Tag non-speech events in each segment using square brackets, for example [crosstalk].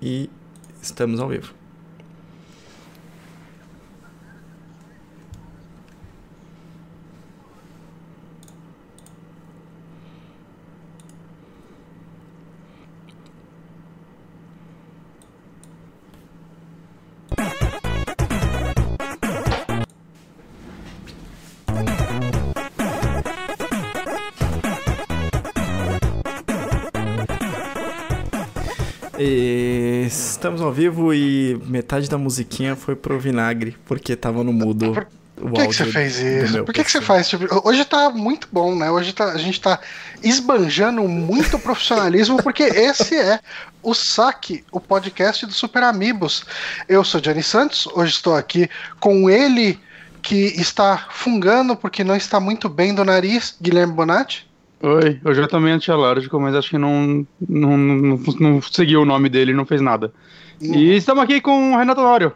e estamos ao vivo. Estamos ao vivo e metade da musiquinha foi pro vinagre, porque tava no mudo. Por, por que, que você fez isso? Por que, que você faz tipo, Hoje tá muito bom, né? Hoje tá, a gente tá esbanjando muito profissionalismo, porque esse é o Saque, o podcast do Super Amigos. Eu sou Johnny Santos, hoje estou aqui com ele que está fungando porque não está muito bem do nariz, Guilherme Bonatti. Oi, eu já tomei antialérgico, mas acho que não, não, não, não seguiu o nome dele, não fez nada. Uhum. E estamos aqui com o Renato Nório.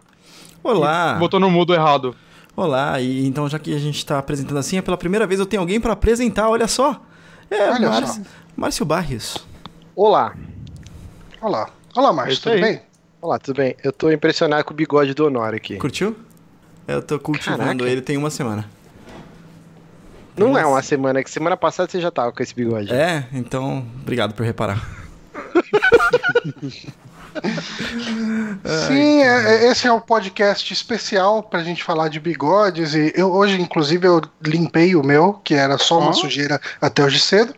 Olá. Botou no mudo errado. Olá, e então já que a gente está apresentando assim, é pela primeira vez eu tenho alguém para apresentar, olha só. É, olha Mar... só. Márcio Barrios. Olá. Olá. Olá, Márcio, é tudo aí. bem? Olá, tudo bem? Eu tô impressionado com o bigode do Honório aqui. Curtiu? Eu tô cultivando Caraca. ele tem uma semana. Não é uma semana, que semana passada você já tava com esse bigode. É, então, obrigado por reparar. Sim, é, é, esse é o podcast especial pra gente falar de bigodes. E eu hoje, inclusive, eu limpei o meu, que era só uma oh. sujeira até hoje cedo.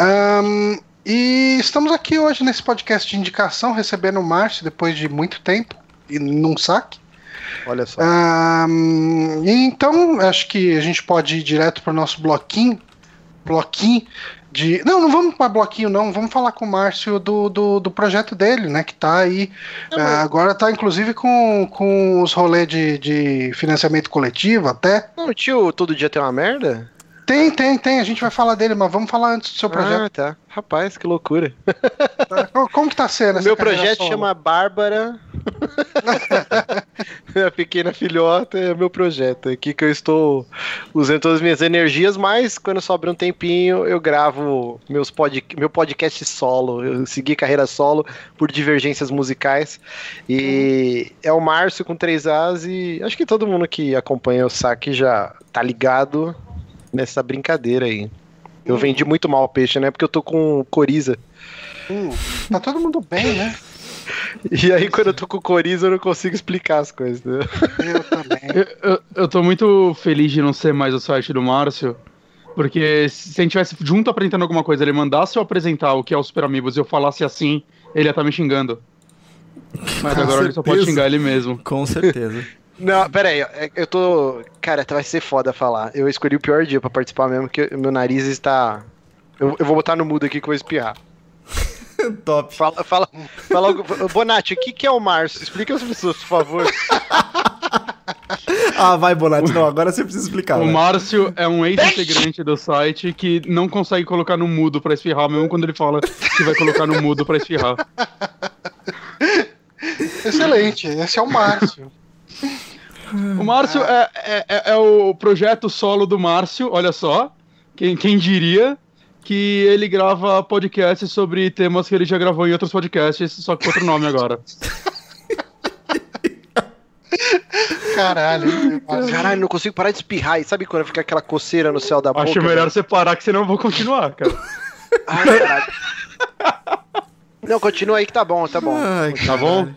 Um, e estamos aqui hoje nesse podcast de indicação, recebendo o Márcio depois de muito tempo, e num saque. Olha só. Um, então, acho que a gente pode ir direto para o nosso bloquinho. Bloquinho de. Não, não vamos para bloquinho, não. Vamos falar com o Márcio do, do, do projeto dele, né? Que está aí. uh, agora está inclusive com, com os rolês de, de financiamento coletivo até. Não, tio, todo dia tem uma merda? Tem, tem, tem. A gente vai falar dele, mas vamos falar antes do seu projeto. Ah, tá. Rapaz, que loucura. Como que tá sendo o Meu projeto solo? chama Bárbara. [laughs] a pequena filhota é meu projeto. É aqui que eu estou usando todas as minhas energias, mas quando sobra um tempinho, eu gravo meus pod... meu podcast solo. Eu segui carreira solo por divergências musicais. E é o Márcio com três As e acho que todo mundo que acompanha o saque já tá ligado nessa brincadeira aí. Eu hum. vendi muito mal o peixe, né? Porque eu tô com coriza. Hum, tá todo mundo bem, né? E aí, quando eu tô com coriza, eu não consigo explicar as coisas. Né? Eu também. Eu, eu, eu, tô muito feliz de não ser mais o site do Márcio. Porque se a gente tivesse junto apresentando alguma coisa, ele mandasse eu apresentar o que é o Super Amigos e eu falasse assim, ele ia estar tá me xingando. Mas com agora certeza. ele só pode xingar ele mesmo. Com certeza. [laughs] Não, pera aí, é, eu tô. Cara, vai ser foda falar. Eu escolhi o pior dia pra participar mesmo, porque meu nariz está. Eu, eu vou botar no mudo aqui que eu vou espiar. [laughs] Top. Fala, fala, fala Bonatti, o que, que é o Márcio? Explica as pessoas, por favor. [laughs] ah, vai, Bonatti. Não, agora você precisa explicar. O né? Márcio é um ex-integrante do site que não consegue colocar no mudo pra espirrar, mesmo quando ele fala que vai colocar no mudo pra espirrar. [laughs] Excelente, esse é o Márcio. O Márcio é, é, é, é, o projeto solo do Márcio, olha só. Quem, quem diria que ele grava podcasts sobre temas que ele já gravou em outros podcasts, só com outro nome agora. [laughs] Caralho. Caralho, não consigo parar de espirrar. E sabe quando fica aquela coceira no céu da boca? Acho melhor você parar, que senão eu vou continuar, cara. [laughs] Ai, caralho. Não, continua aí que tá bom, tá bom. Ai, tá bom? Uh,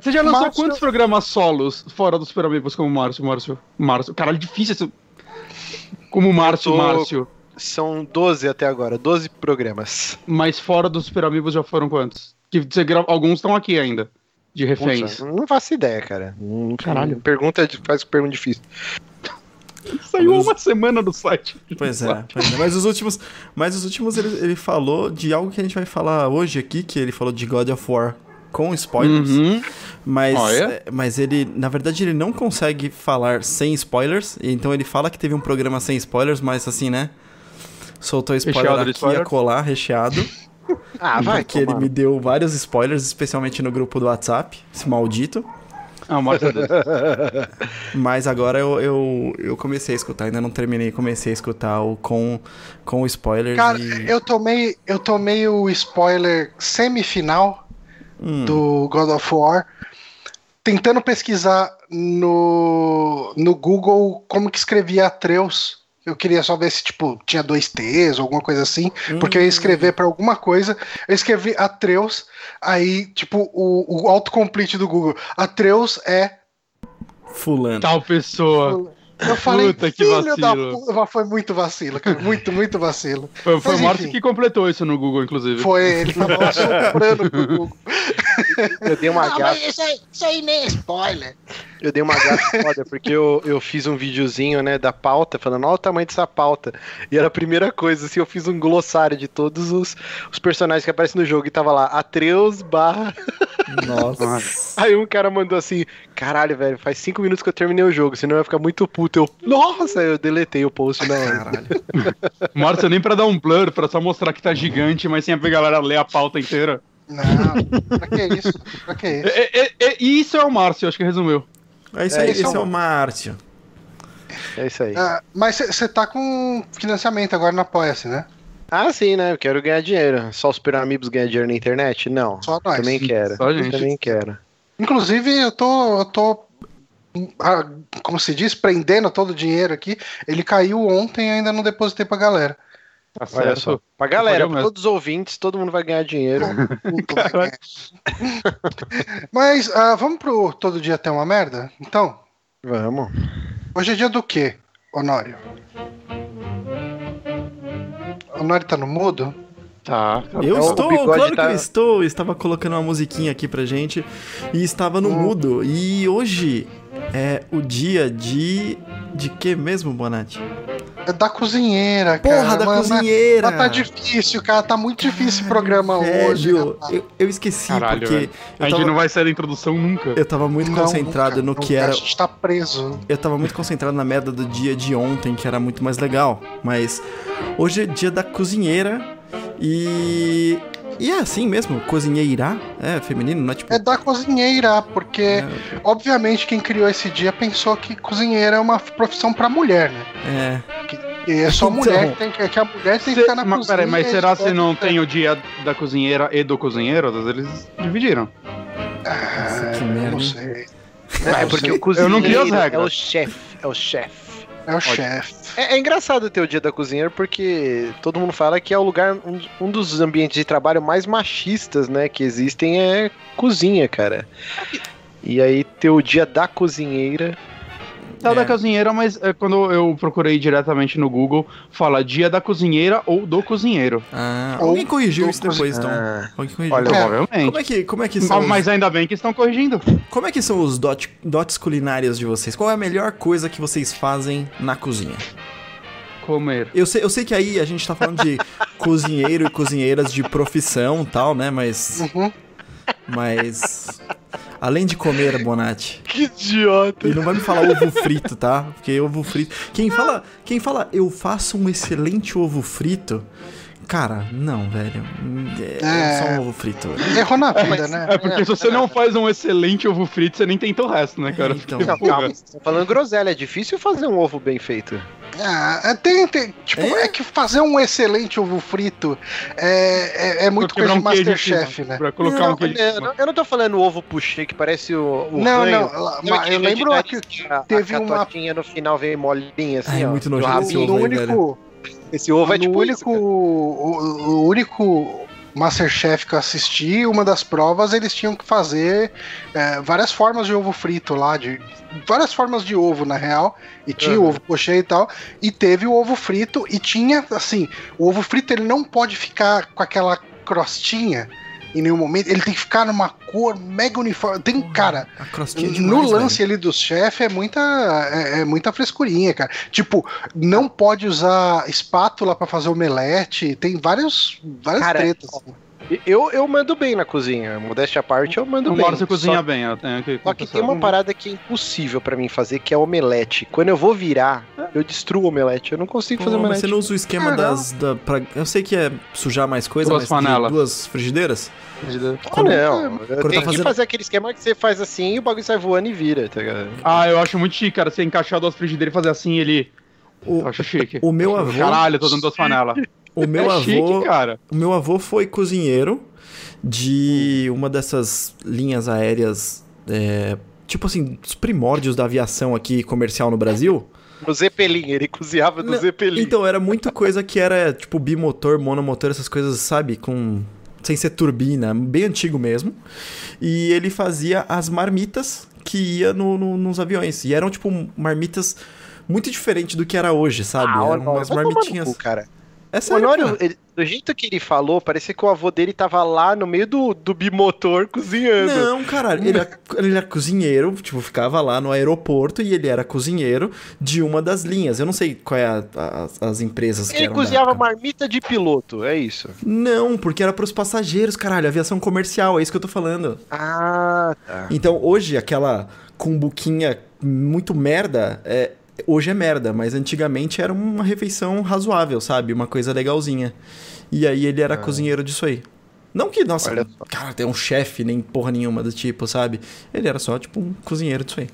você já lançou Márcio... quantos programas solos fora dos Super Amigos como Márcio, Márcio? Márcio. Caralho, difícil esse... Como Márcio, tô... Márcio. São 12 até agora, 12 programas. Mas fora dos Super Amigos já foram quantos? Que você gra... Alguns estão aqui ainda, de reféns. Puxa, não faço ideia, cara. Caralho. Pergunta, faz pergunta difícil. Saiu uma semana do site. Pois é, pois é, Mas os últimos, mas os últimos ele, ele falou de algo que a gente vai falar hoje aqui, que ele falou de God of War com spoilers. Uhum. Mas, é, mas ele, na verdade, ele não consegue falar sem spoilers. Então ele fala que teve um programa sem spoilers, mas assim, né? Soltou spoiler recheado aqui spoiler. a colar, recheado. [laughs] ah, vai. Porque ele me deu vários spoilers, especialmente no grupo do WhatsApp, esse maldito. Ah, [laughs] Mas agora eu, eu, eu comecei a escutar, ainda não terminei, comecei a escutar o com, com spoilers. Cara, e... eu tomei eu tomei o spoiler semifinal hum. do God of War tentando pesquisar no, no Google como que escrevia Atreus. Eu queria só ver se, tipo, tinha dois T's ou alguma coisa assim, hum. porque eu ia escrever para alguma coisa. Eu escrevi Atreus, aí, tipo, o, o autocomplete do Google. Atreus é. Fulano. Tal pessoa. Fulano. Eu falei, Puta, que vacilo. Da... Foi muito vacilo, cara. Muito, muito vacilo. [laughs] Foi, foi o Márcio que completou isso no Google, inclusive. Foi, ele tava soprando pro Google. Eu dei uma ah, gafa. Isso aí, isso aí nem é spoiler. Eu dei uma gafa [laughs] foda, porque eu, eu fiz um videozinho, né, da pauta, falando, olha o tamanho dessa pauta. E era a primeira coisa, assim, eu fiz um glossário de todos os, os personagens que aparecem no jogo. E tava lá, Atreus barra. [laughs] Nossa. Aí um cara mandou assim, caralho, velho, faz cinco minutos que eu terminei o jogo, senão eu ia ficar muito puto. Eu, nossa, eu deletei o post na hora. Márcio, nem pra dar um blur, pra só mostrar que tá gigante, mas sem a galera ler a pauta inteira. Não, pra que isso? Pra que isso? É, é, é, isso é o Márcio, acho que resumiu. É isso aí, esse é o Márcio. É isso aí. Ah, mas você tá com financiamento agora no Apoia-se, né? Ah, sim, né? Eu quero ganhar dinheiro. Só os Super Amigos ganham dinheiro na internet? Não. Só nós. Também quero. Só a gente. Também quero. Inclusive, eu tô, eu tô ah, como se diz, prendendo todo o dinheiro aqui. Ele caiu ontem e ainda não depositei pra galera. Tá Olha só. Pra galera, pra todos os ouvintes, todo mundo vai ganhar dinheiro. [laughs] Mas uh, vamos pro Todo Dia Tem Uma Merda? Então? Vamos. Hoje é dia do quê, Honório? Honório tá no mudo? Tá. Eu é estou, claro tá... que eu estou. Eu estava colocando uma musiquinha aqui pra gente e estava no hum. mudo. E hoje é o dia de. De que mesmo, Bonatti? É da cozinheira, Porra, cara. Porra, da mas, cozinheira. Mas tá difícil, cara. Tá muito difícil o programa velho, hoje. Eu, eu, esqueci, Caralho, porque. A gente não vai sair da introdução nunca. Eu tava muito não, concentrado nunca, no que era. A gente tá preso. Eu tava muito concentrado na merda do dia de ontem, que era muito mais legal. Mas hoje é dia da cozinheira. E e é assim mesmo, cozinheira, é feminino, não é tipo. É da cozinheira, porque é... obviamente quem criou esse dia pensou que cozinheira é uma profissão para mulher, né? É. Que, é só então, mulher que, tem, que a mulher tem que ficar na mas, cozinha. Peraí, mas será que não tem o dia da cozinheira e do cozinheiro? Eles dividiram. Ah, que merda. Não sei. É, porque o cozinheiro eu não queria as regras. é o chefe, é o chefe. É o chefe. É, é, engraçado ter o dia da cozinheira porque todo mundo fala que é o lugar, um, um, dos ambientes de trabalho mais machistas, né, que existem é cozinha, cara. E aí ter o dia da cozinheira Tá é. da cozinheira, mas é, quando eu procurei diretamente no Google, fala dia da cozinheira ou do cozinheiro. Ah, alguém corrigiu isso depois, então. Ah. Alguém corrigiu. Olha, provavelmente. Como é que, como é que são... Mas ainda bem que estão corrigindo. Como é que são os dot, dots culinários de vocês? Qual é a melhor coisa que vocês fazem na cozinha? Comer. Eu sei, eu sei que aí a gente tá falando de [laughs] cozinheiro e cozinheiras de profissão e tal, né? Mas... Uhum. Mas. Além de comer, Bonatti. Que idiota. E não vai me falar ovo frito, tá? Porque ovo frito. Quem fala, quem fala eu faço um excelente ovo frito. Cara, não, velho. É, é só um ovo frito. Errou na vida, é, né? É porque é, se você não faz um excelente ovo frito, você nem tenta o resto, né, cara? Então, não, calma, você tá falando groselha, é difícil fazer um ovo bem feito. Ah, é, tem, tem tipo, é? é? que fazer um excelente ovo frito é, é, é muito coisa de Masterchef, né? Pra colocar não, um queijo. Eu, não, eu não tô falando ovo puxê que parece o, o Não, ranho. não, mas eu lembro que, teve a uma... no final veio molinha assim, Ai, ó. Muito nojento esse ovo aí, único... velho. Esse ovo é tipo único, o, o único Masterchef que eu assisti, uma das provas eles tinham que fazer é, várias formas de ovo frito lá, de várias formas de ovo na real, e tinha uhum. o ovo pochê e tal, e teve o ovo frito e tinha assim, o ovo frito ele não pode ficar com aquela crostinha em nenhum momento. Ele tem que ficar numa cor mega uniforme. Tem, cara, é demais, no lance velho. ali do chefe é muita, é, é, muita frescurinha, cara. Tipo, não pode usar espátula para fazer omelete. Tem vários, várias cara, tretas. Eu, eu mando bem na cozinha. Modéstia à parte, eu mando o bem. você cozinha só, bem, eu tenho que Só que tem uma parada que é impossível para mim fazer, que é omelete. Quando eu vou virar, eu destruo o omelete. Eu não consigo Pô, fazer omelete. Mas você não usa o esquema das. Da, pra, eu sei que é sujar mais coisa, duas mas panelas. duas frigideiras. Frigideira. Ah, quando, não. Quando tem tá fazendo... que fazer aquele esquema que você faz assim e o bagulho sai voando e vira, tá ligado? Ah, eu acho muito chique, cara. Você encaixar duas frigideiras e fazer assim, ele. O, eu acho chique. O meu avô. Caralho, tô dando duas panelas. O meu [laughs] é avô. Chique, cara. O meu avô foi cozinheiro de uma dessas linhas aéreas, é, tipo assim, os primórdios da aviação aqui comercial no Brasil. No Zeppelin, ele cozinhava no Não, Zeppelin. Então, era muita coisa que era tipo bimotor, monomotor, essas coisas, sabe? Com. Sem ser turbina, bem antigo mesmo. E ele fazia as marmitas que ia no, no, nos aviões. E eram, tipo, marmitas muito diferentes do que era hoje, sabe? Ah, eram umas marmitinhas. Cu, cara. É sério, o Honório, ele, do jeito que ele falou, parecia que o avô dele tava lá no meio do, do bimotor cozinhando. Não, caralho, ele era, ele era cozinheiro, tipo, ficava lá no aeroporto e ele era cozinheiro de uma das linhas. Eu não sei qual é a, a, as empresas ele que Ele cozinhava marmita de piloto, é isso? Não, porque era pros passageiros, caralho, aviação comercial, é isso que eu tô falando. Ah, tá. Então, hoje, aquela cumbuquinha muito merda, é, hoje é merda, mas antigamente era uma refeição razoável, sabe? Uma coisa legalzinha. E aí ele era ah. cozinheiro disso aí. Não que, nossa, cara, tem um chefe, nem porra nenhuma do tipo, sabe? Ele era só, tipo, um cozinheiro disso aí.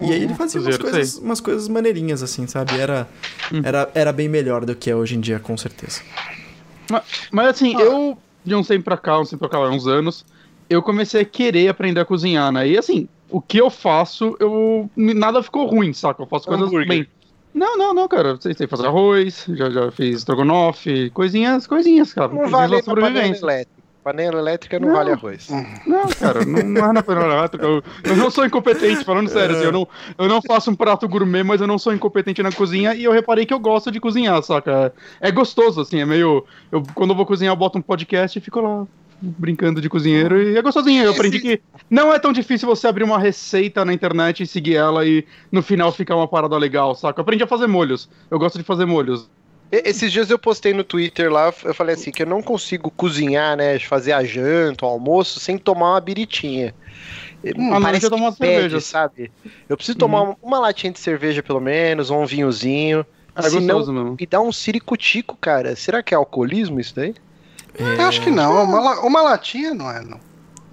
E aí ele uhum. fazia umas coisas, umas coisas maneirinhas, assim, sabe? Era, hum. era, era bem melhor do que é hoje em dia, com certeza. Mas, mas assim, ah. eu, de um tempo pra cá, um tempo pra cá, uns anos, eu comecei a querer aprender a cozinhar, né? E assim, o que eu faço, eu nada ficou ruim, saca? Eu faço coisas bem. Não, não, não, cara. Tem que fazer arroz, já, já fiz estrogonofe, coisinhas, coisinhas, cara. Não vale panela elétrica. Panela elétrica não, não, vale arroz. Não, cara, não, não é na panela elétrica. Eu, eu, não sou incompetente, falando sério. Assim, eu, não, eu não faço um prato gourmet, mas eu não sou incompetente na cozinha e eu reparei que eu gosto de cozinhar, saca? É gostoso, assim, é meio. Eu, quando eu vou cozinhar, eu boto um podcast e fico lá brincando de cozinheiro e é gostosinho. Eu aprendi que não é tão difícil você abrir uma receita na internet e seguir ela e no final ficar uma parada legal, saca? Eu aprendi a fazer molhos. Eu gosto de fazer molhos. Esses dias eu postei no Twitter lá, eu falei assim, que eu não consigo cozinhar, né, fazer a janta, o almoço, sem tomar uma biritinha. Hum, ah, parece que tomar pede, cerveja. sabe? Eu preciso tomar uhum. uma latinha de cerveja pelo menos, ou um vinhozinho. É Senão, mesmo. me dá um ciricutico, cara. Será que é alcoolismo isso daí? É... Eu acho que não. Uma, uma latinha não é, não.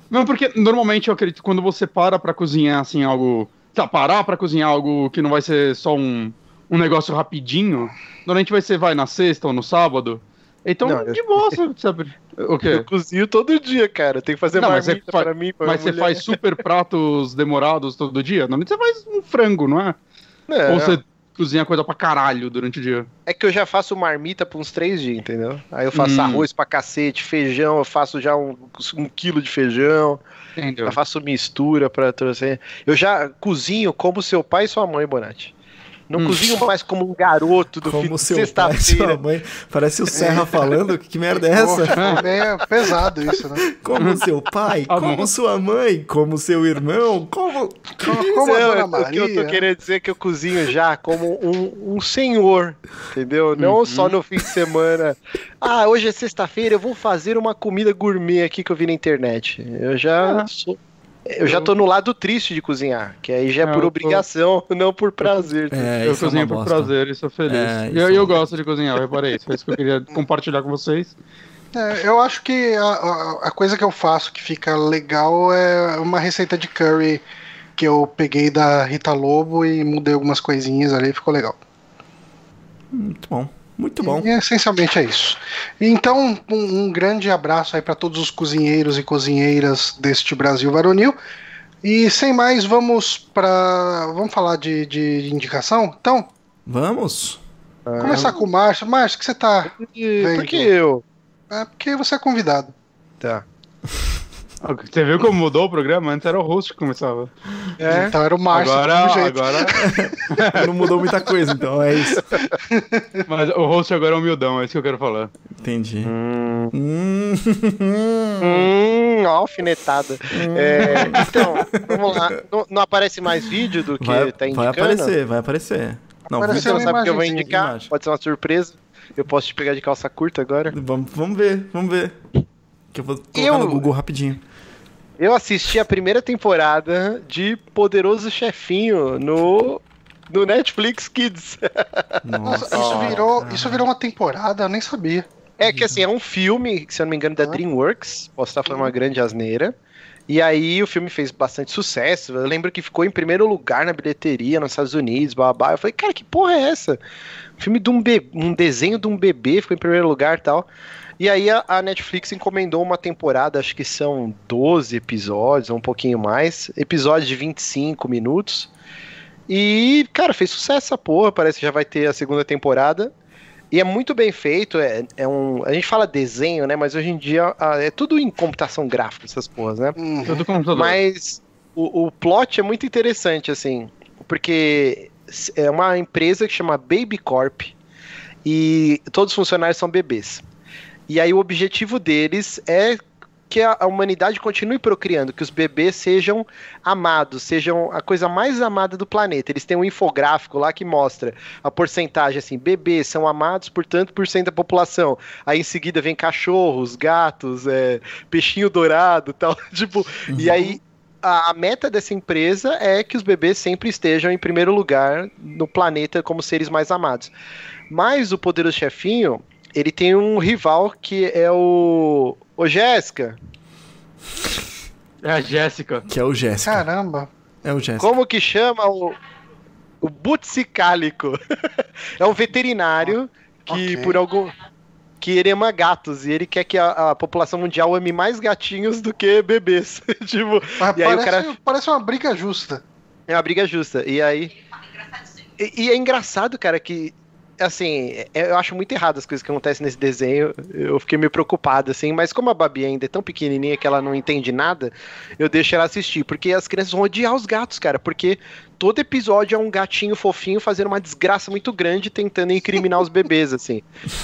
Não, porque normalmente eu acredito que quando você para pra cozinhar, assim, algo. Tá, parar pra cozinhar algo que não vai ser só um, um negócio rapidinho, normalmente vai ser, vai, na sexta ou no sábado. Então, não, de eu... boa, [laughs] sabe? O quê? Eu cozinho todo dia, cara. Tem que fazer não, marmita mas pra mim, pra Mas você faz super pratos demorados todo dia? Normalmente você faz um frango, não é? é ou você cozinha coisa pra caralho durante o dia. É que eu já faço marmita por uns três dias, entendeu? Aí eu faço hum. arroz pra cacete, feijão, eu faço já um, um quilo de feijão. Entendeu? Eu faço mistura pra trazer. Eu já cozinho como seu pai e sua mãe, Bonatti. Não hum. cozinho mais como um garoto do como seu pai, [laughs] sua mãe. Parece o Serra falando. Que merda é essa? é pesado isso, né? [laughs] Como seu pai, ah, [laughs] como sua mãe, como seu irmão, como. Como a Dona Maria. O que eu tô querendo dizer é que eu cozinho já como um, um senhor, entendeu? Não uhum. só no fim de semana. Ah, hoje é sexta-feira, eu vou fazer uma comida gourmet aqui que eu vi na internet. Eu já ah. sou eu já tô no lado triste de cozinhar, que aí já é por obrigação, tô... [laughs] não por prazer. É, eu é cozinho é por prazer e sou feliz. É, eu, eu gosto de cozinhar, eu reparei isso. Foi isso que eu queria compartilhar com vocês. É, eu acho que a, a, coisa que eu faço que fica legal é uma receita de curry que eu peguei da Rita Lobo e mudei algumas coisinhas ali, ficou legal. Muito bom. Muito bom. E essencialmente é isso. Então, um, um grande abraço aí para todos os cozinheiros e cozinheiras deste Brasil varonil. E sem mais, vamos para. Vamos falar de, de indicação? Então? Vamos. Começar com o Márcio. Márcio, que você tá. Por que eu? É porque você é convidado. Tá. [laughs] Você viu como mudou o programa? Antes era o host que começava. É. Então era o Márcio. Agora, agora... [laughs] não mudou muita coisa, então é isso. Mas o host agora é humildão, é isso que eu quero falar. Entendi. Hum, hum, hum alfinetada. Hum. É, então, vamos lá. Não, não, aparece mais vídeo do que vai, tá indicando? Vai aparecer, vai aparecer. Não, você não sabe o que eu vou indicar? Pode ser uma surpresa. Eu posso te pegar de calça curta agora? Vamos, vamos ver, vamos ver. Que eu vou colocar eu... no Google rapidinho. Eu assisti a primeira temporada de Poderoso Chefinho no, no Netflix Kids. [laughs] Nossa, isso virou, isso virou uma temporada, eu nem sabia. É que assim, é um filme, se eu não me engano, da DreamWorks. Posso estar falando uma grande asneira. E aí o filme fez bastante sucesso. Eu lembro que ficou em primeiro lugar na bilheteria nos Estados Unidos, babá. Eu falei, cara, que porra é essa? Um filme de um, bebê, um desenho de um bebê ficou em primeiro lugar e tal. E aí a, a, Netflix encomendou uma temporada, acho que são 12 episódios, um pouquinho mais. Episódios de 25 minutos. E, cara, fez sucesso essa porra. Parece que já vai ter a segunda temporada. E é muito bem feito. É, é um, a gente fala desenho, né? Mas hoje em dia é tudo em computação gráfica, essas porras, né? Uhum. Tudo computador. Mas o, o plot é muito interessante, assim. Porque é uma empresa que chama Baby Corp. E todos os funcionários são bebês. E aí o objetivo deles é que a, humanidade continue procriando, que os bebês sejam amados, sejam a coisa mais amada do planeta. Eles têm um infográfico lá que mostra a porcentagem assim, bebês são amados por tanto por cento da população. Aí em seguida vem cachorros, gatos, é, peixinho dourado, [laughs] tal, tipo, uhum. e aí a, a meta dessa empresa é que os bebês sempre estejam em primeiro lugar no planeta como seres mais amados. Mas o poderoso chefinho, ele tem um rival que é o. Ô, Jéssica. É a Jéssica. Que é o Jéssica. Caramba. É o Jéssica. Como que chama o. O Butsicálico. [laughs] é um veterinário que, okay. por algum. Que ele ama gatos e ele quer que a, a população mundial ame mais gatinhos do que bebês. [laughs] tipo, Mas e aí parece, o cara... parece uma briga justa. É uma briga justa. E aí. E, e é engraçado, cara, que assim, é, eu acho muito errado as coisas que acontecem nesse desenho. Eu fiquei meio preocupado, assim, mas como a Babi ainda é tão pequenininha que ela não entende nada, eu deixo ela assistir, porque as crianças vão odiar os gatos, cara, porque todo episódio é um gatinho fofinho fazendo uma desgraça muito grande tentando incriminar os bebês, assim.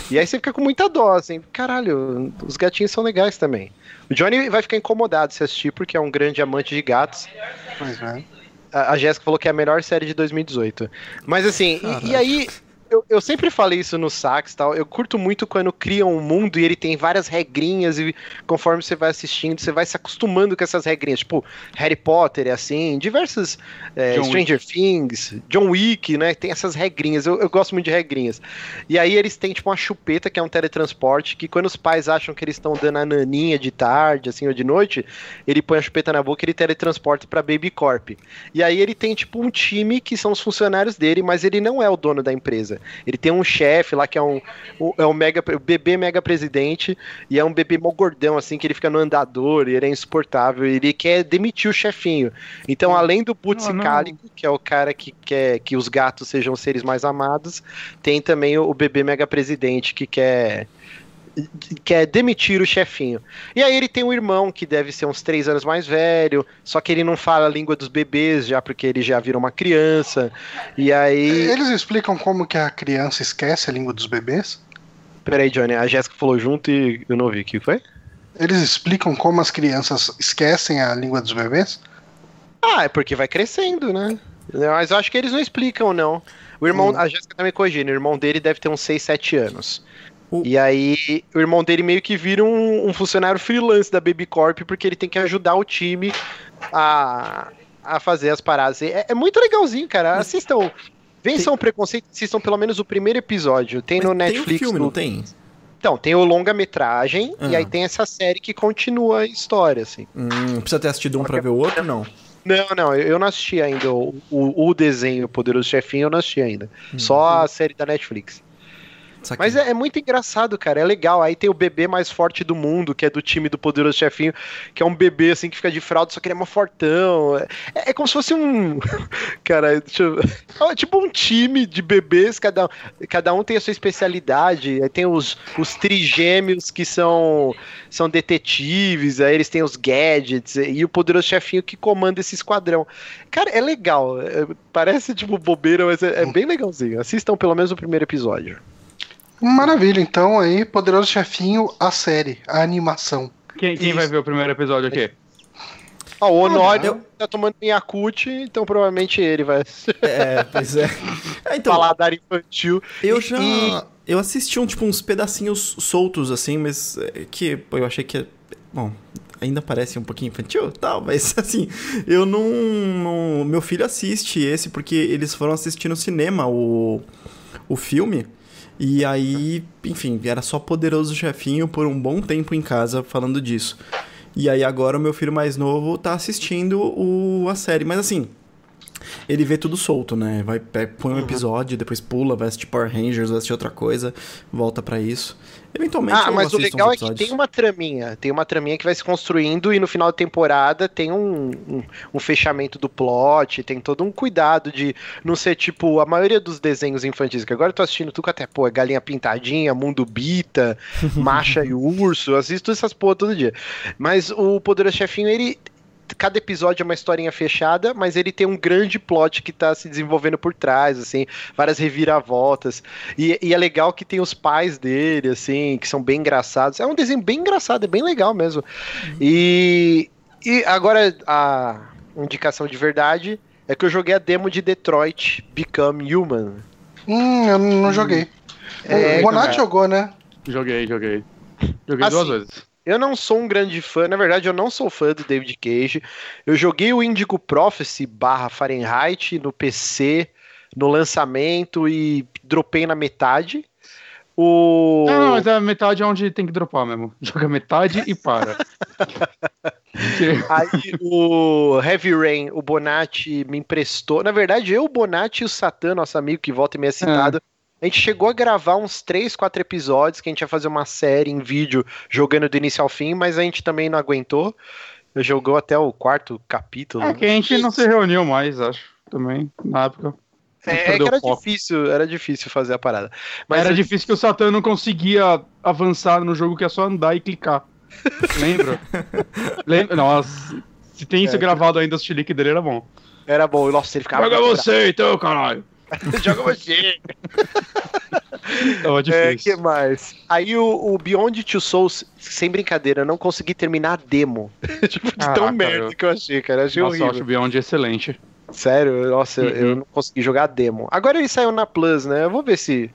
E aí você fica com muita dó, assim, caralho, os gatinhos são legais também. O Johnny vai ficar incomodado se assistir, porque é um grande amante de gatos. Pois é. A, a Jéssica falou que é a melhor série de 2018. Mas assim, e, e aí eu, eu sempre falei isso no sax tal. Eu curto muito quando criam um mundo e ele tem várias regrinhas e conforme você vai assistindo, você vai se acostumando com essas regrinhas. Tipo, Harry Potter é assim, diversos é, Stranger Wick. Things, John Wick, né? Tem essas regrinhas. Eu, eu gosto muito de regrinhas. E aí eles têm, tipo, uma chupeta que é um teletransporte que quando os pais acham que eles estão dando a naninha de tarde, assim, ou de noite, ele põe a chupeta na boca e ele teletransporta pra Baby Corp. E aí ele tem, tipo, um time que são os funcionários dele, mas ele não é o dono da empresa. Ele tem um chefe lá que é um, um, é um mega, bebê mega presidente e é um bebê mó gordão, assim, que ele fica no andador e ele é insuportável. E ele quer demitir o chefinho. Então, além do Putzicálico, que é o cara que quer que os gatos sejam seres mais amados, tem também o, o bebê mega presidente que quer quer demitir o chefinho. E aí ele tem um irmão que deve ser uns três anos mais velho, só que ele não fala a língua dos bebês já porque ele já virou uma criança. E aí eles explicam como que a criança esquece a língua dos bebês? Peraí, Johnny, a Jéssica falou junto e eu não ouvi. O que foi? Eles explicam como as crianças esquecem a língua dos bebês? Ah, é porque vai crescendo, né? Mas eu acho que eles não explicam, não. O irmão, hum. a Jéssica tá me corrigindo, o irmão dele deve ter uns 6, 7 anos. O... E aí, o irmão dele meio que vira um, um, funcionário freelance da Baby Corp, porque ele tem que ajudar o time a, a fazer as paradas. É, é muito legalzinho, cara. Assistam. Vençam tem... o preconceito, assistam pelo menos o primeiro episódio. Tem Mas no Netflix. Tem filme, no... não tem? Então, tem o longa-metragem e aí tem essa série que continua a história, assim. Hum, precisa ter assistido um pra ver o outro, não? Não, não, eu não assisti ainda o, o, o desenho Poderoso Chefinho, eu não assisti ainda. Hum, Só a série da Netflix. Mas é, é, muito engraçado, cara. É legal. Aí tem o bebê mais forte do mundo, que é do time do Poderoso Chefinho, que é um bebê assim que fica de fralda, só que ele é uma fortão. É, é como se fosse um. [laughs] cara, eu... [laughs] é tipo um time de bebês, cada, cada um tem a sua especialidade. Aí tem os, os trigêmeos que são, são detetives, aí eles têm os gadgets, e o Poderoso Chefinho que comanda esse esquadrão. Cara, é legal. É, parece tipo bobeira, mas é, é bem legalzinho. Assistam pelo menos o primeiro episódio. Maravilha, então aí, Poderoso Chefinho, a série, a animação. Quem, quem vai ver o primeiro episódio aqui? Ah, o Honório eu... tá tomando Yakut, então provavelmente ele vai. É, pois é. [laughs] é então, Paladar infantil. Eu já. E... Eu assisti um, tipo, uns pedacinhos soltos, assim, mas é, que eu achei que Bom, ainda parece um pouquinho infantil tal, mas [laughs] assim, eu não, não, Meu filho assiste esse porque eles foram assistir no cinema o, o filme. E aí, enfim, era só poderoso chefinho por um bom tempo em casa falando disso. E aí agora o meu filho mais novo tá assistindo o, a série. Mas assim, ele vê tudo solto, né? Vai, põe um uhum. episódio, depois pula, vai assistir Power Rangers, vai assistir outra coisa, volta para isso. Eventualmente Ah, mas o legal é que tem uma traminha. Tem uma traminha que vai se construindo e no final da temporada tem um, um, um, fechamento do plot, tem todo um cuidado de não ser tipo a maioria dos desenhos infantis, que agora eu tô assistindo tudo até, pô, Galinha Pintadinha, Mundo Bita, [laughs] Macha e Urso, assisto essas porra todo dia. Mas o Poderoso Chefinho, ele, cada episódio é uma historinha fechada, mas ele tem um grande plot que tá se desenvolvendo por trás, assim, várias reviravoltas. E, e, é legal que tem os pais dele, assim, que são bem engraçados. É um desenho bem engraçado, é bem legal mesmo. Uhum. E, e agora a indicação de verdade é que eu joguei a demo de Detroit Become Human. Hum, eu não joguei. É, o Bonatti jogou, né? Joguei, joguei. Joguei assim, duas vezes. Eu não sou um grande fã, na verdade eu não sou fã do David Cage. Eu joguei o Indigo Prophecy barra Fahrenheit no PC no lançamento e dropei na metade. O... Não, não, mas a metade é onde tem que dropar mesmo. [laughs] Joga metade e para. [laughs] Aí o Heavy Rain, o Bonatti me emprestou. Na verdade, eu, o Bonatti e o Satã, nosso amigo que volta e meia citado, é. A gente chegou a gravar uns 3, 4 episódios que a gente ia fazer uma série em vídeo jogando do início ao fim, mas a gente também não aguentou. Jogou até o quarto capítulo. É que a gente não se reuniu mais, acho, também, na época. É, é que era difícil, era difícil fazer a parada. Mas era difícil que o Satan não conseguia avançar no jogo que é só andar e clicar. [laughs] Lembra? Lembra? Nossa, se tem isso é, gravado ainda, o chilique dele era bom. Era bom, nossa, ele ficava. Joga você então, caralho! [laughs] Joga você. é, que mais? Aí o, o, Beyond Two Souls, sem brincadeira, eu não consegui terminar a demo. [laughs] tipo, de ah, tão cara, merda eu... que eu achei, cara. Achei nossa, horrível. Eu acho o Beyond excelente. Sério, nossa, uhum. eu, eu, não consegui jogar a demo. Agora ele saiu na Plus, né? Eu vou ver se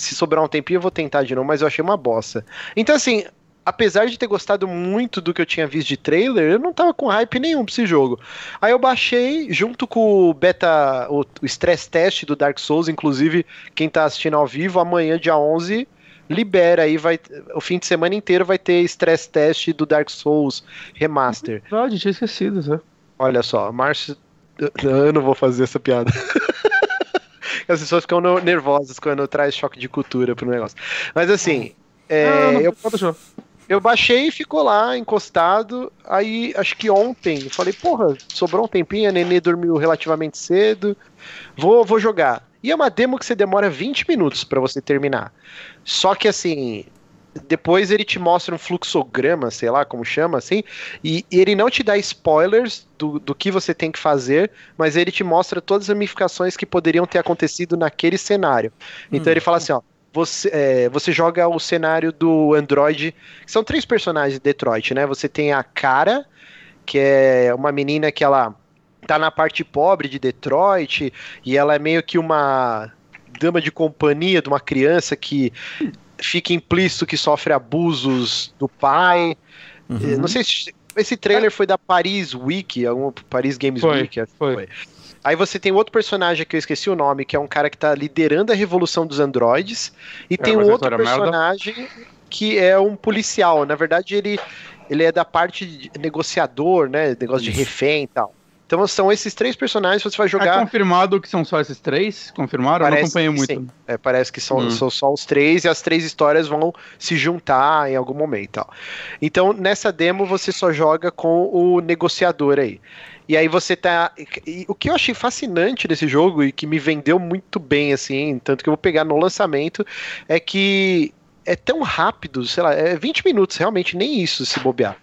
se sobrar um tempinho eu vou tentar de novo, mas eu achei uma bosta. Então, assim, apesar de ter gostado muito do que eu tinha visto de trailer, eu não tava com hype nenhum pra esse jogo. Aí eu baixei, junto com o beta, o, o stress test do Dark Souls, inclusive, quem tá assistindo ao vivo, amanhã, dia 11, libera aí, vai, o fim de semana inteiro vai ter stress test do Dark Souls Remaster. Verdade, tinha esquecido, né? Olha só, Márcio... Eu não vou fazer essa piada. [laughs] As pessoas ficam nervosas quando traz choque de cultura pro negócio. Mas assim, é, ah, não, eu, eu baixei e ficou lá, encostado. Aí, acho que ontem, falei, porra, sobrou um tempinho, a Nenê dormiu relativamente cedo. Vou, vou jogar. E é uma demo que você demora 20 minutos para você terminar. Só que assim, depois ele te mostra um fluxograma, sei lá como chama, assim, e, e, ele não te dá spoilers do, do que você tem que fazer, mas ele te mostra todas as ramificações que poderiam ter acontecido naquele cenário. Então hum. ele fala assim, ó, você, é, você joga o cenário do Android. São três personagens de Detroit, né? Você tem a Cara, que é uma menina que ela tá na parte pobre de Detroit e ela é meio que uma dama de companhia de uma criança que fica implícito que sofre abusos do pai. Uhum. Não sei se esse trailer foi da Paris Week, algum Paris Games foi, Week. Foi. foi. Aí você tem outro personagem que eu esqueci o nome, que é um cara que tá liderando a revolução dos androides. E é, tem um outro personagem merda. que é um policial. Na verdade, ele, ele é da parte de negociador, né? Negócio de refém e tal. Então são esses três personagens que você vai é jogar. É confirmado que são só esses três? Confirmaram? Parece eu não acompanhei muito. Sim. É, parece que são, hum. são só os três e as três histórias vão se juntar em algum momento. Então nessa demo você só joga com o negociador aí. E aí você tá. E o que eu achei fascinante nesse jogo e que me vendeu muito bem, assim, tanto que eu vou pegar no lançamento, é que é tão rápido, sei lá, é 20 minutos, realmente, nem isso se bobear.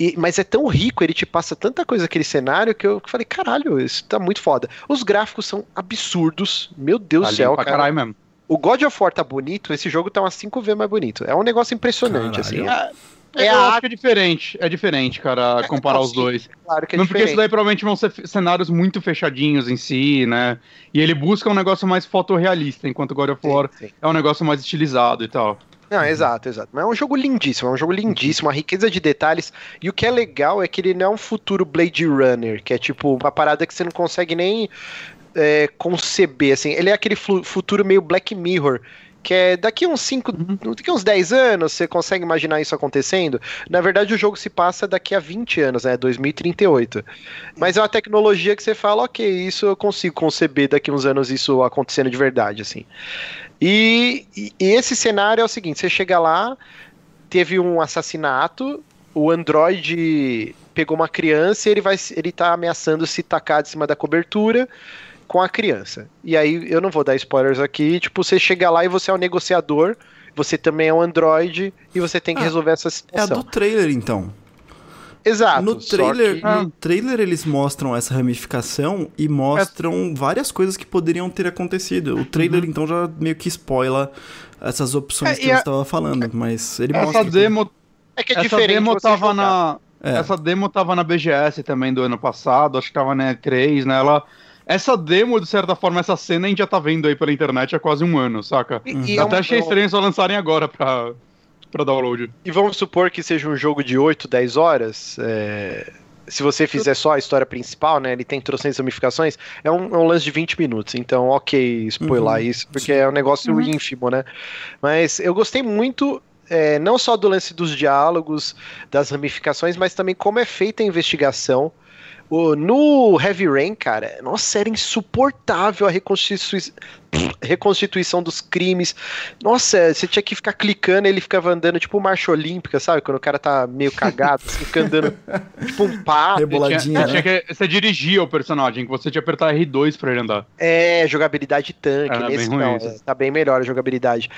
E, mas é tão rico, ele te passa tanta coisa aquele cenário que eu falei, caralho, isso tá muito foda. Os gráficos são absurdos, meu Deus do céu, cara. Caralho mesmo. O God of War tá bonito, esse jogo tá umas 5 vezes mais bonito. É um negócio impressionante, caralho. assim. É, é, eu acho que é diferente, é diferente, cara, é, comparar os dois. Claro que é Não diferente. porque isso daí provavelmente vão ser cenários muito fechadinhos em si, né? E ele busca um negócio mais fotorrealista, enquanto God of War sim, sim. é um negócio mais estilizado e tal. Não, exato, exato. Mas é um jogo lindíssimo, é um jogo lindíssimo, uma riqueza de detalhes. E o que é legal é que ele não é um futuro Blade Runner, que é tipo uma parada que você não consegue nem é, conceber, assim. Ele é aquele futuro meio Black Mirror, que é daqui uns 5, uhum. daqui uns 10 anos, você consegue imaginar isso acontecendo? Na verdade, o jogo se passa daqui a 20 anos, né? 2038. Mas é uma tecnologia que você fala, ok, isso eu consigo conceber daqui uns anos isso acontecendo de verdade, assim. E, e esse cenário é o seguinte: você chega lá, teve um assassinato, o Android pegou uma criança e ele vai ele tá ameaçando se tacar de cima da cobertura com a criança. E aí, eu não vou dar spoilers aqui, tipo, você chega lá e você é o negociador, você também é um android e você tem que ah, resolver essa situação. É a do trailer, então. Exato. No trailer, que... no trailer eles mostram essa ramificação e mostram é... várias coisas que poderiam ter acontecido. O trailer, uhum. então, já meio que spoila essas opções é, que você estava falando, mas ele essa mostra... Demo... É que é essa diferente demo tava na... É. Essa demo tava na BGS também do ano passado, acho que tava na E3, né? Ela essa demo, de certa forma, essa cena a gente já tá vendo aí pela internet há quase um ano, saca? E, e Até é um... achei estranho só lançarem agora pra, pra download. E vamos supor que seja um jogo de 8, 10 horas. É... Se você fizer só a história principal, né? Ele tem trocentas ramificações, é um, é um lance de 20 minutos. Então, ok, spoiler uhum, isso, porque é um negócio uhum. ínfimo, né? Mas eu gostei muito é, não só do lance dos diálogos, das ramificações, mas também como é feita a investigação. O, no Heavy Rain, cara, nossa, era insuportável a reconstitui reconstituição dos crimes. Nossa, você tinha que ficar clicando ele ficava andando tipo marcha olímpica, sabe? Quando o cara tá meio cagado, assim, fica andando [laughs] tipo um pato. Reboladinha, né? que, você dirigia o personagem, que você tinha que apertar R2 pra ele andar. É, jogabilidade tanque. Era nesse não, é, tá bem melhor a jogabilidade.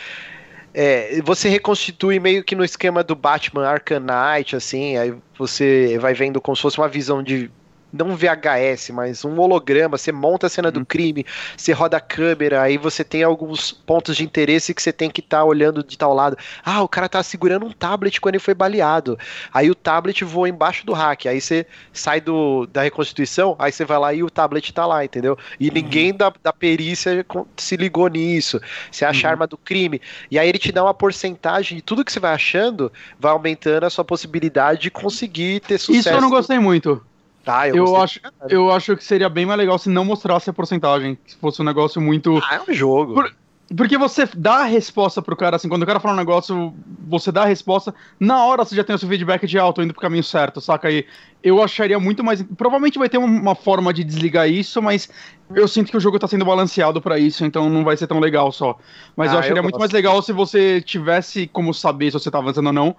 É, você reconstitui meio que no esquema do Batman Arkham Knight, assim, aí você vai vendo como se fosse uma visão de não VHS, mas um holograma, você monta a cena uhum. do crime, você roda a câmera, aí você tem alguns pontos de interesse que você tem que estar tá olhando de tal lado. Ah, o cara tá segurando um tablet quando ele foi baleado. Aí o tablet voa embaixo do hack, aí você sai do, da reconstituição, aí você vai lá e o tablet tá lá, entendeu? E uhum. ninguém da, da perícia se ligou nisso. Você acha uhum. a arma do crime. E aí ele te dá uma porcentagem de tudo que você vai achando, vai aumentando a sua possibilidade de conseguir ter sucesso. Isso eu não gostei muito. Tá, eu, eu acho, eu acho que seria bem mais legal se não mostrasse a porcentagem. Se fosse um negócio muito. Ah, é um jogo. Por, porque você dá a resposta pro cara, assim, quando o cara fala um negócio, você dá a resposta, na hora você já tem o seu feedback de alto, indo pro caminho certo, saca? aí eu acharia muito mais. Provavelmente vai ter uma forma de desligar isso, mas eu sinto que o jogo tá sendo balanceado para isso, então não vai ser tão legal só. Mas ah, eu acharia eu muito mais legal se você tivesse como saber se você tá avançando ou não,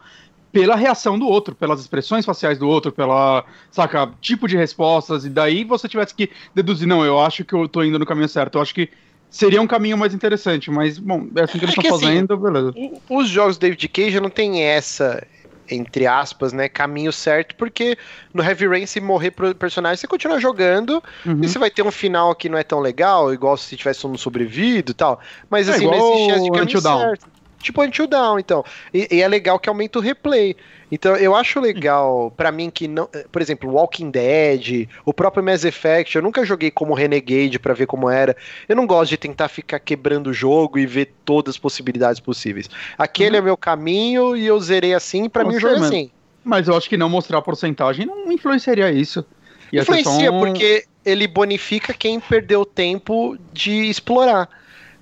pela reação do outro, pelas expressões faciais do outro, pela, saca, tipo de respostas, e daí você tivesse que deduzir, não, eu acho que eu tô indo no caminho certo, eu acho que seria um caminho mais interessante, mas, bom, é assim que eles estão é assim, fazendo, assim, beleza. Os jogos David Cage não tem essa, entre aspas, né, caminho certo, porque no Heavy Rain, se morrer pro personagem, você continua jogando, uhum. e você vai ter um final que não é tão legal, igual se tivesse um sobrevivido e tal, mas é, assim, não existe chance de caminho certo. Tipo Until Down, então. E, e, é legal que aumenta o replay. Então, eu acho legal, para mim, que não. Por exemplo, Walking Dead, o próprio Mass Effect, eu nunca joguei como Renegade para ver como era. Eu não gosto de tentar ficar quebrando o jogo e ver todas as possibilidades possíveis. Aquele uhum. é meu caminho e eu zerei assim, para mim o jogo é assim. Mas eu acho que não mostrar a porcentagem não influenciaria isso. Ia Influencia, um... porque ele bonifica quem perdeu tempo de explorar.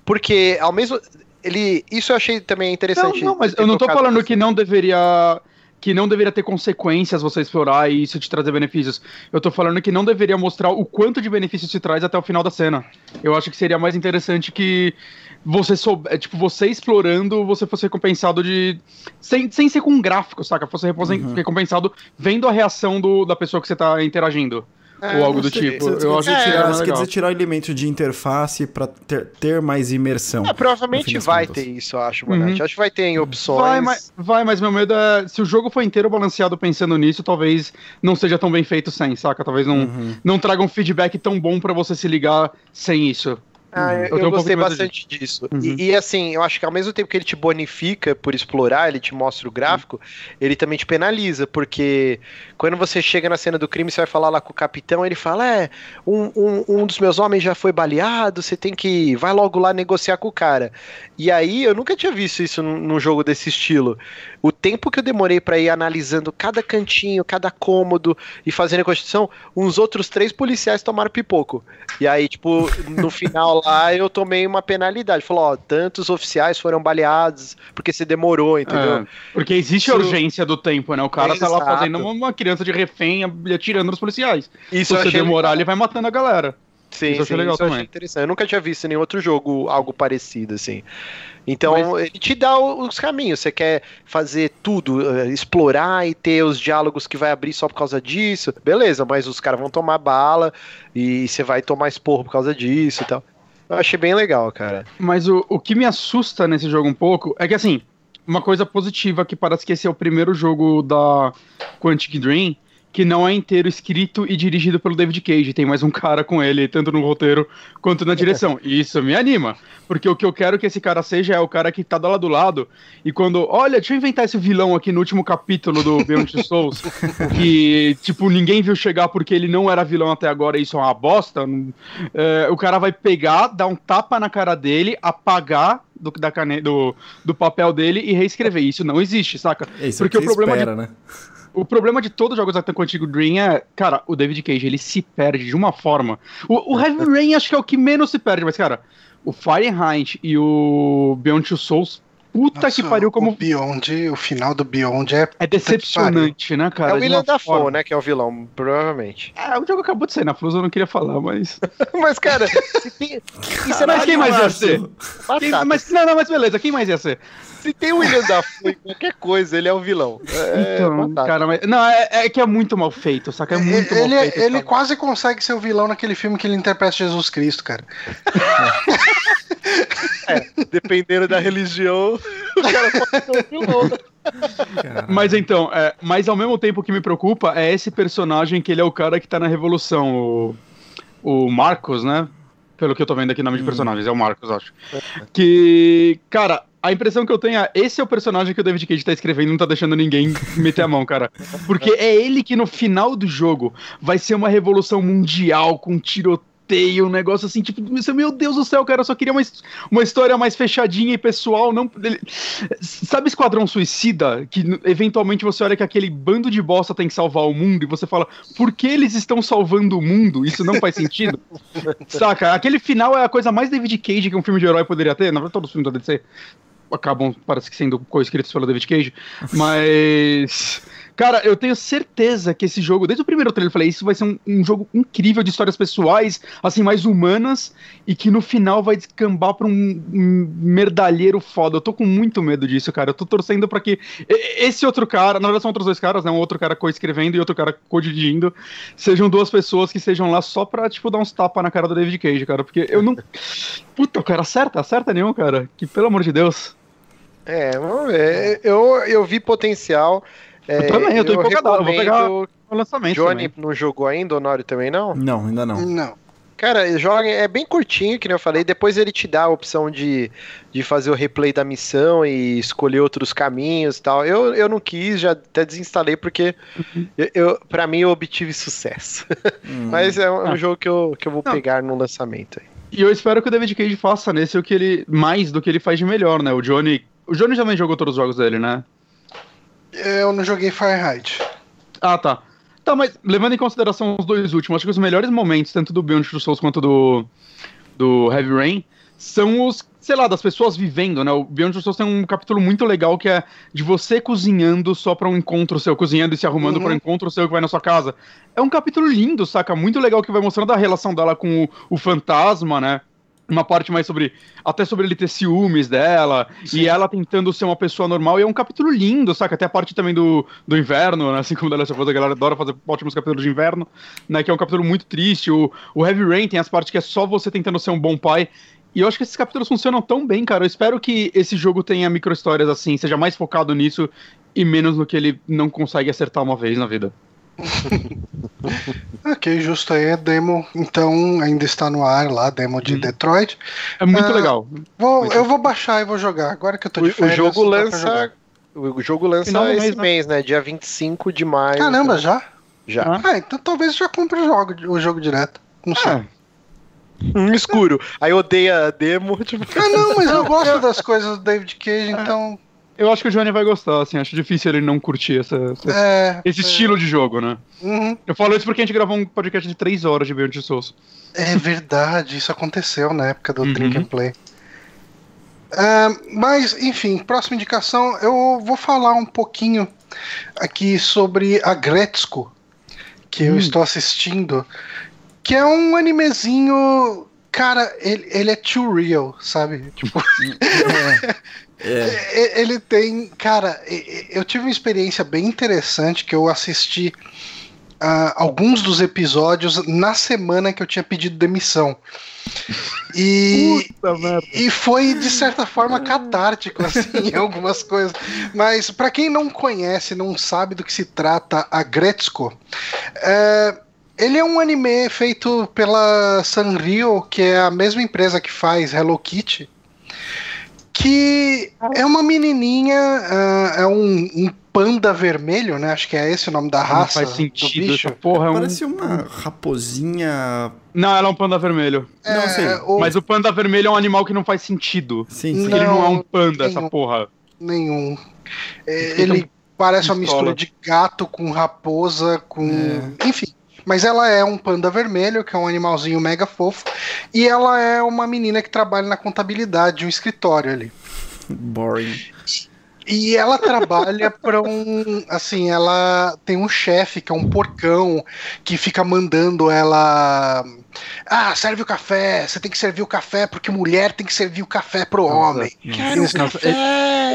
Porque ao mesmo ele. Isso eu achei também interessante. Não, não mas eu não tô falando que não deveria. Que não deveria ter consequências você explorar e isso te trazer benefícios. Eu tô falando que não deveria mostrar o quanto de benefícios se traz até o final da cena. Eu acho que seria mais interessante que você soube, é, tipo, você explorando, você fosse recompensado de. Sem, sem ser com um gráfico, saca? Fosse uhum. recompensado vendo a reação do, da pessoa que você tá interagindo. É, ou algo do sei. tipo. Você, eu acho que é, tirar, quer dizer tirar elementos de interface para ter, ter, mais imersão. É, provavelmente vai ter isso, eu acho, Bonatti. Uhum. Acho que vai ter em opções. Vai mas, vai, mas meu medo é. Se o jogo for inteiro balanceado pensando nisso, talvez não seja tão bem feito sem, saca? Talvez não, uhum. não traga um feedback tão bom para você se ligar sem isso. Ah, eu, eu, gostei um bastante disso. Uhum. E, e, assim, eu acho que ao mesmo tempo que ele te bonifica por explorar, ele te mostra o gráfico, uhum. ele também te penaliza, porque quando você chega na cena do crime, você vai falar lá com o capitão, ele fala: É, um, um, um dos meus homens já foi baleado, você tem que. Vai logo lá negociar com o cara. E aí, eu nunca tinha visto isso num, num jogo desse estilo. O tempo que eu demorei para ir analisando cada cantinho, cada cômodo e fazendo a constituição, uns outros três policiais tomaram pipoco. E aí, tipo, no [laughs] final lá eu tomei uma penalidade. Falou, ó, tantos oficiais foram baleados porque você demorou, entendeu? É, porque existe a urgência do tempo, né? O cara Exato. tá lá fazendo uma criança de refém atirando nos policiais. Isso Se você demorar, legal. ele vai matando a galera. Sim, isso sim, legal isso também. interessante. Eu nunca tinha visto em nenhum outro jogo algo parecido, assim. Então, Mas... ele te dá os caminhos. Você quer fazer tudo, uh, explorar e ter os diálogos que vai abrir só por causa disso. Beleza, mas os caras vão tomar bala e você vai tomar esporro por causa disso e tal. Eu achei bem legal, cara. Mas o, o que me assusta nesse jogo um pouco é que, assim, uma coisa positiva que parece que esse é o primeiro jogo da Quantic Dream que não é inteiro escrito e dirigido pelo David Cage. Tem mais um cara com ele, tanto no roteiro quanto na direção. [laughs] E isso me anima. Porque o que eu quero que esse cara seja é o cara que tá do lado do lado. E quando, olha, deixa eu inventar esse vilão aqui no último capítulo do Beyond the Souls. [laughs] que, tipo, ninguém viu chegar porque ele não era vilão até agora e isso é uma bosta. É, o cara vai pegar, dar um tapa na cara dele, apagar do, da cane... do, do papel dele e reescrever. Isso não existe, saca? É isso porque o problema espera, de... né? O problema de todo jogos até contigo Dream é, cara, o David Cage, ele se perde de uma forma. O, o Heavy Rain acho que é o que menos se perde, mas, cara, o Fahrenheit e o Beyond Two Souls Puta Nossa, que pariu como. O Beyond, o final do Beyond é. É decepcionante, né, cara? É o William Dafoe, né? Que é o vilão, provavelmente. É, o jogo acabou de sair na Flus, eu não queria falar, mas. [laughs] mas, cara. se [laughs] mas quem mais ia ser? Quem... Mas, não, não, mas beleza, quem mais ia ser? Se tem o William Dafoe em qualquer coisa, ele é o vilão. É, então, cara, mas, não, é, é, que é muito mal feito, saca? É muito ele, mal feito. Ele quase consegue ser o vilão naquele filme que ele interpreta Jesus Cristo, cara. é, dependendo da religião, o cara pode ser o vilão. Mas então, é, mas ao mesmo tempo que me preocupa é esse personagem que ele é o cara que tá na revolução, o, o Marcos, né? Pelo que eu tô vendo aqui, nome de hum. personagens, é o Marcos, acho. Que, cara, a impressão que eu tenho é, esse é o personagem que o David Cage tá escrevendo e não tá deixando ninguém [laughs] meter a mão, cara. Porque é ele que no final do jogo vai ser uma revolução mundial com tiroteio, um negócio assim, tipo, meu Deus do céu, cara, eu só queria uma, uma história mais fechadinha e pessoal, não... Ele... Sabe Esquadrão Suicida? Que eventualmente você olha que aquele bando de bosta tem que salvar o mundo e você fala, por que eles estão salvando o mundo? Isso não faz sentido? [laughs] Saca? Aquele final é a coisa mais David Cage que um filme de herói poderia ter, na verdade todos os filmes da DC acabam, parece que sendo co-escritos pelo David Cage, mas. Cara, eu tenho certeza que esse jogo, desde o primeiro trailer eu falei, isso vai ser um, um, jogo incrível de histórias pessoais, assim, mais humanas, e que no final vai descambar pra um, um merdalheiro foda. Eu tô com muito medo disso, cara. Eu tô torcendo para que esse outro cara, na verdade são outros dois caras, né? Um outro cara co-escrevendo e outro cara co-dirigindo, sejam duas pessoas que estejam lá só pra, tipo, dar uns tapas na cara do David Cage, cara. Porque eu não. [laughs] Puta, cara, acerta, acerta nenhum, cara. Que pelo amor de Deus. É, vamos ver. Eu, eu vi potencial. Eu também, eu tô eu empolgado. Eu vou pegar o lançamento. Johnny também. não jogou ainda, Honório também não? Não, ainda não. Não. Cara, joga, é bem curtinho, que nem eu falei. Depois ele te dá a opção de, de fazer o replay da missão e escolher outros caminhos e tal. Eu, eu não quis, já até desinstalei, porque uhum. eu, eu, pra mim eu obtive sucesso. Hum. [laughs] Mas é um, ah. um, jogo que eu, que eu vou não. pegar no lançamento aí. E eu espero que o David Cage faça nesse o que ele. mais do que ele faz de melhor, né? O Johnny o Johnny também jogou todos os jogos dele, né? Eu não joguei Fahrenheit. Ah, tá. Tá, mas levando em consideração os dois últimos, acho que os melhores momentos, tanto do Beyond Two Souls quanto do, do Heavy Rain, são os, sei lá, das pessoas vivendo, né? O Beyond Two Souls tem um capítulo muito legal que é de você cozinhando só para um encontro seu, cozinhando e se arrumando uhum. para um encontro seu que vai na sua casa. É um capítulo lindo, saca? Muito legal que vai mostrando a relação dela com o, o fantasma, né? Uma parte mais sobre. Até sobre ele ter ciúmes dela. Sim. E ela tentando ser uma pessoa normal. E é um capítulo lindo, saca? Até a parte também do, do inverno, né? Assim como da Last of Us, a galera adora fazer ótimos capítulos de inverno, né? Que é um capítulo muito triste. O, o Heavy Rain tem as partes que é só você tentando ser um bom pai. E eu acho que esses capítulos funcionam tão bem, cara. Eu espero que esse jogo tenha micro-histórias assim, seja mais focado nisso e menos no que ele não consegue acertar uma vez na vida. [laughs] ok, justo aí, é demo, então ainda está no ar lá, demo de hum. Detroit. É muito uh, legal. Vou, muito eu vou baixar e vou jogar, agora que eu tô de férias. O jogo lança, o jogo lança esse mês, né? mês, né? Dia 25 de maio. Caramba, então. já? Já. Ah, então talvez eu já compre o jogo, o jogo direto. Não sei. Ah. Um escuro. Aí odeia a demo. [laughs] Tipo... Ah, não, mas eu [laughs] gosto das coisas do David Cage, então. Eu acho que o Johnny vai gostar, assim, acho difícil ele não curtir essa, essa é, esse é. estilo de jogo, né? Uhum. Eu falo isso porque a gente gravou um podcast de 3 horas de Beyond Souls. É verdade, isso aconteceu na época do uhum. Drink and Play. Uh, mas, enfim, próxima indicação, eu vou falar um pouquinho aqui sobre a Gretzko, que hum. eu estou assistindo, que é um animezinho. Cara, ele, ele é too real, sabe? Tipo. [laughs] [laughs] é. É. Ele tem. Cara, eu tive uma experiência bem interessante que eu assisti uh, alguns dos episódios na semana que eu tinha pedido demissão. E, e foi, de certa forma, catártico, assim, em [laughs] algumas coisas. Mas, para quem não conhece, não sabe do que se trata a Gretzko, é, ele é um anime feito pela Sanrio, que é a mesma empresa que faz Hello Kitty que é uma menininha, uh, é um, um, panda vermelho, né? Acho que é esse o nome da raça. Não faz sentido essa porra. É um... Parece uma raposinha. Não, ela é um panda vermelho. É, não sei. O... Mas o panda vermelho é um animal que não faz sentido. Sim, sim. Não, ele não é um panda, nenhum, essa porra. Nenhum. É, ele parece uma mistura de gato com raposa, com. É. Enfim. Mas ela é um panda vermelho, que é um animalzinho mega fofo, e ela é uma menina que trabalha na contabilidade de um escritório ali. Boring. E ela trabalha para um. Assim, ela tem um chefe que é um porcão que fica mandando ela. Ah, serve o café. Você tem que servir o café porque mulher tem que servir o café pro homem. Quero café.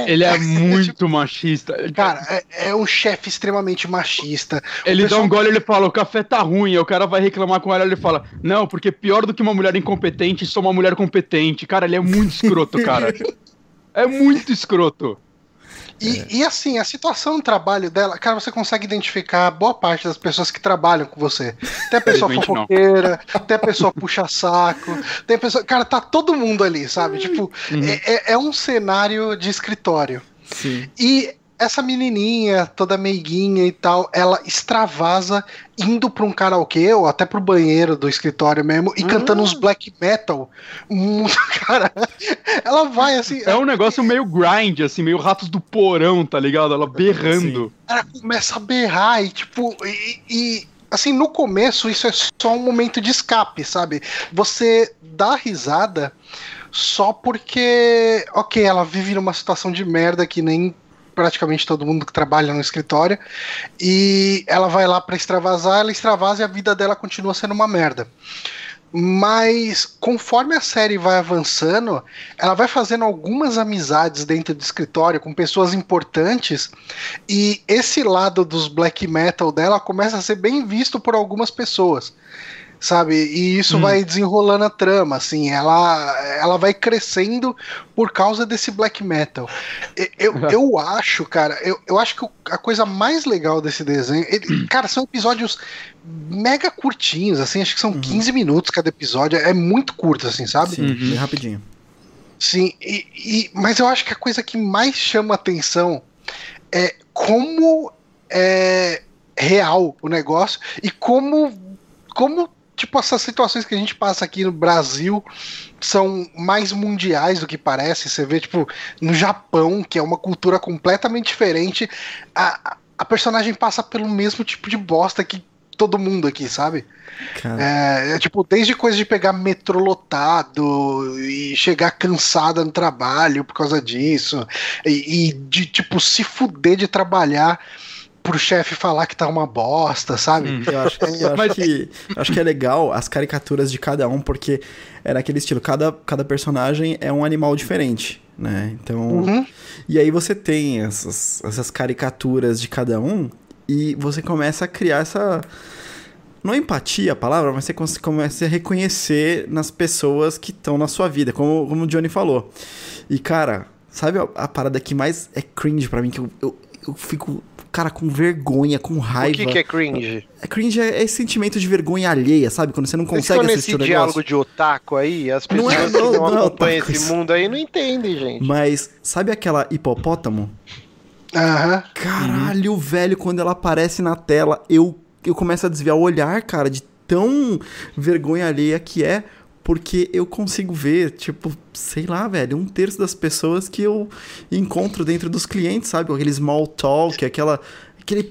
Ele, ele, é [laughs] muito machista. Cara, é, é um chefe extremamente machista. Ele pessoal... dá um gole e ele fala: o café tá ruim. Aí o cara vai reclamar com ela ele fala: Não, porque pior do que uma mulher incompetente, sou uma mulher competente. Cara, ele é muito escroto, cara. [laughs] é muito escroto. E, é. e, assim, a situação no trabalho dela, cara, você consegue identificar boa parte das pessoas que trabalham com você. Tem a pessoa fofoqueira, tem a pessoa puxa-saco, tem a pessoa. Cara, tá todo mundo ali, sabe? Tipo, uhum. é, é, é um cenário de escritório. Sim. E essa menininha, toda meiguinha e tal, ela extravasa indo pra um karaokê ou até pro banheiro do escritório mesmo e cantando uns black metal. Hum, [laughs] cara, ela vai assim. É um negócio meio grind, assim, meio ratos do porão, tá ligado? Ela berrando. Sim. Ela começa a berrar e, tipo, e, e assim, no começo isso é só um momento de escape, sabe? Você dá risada só porque, ok, ela vive numa situação de merda que nem praticamente todo mundo que trabalha no escritório. E ela vai lá para extravasar, ela extravasa e a vida dela continua sendo uma merda. Mas conforme a série vai avançando, ela vai fazendo algumas amizades dentro do escritório com pessoas importantes, e esse lado dos black metal dela começa a ser bem visto por algumas pessoas sabe? E isso hum. vai desenrolando a trama, assim, ela, ela vai crescendo por causa desse black metal. Eu, [laughs] eu acho, cara, eu, eu acho que a coisa mais legal desse desenho, ele, [clears throat] cara, são episódios mega curtinhos, assim, acho que são uhum. 15 minutos cada episódio, é muito curto, assim, sabe? Sim, uhum. bem rapidinho. Sim, e, e, mas eu acho que a coisa que mais chama atenção é como é real o negócio e como como tipo, essas situações que a gente passa aqui no Brasil são mais mundiais do que parece. Você vê, tipo, no Japão, que é uma cultura completamente diferente, a, a personagem passa pelo mesmo tipo de bosta que todo mundo aqui, sabe? É, é, tipo, desde coisa de pegar metrô lotado e chegar cansada no trabalho por causa disso, e, e de, tipo, se fuder de trabalhar pro chefe falar que tá uma bosta, sabe? Hum, eu acho, eu acho Mas... que, acho que é legal as caricaturas de cada um, porque é naquele estilo, cada, cada personagem é um animal diferente, né? Então. Uhum. E aí você tem essas, essas caricaturas de cada um e você começa a criar essa. Não é empatia a palavra, mas você começa a reconhecer nas pessoas que estão na sua vida, como, como o Johnny falou. E, cara, sabe a, a parada que mais é cringe para mim, que eu, eu eu fico cara, com vergonha, com raiva. O que, que é cringe? É cringe é, é, esse sentimento de vergonha alheia, sabe? Quando você não consegue Vocês assistir nesse diálogo de otaku aí, as pessoas não é, não, que não, não acompanham esse mundo aí não entendem, gente. Mas sabe aquela hipopótamo? Aham. Caralho, uhum. velho, quando ela aparece na tela, eu, eu começo a desviar o olhar, cara, de tão vergonha alheia que é porque eu consigo ver, tipo, sei lá, velho, um terço das pessoas que eu encontro dentro dos clientes, sabe? Aquele small talk, aquela, aquele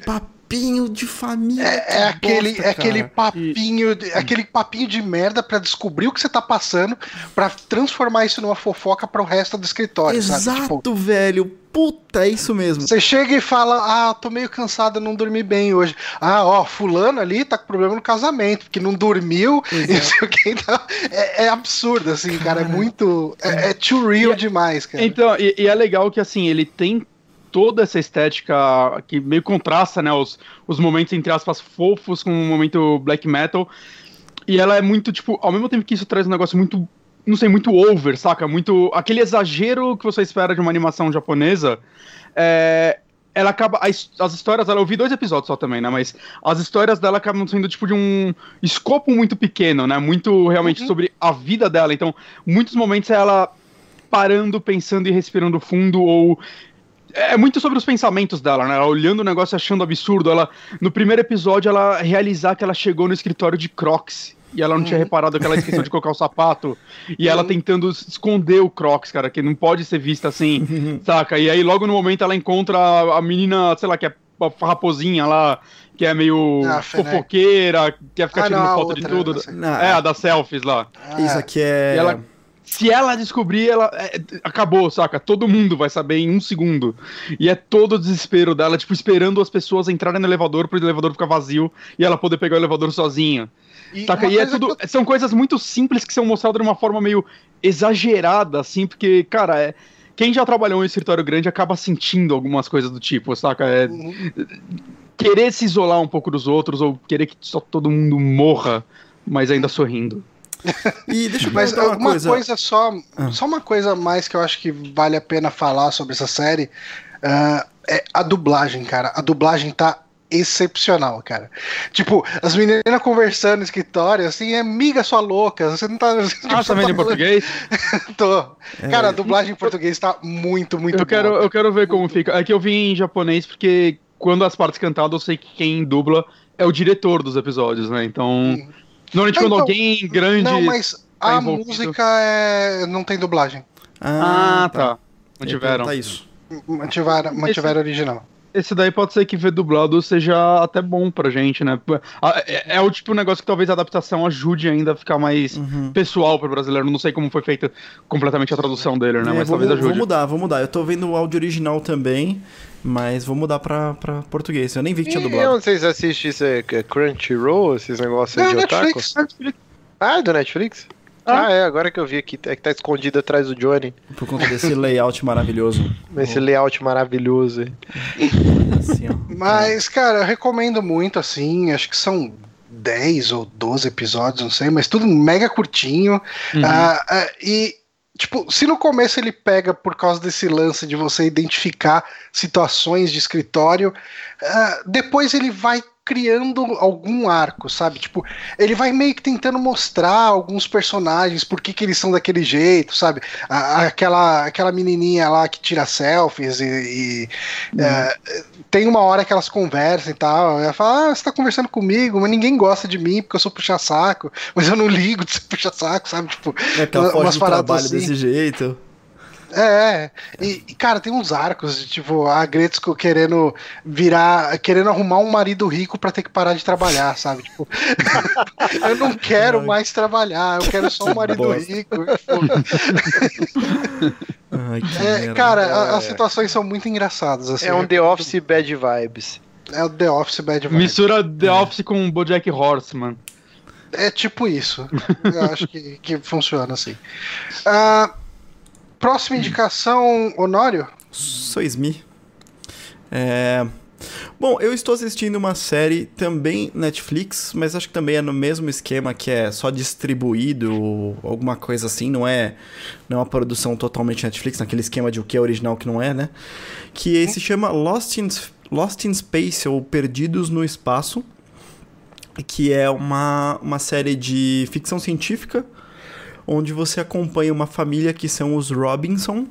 papinho de família. É, é aquele, bosta, é aquele papinho, e... aquele papinho de merda para descobrir o que você tá passando, para transformar isso numa fofoca para o resto do escritório, Exato, sabe? Tipo, velho puta, é isso mesmo. Você chega e fala, ah, tô meio cansado, não dormi bem hoje. Ah, ó, fulano ali tá com problema no casamento, porque não dormiu, e sei o que. [laughs] Então, é, é absurdo, assim, cara, cara é muito. É, é too real e, demais, cara. Então, e, e é legal que, assim, ele tem toda essa estética que meio contrasta, né, os, os momentos, entre aspas, fofos com o momento black metal. E ela é muito, tipo, ao mesmo tempo que isso traz um negócio muito não sei, muito over, saca? Muito. Aquele exagero que você espera de uma animação japonesa. É, ela acaba. As, as histórias dela, eu vi dois episódios só também, né? Mas as histórias dela acabam sendo tipo de um escopo muito pequeno, né? Muito realmente uhum. sobre a vida dela. Então, muitos momentos é ela parando, pensando e respirando fundo, ou. É muito sobre os pensamentos dela, né? Ela olhando o negócio achando absurdo. Ela, no primeiro episódio, ela realizar que ela chegou no escritório de Crocs e ela não tinha uhum. reparado que ela esqueceu de colocar o sapato. E ela uhum. tentando esconder o Crocs, cara, que não pode ser vista assim, uhum. saca? E aí logo no momento ela encontra a menina, sei lá, que é a raposinha lá, que é meio ah, fofoqueira, que quer ficar ah, tirando não, foto outra, de tudo. Não, é, a das selfies lá. Ah, Isso aqui é. E ela, se ela descobrir, ela é, acabou, saca? Todo mundo vai saber em um segundo. E é todo o desespero dela, tipo, esperando as pessoas entrarem no elevador pro elevador ficar vazio e ela poder pegar o elevador sozinha. E, Saca? e é tudo, eu... são coisas muito simples que são mostradas de uma forma meio exagerada, assim, porque, cara, é, quem já trabalhou em um escritório grande acaba sentindo algumas coisas do tipo, saca? É, uhum. Querer se isolar um pouco dos outros ou querer que só todo mundo morra, mas ainda sorrindo. E deixa eu Mas uma, uma coisa, coisa só, ah. só uma coisa mais que eu acho que vale a pena falar sobre essa série uh, é a dublagem, cara. A dublagem tá excepcional, cara. Tipo, as meninas conversando no escritório, assim, é miga sua louca. Você não tá. [laughs] Tipo, ah, tá vendo em português? [laughs] Tô. É, cara, a dublagem em português tá muito, muito eu quero, Eu quero ver como fica. É que eu vi em japonês porque quando as partes cantadas, eu sei que quem dubla é o diretor dos episódios, né? Então. Normalmente quando então, alguém grande. Não, mas tá a música é... não tem dublagem. Ah, ah tá. tá. Mantiveram. Tá isso. Mantiveram, mantiveram Esse... original esse daí pode ser que ver dublado seja até bom pra gente, né? É, é, o tipo de negócio que talvez a adaptação ajude ainda a ficar mais uhum. pessoal pro brasileiro. Não sei como foi feita completamente a tradução dele, né? É, mas vou, talvez ajude. Vou mudar, vou mudar. Eu tô vendo o áudio original também, mas vou mudar pra, pra português. Eu nem vi que tinha dublado. E onde vocês assistem isso? É Crunchyroll, esses negócios Não, de Netflix. otaku? Ah, é do Netflix? Ah. ah, é, agora que eu vi aqui, é que tá escondido atrás do Johnny. Por conta desse [laughs] layout maravilhoso. Esse layout maravilhoso. [laughs] assim, mas, cara, eu recomendo muito, assim, acho que são 10 ou 12 episódios, não sei, mas tudo mega curtinho. Uhum. Uh, uh, e, tipo, se no começo ele pega por causa desse lance de você identificar situações de escritório, uh, depois ele vai criando algum arco, sabe? Tipo, ele vai meio que tentando mostrar alguns personagens, por que, que eles são daquele jeito, sabe? A, aquela, aquela menininha lá que tira selfies e, e uhum. é, tem uma hora que elas conversam e tal. Ela fala: Ah, você tá conversando comigo, mas ninguém gosta de mim porque eu sou puxa-saco, mas eu não ligo de ser puxa-saco, sabe? Tipo, é ela foge do trabalho assim. desse jeito. É, e, cara, tem uns arcos de tipo a Gretzko querendo virar, querendo arrumar um marido rico para ter que parar de trabalhar, sabe? Tipo, [laughs] eu não [laughs] quero Ai. mais trabalhar, eu quero só um [laughs] marido rico. Ai, é, cara, as situações são muito engraçadas. Assim, é um The Office Bad Vibes. É o The Office Bad Vibes. Mistura The é. Office com Bojack Horseman. É tipo isso. Eu acho que, que funciona assim. Uh, Próxima indicação, Honório? Soismi. É, Bom, eu estou assistindo uma série também Netflix, mas acho que também é no mesmo esquema que é só distribuído, alguma coisa assim, não é, não é uma produção totalmente Netflix, naquele esquema de o que é original o que não é, né? Que se chama Lost in, Lost in Space, ou Perdidos no Espaço, que é uma, uma série de ficção científica, onde você acompanha uma família que são os Robinson,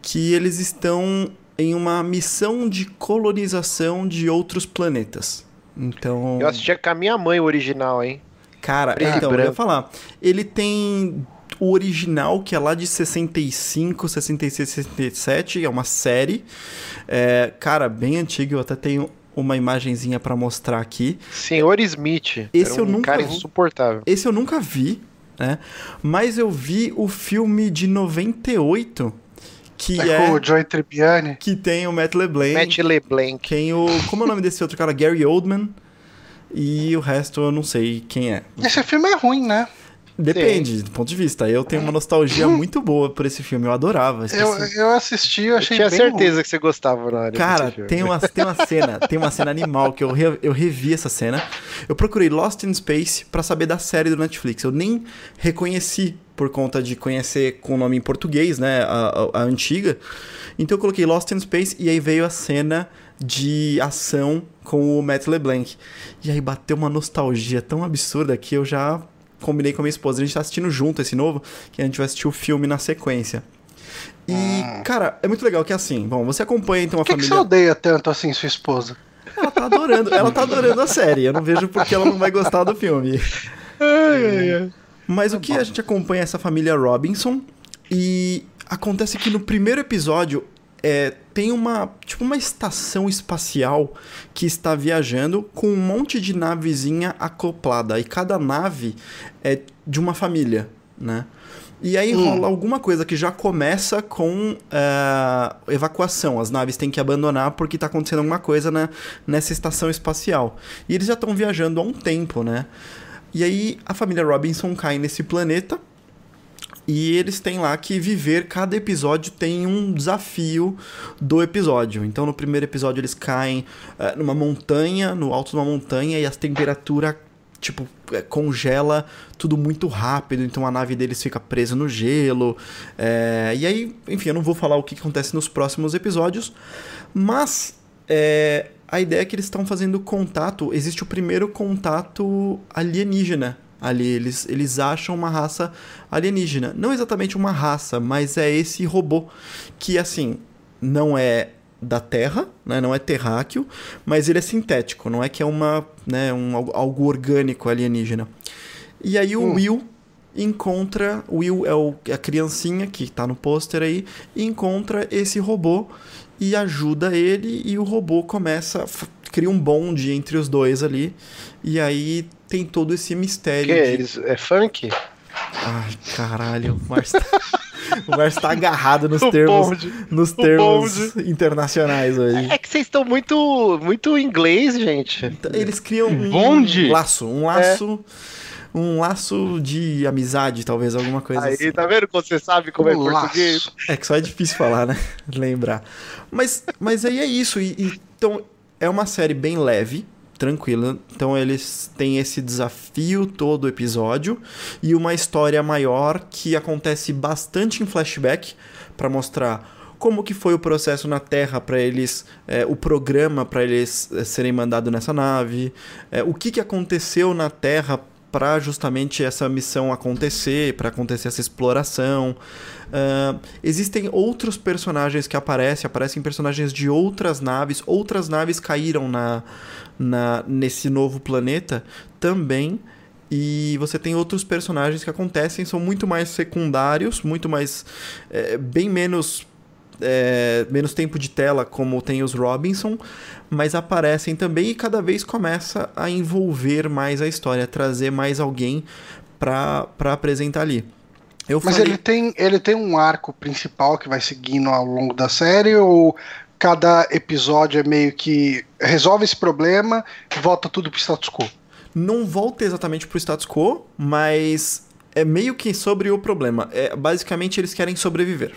que eles estão em uma missão de colonização de outros planetas. Então. Eu assistia com a minha mãe o original, hein? Cara, então, eu ia falar. Ele tem o original, que é lá de 65, 66, 67, é uma série. É, cara, bem antigo, eu até tenho uma imagenzinha para mostrar aqui. Senhor Smith. Esse um eu nunca cara insuportável. Esse eu nunca vi, né? Mas eu vi o filme de 98 que é, é com o Joey Tribbiani. Que tem o Matt LeBlanc. Matt LeBlanc. Tem o... Como é o nome desse outro cara? Gary Oldman. E o resto eu não sei quem é. Esse filme é ruim, né? Depende, Sim. do ponto de vista. Eu tenho uma nostalgia [laughs] muito boa por esse filme, eu adorava. Eu, eu assisti, eu achei eu tinha certeza ruim. que você gostava na área. Cara, tem uma, tem uma cena, tem uma cena animal que eu, re, eu revi essa cena. Eu procurei Lost in Space para saber da série do Netflix. Eu nem reconheci por conta de conhecer com o nome em português, né, a, a, a antiga. Então eu coloquei Lost in Space e aí veio a cena de ação com o Matt LeBlanc. E aí bateu uma nostalgia tão absurda que eu já combinei com a minha esposa. A gente tá assistindo junto esse novo, que a gente vai assistir o filme na sequência. E, hum. cara, é muito legal que assim. Bom, você acompanha então a que família. Por que você odeia tanto assim sua esposa? Ela tá adorando, ela tá adorando a série. Eu não vejo porque ela não vai gostar do filme. Ai, ai, ai. Mas o que a gente acompanha é essa família Robinson. E acontece que no primeiro episódio é, tem uma tipo uma estação espacial que está viajando com um monte de navezinha acoplada e cada nave é de uma família, né? E aí hum. rola alguma coisa que já começa com uh, evacuação. As naves têm que abandonar porque está acontecendo alguma coisa né, nessa estação espacial. E eles já estão viajando há um tempo, né? E aí a família Robinson cai nesse planeta e eles têm lá que viver, cada episódio tem um desafio do episódio. Então no primeiro episódio eles caem uh, numa montanha, no alto de uma montanha, e a temperatura tipo é, congela tudo muito rápido, então a nave deles fica presa no gelo. É, e aí, enfim, eu não vou falar o que acontece nos próximos episódios, mas é, a ideia é que eles estão fazendo contato. Existe o primeiro contato alienígena ali. Eles, eles acham uma raça alienígena. Não exatamente uma raça, mas é esse robô que, assim, não é da Terra, né? não é terráqueo, mas ele é sintético, não é que é uma, né, um, algo orgânico alienígena. E aí o hum. Will encontra, o Will é, o, é a criancinha que está no pôster aí, encontra esse robô e ajuda ele e o robô começa cria um bonde entre os dois ali e aí tem todo esse mistério. Que de... eles, é funk? Ai, caralho, o Márcio tá, [laughs] o tá agarrado [laughs] nos o termos, bonde, nos termos internacionais hoje. É que vocês estão muito, muito inglês, gente. Então, eles criam um bonde? laço, um laço. É um laço de amizade, talvez, alguma coisa Aí, assim. tá vendo como você sabe como um é laço. português? É que só é difícil falar, né? [laughs] Lembrar. Mas, mas aí é isso. E, e, então, é uma série bem leve, tranquila. Então eles têm esse desafio todo o episódio e uma história maior que acontece bastante em flashback para mostrar como que foi o processo na Terra para eles, é, o programa para eles é, serem mandados nessa nave, é, o que, que aconteceu na Terra para justamente essa missão acontecer, para acontecer essa exploração. Uh, existem outros personagens que aparecem, aparecem personagens de outras naves, outras naves caíram na, na nesse novo planeta também. E você tem outros personagens que acontecem, são muito mais secundários, muito mais. É, bem menos é, menos tempo de tela, como tem os Robinson, mas aparecem também e cada vez começa a envolver mais a história, trazer mais alguém para apresentar ali. Eu mas falei... ele, tem, ele tem um arco principal que vai seguindo ao longo da série ou cada episódio é meio que resolve esse problema e volta tudo pro status quo? Não volta exatamente pro status quo, mas é meio que sobre o problema. É, basicamente eles querem sobreviver.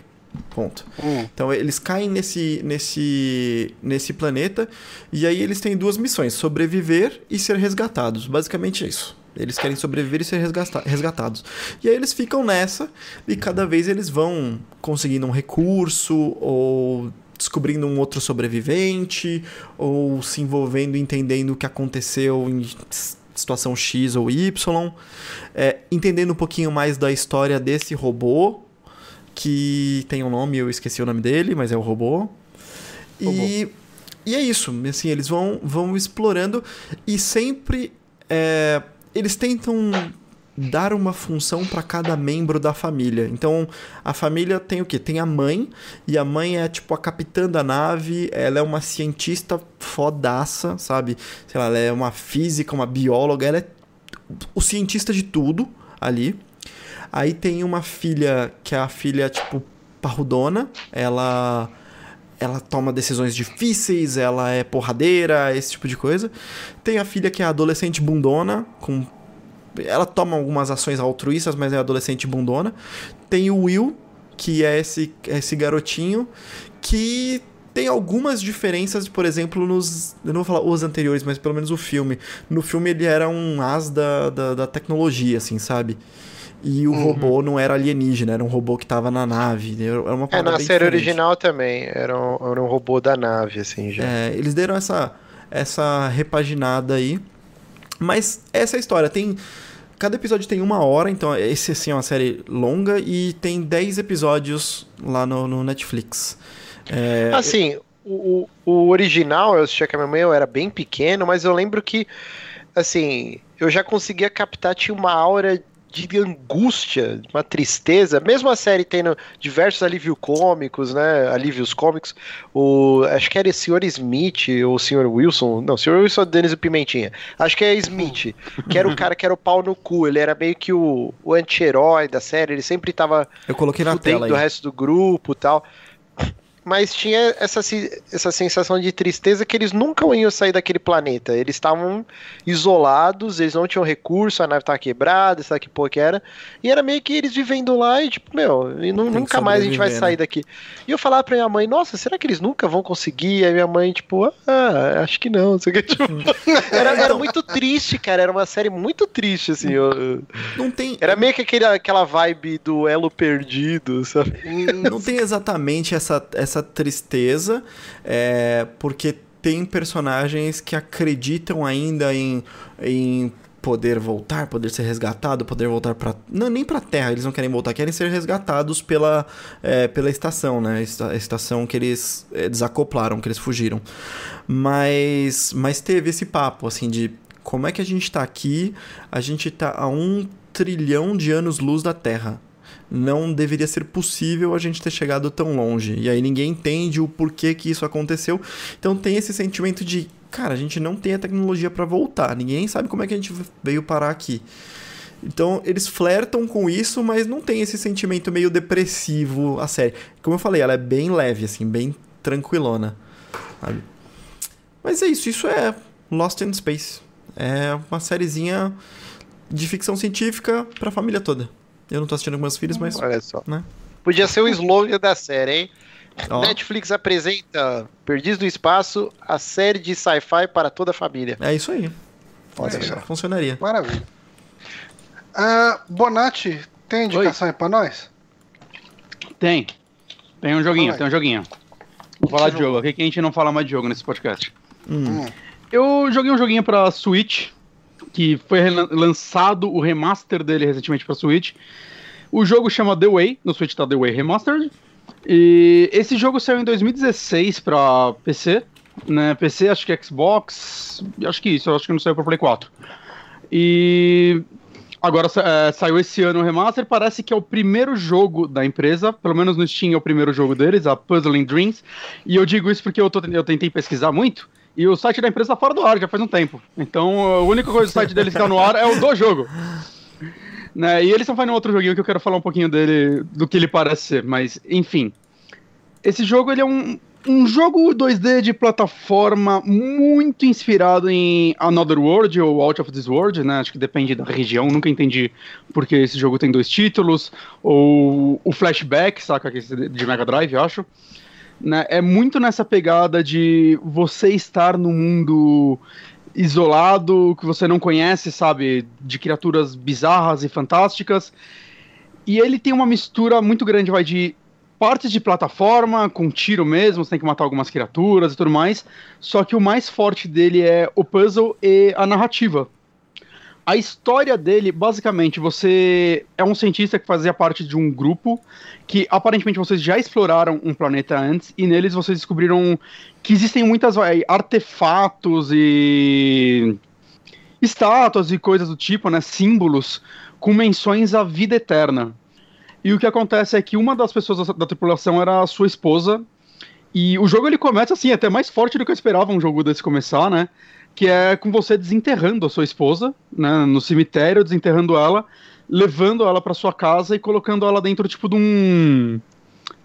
Ponto. Hum. Então eles caem nesse, nesse, nesse planeta e aí eles têm duas missões: sobreviver e ser resgatados. Basicamente é isso. Eles querem sobreviver e ser resgatados. E aí eles ficam nessa e cada vez eles vão conseguindo um recurso ou descobrindo um outro sobrevivente ou se envolvendo, entendendo o que aconteceu em situação X ou Y, é, entendendo um pouquinho mais da história desse robô que tem um nome, eu esqueci o nome dele, mas é o robô. E, e é isso, assim, eles vão, vão explorando e sempre é, eles tentam dar uma função para cada membro da família. Então, a família tem o quê? Tem a mãe, e a mãe é tipo a capitã da nave, ela é uma cientista fodaça, sabe? Sei lá, ela é uma física, uma bióloga, ela é o cientista de tudo ali. Aí tem uma filha que é a filha, tipo, parrudona. Ela. Ela toma decisões difíceis, ela é porradeira, esse tipo de coisa. Tem a filha que é adolescente bundona, com. Ela toma algumas ações altruístas, mas é adolescente bundona. Tem o Will, que é esse, esse garotinho, que tem algumas diferenças, por exemplo, nos. Eu não vou falar os anteriores, mas pelo menos o filme. No filme ele era um as da, da, da tecnologia, assim, sabe? E o uhum. robô não era alienígena, era um robô que tava na nave. Era uma é, na série diferente. original também. Era um, era um robô da nave, assim, já. É, eles deram essa, essa repaginada aí. Mas essa é a história. Tem. Cada episódio tem uma hora, então esse assim é uma série longa e tem 10 episódios lá no, no Netflix. É, assim, o, o original, eu assisti com a minha mãe, eu era bem pequeno, mas eu lembro que, assim, eu já conseguia captar, tinha uma aura de angústia, uma tristeza. Mesmo a série tendo diversos alívios cômicos, né? Alívios cômicos. O, acho que era o Sr. Smith ou o Sr. Wilson. Não, o Sr. Wilson é o Denis Pimentinha. Acho que é Smith, que era o cara que era o pau no cu. Ele era meio que o, o anti-herói da série. Ele sempre tava. Eu coloquei na tela do resto do grupo e tal mas tinha essa, essa sensação de tristeza que eles nunca iam sair daquele planeta. Eles estavam isolados, eles não tinham recurso, a nave estava quebrada, sabe que porra que era. E era meio que eles vivendo lá e, tipo, meu, e não, nunca mais a gente vai sair né? daqui. E eu falava pra minha mãe, nossa, será que eles nunca vão conseguir? Aí minha mãe, tipo, ah, acho que não. Tipo, [laughs] era, era muito triste, cara. Era uma série muito triste, assim. Eu, não tem. Era meio que aquele, aquela vibe do elo perdido, sabe? Não tem exatamente essa, essa essa tristeza, é, porque tem personagens que acreditam ainda em, em poder voltar, poder ser resgatado, poder voltar para não nem para Terra, eles não querem voltar, querem ser resgatados pela é, pela estação, né? A estação que eles é, desacoplaram, que eles fugiram. Mas mas teve esse papo assim de como é que a gente está aqui? A gente está a um trilhão de anos luz da Terra não deveria ser possível a gente ter chegado tão longe. E aí ninguém entende o porquê que isso aconteceu. Então tem esse sentimento de, cara, a gente não tem a tecnologia para voltar. Ninguém sabe como é que a gente veio parar aqui. Então eles flertam com isso, mas não tem esse sentimento meio depressivo a série. Como eu falei, ela é bem leve, assim, bem tranquilona. Sabe? Mas é isso, isso é Lost in Space. É uma sériezinha de ficção científica pra família toda. Eu não tô assistindo meus filhos, mas. Olha só. Né? Podia ser o slogan da série, hein? Oh. Netflix apresenta Perdidos do Espaço, a série de sci-fi para toda a família. É isso aí. Olha só. Funcionaria. Maravilha. Uh, Bonatti, tem indicação Oi. aí pra nós? Tem. Tem um joguinho, tem um joguinho. Vou falar de jogo. Aqui que a gente não fala mais de jogo nesse podcast. Hum. Eu joguei um joguinho pra Switch que foi lançado o remaster dele recentemente para Switch. O jogo chama The Way, no Switch tá The Way Remastered. E esse jogo saiu em 2016 para PC, né? PC, acho que Xbox, acho que isso, acho que não saiu para Play 4. E agora é, saiu esse ano o remaster, parece que é o primeiro jogo da empresa, pelo menos no Steam é o primeiro jogo deles, a Puzzling Dreams. E eu digo isso porque eu, tô, eu tentei pesquisar muito. E o site da empresa tá fora do ar já faz um tempo. Então a única coisa do site deles que tá no ar é o do jogo. [laughs] Né? E eles estão fazendo outro joguinho que eu quero falar um pouquinho dele, do que ele parece ser, mas enfim. Esse jogo ele é um. um jogo 2D de plataforma muito inspirado em Another World ou Out of This World, né? Acho que depende da região. Nunca entendi porque esse jogo tem dois títulos. Ou o Flashback, saca? É de Mega Drive, eu acho. Né? É muito nessa pegada de você estar no mundo isolado, que você não conhece, sabe? De criaturas bizarras e fantásticas. E ele tem uma mistura muito grande, vai de partes de plataforma, com tiro mesmo, você tem que matar algumas criaturas e tudo mais. Só que o mais forte dele é o puzzle e a narrativa. A história dele, basicamente, você é um cientista que fazia parte de um grupo que aparentemente vocês já exploraram um planeta antes e neles vocês descobriram que existem muitas artefatos e estátuas e coisas do tipo, né, símbolos com menções à vida eterna. E o que acontece é que uma das pessoas da, da tripulação era a sua esposa. E o jogo ele começa assim, até mais forte do que eu esperava um jogo desse começar, né? Que é com você desenterrando a sua esposa, né? No cemitério, desenterrando ela, levando ela para sua casa e colocando ela dentro, tipo, de um.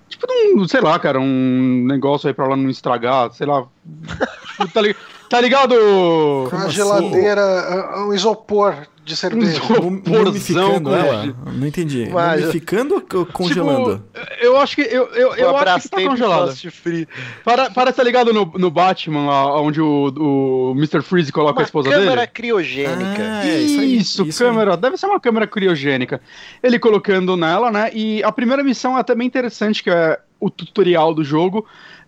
Tipo, de um, sei lá, cara, um negócio aí pra ela não estragar, sei lá. [laughs] tá, li tá ligado? Com a geladeira, um isopor de cerveja. Mumificando ela? Não entendi. Mas, Mumificando ou congelando? Tipo, eu acho que eu, eu, eu acho que tá congelado. Para, para tá ligado no, no Batman, lá, onde o, o Mr. Freeze coloca uma a esposa câmera dele? câmera criogênica. Ah, é, isso, aí, isso, isso câmera. Aí. Deve ser uma câmera criogênica. Ele colocando nela, né? E a primeira missão é até bem interessante, que é o tutorial do jogo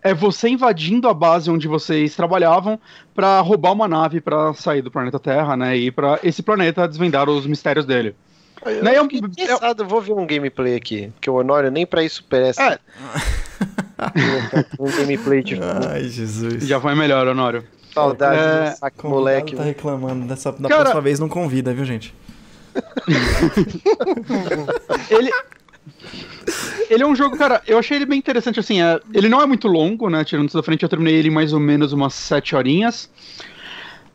é você invadindo a base onde vocês trabalhavam para roubar uma nave para sair do planeta Terra, né? E ir para esse planeta desvendar os mistérios dele. Eu, né, eu, eu, eu vou ver um gameplay aqui, porque o Honório nem pra isso presta. É. um gameplay tipo. [laughs] Ai, Jesus. Já foi melhor, Honório. Saudade é... do saco moleque. tá reclamando. Dessa, da Cara... próxima vez não convida, viu, gente? [laughs] ele, ele é um jogo, cara, eu achei ele bem interessante, assim, é, ele não é muito longo, né, tirando isso da frente, eu terminei ele mais ou menos umas sete horinhas.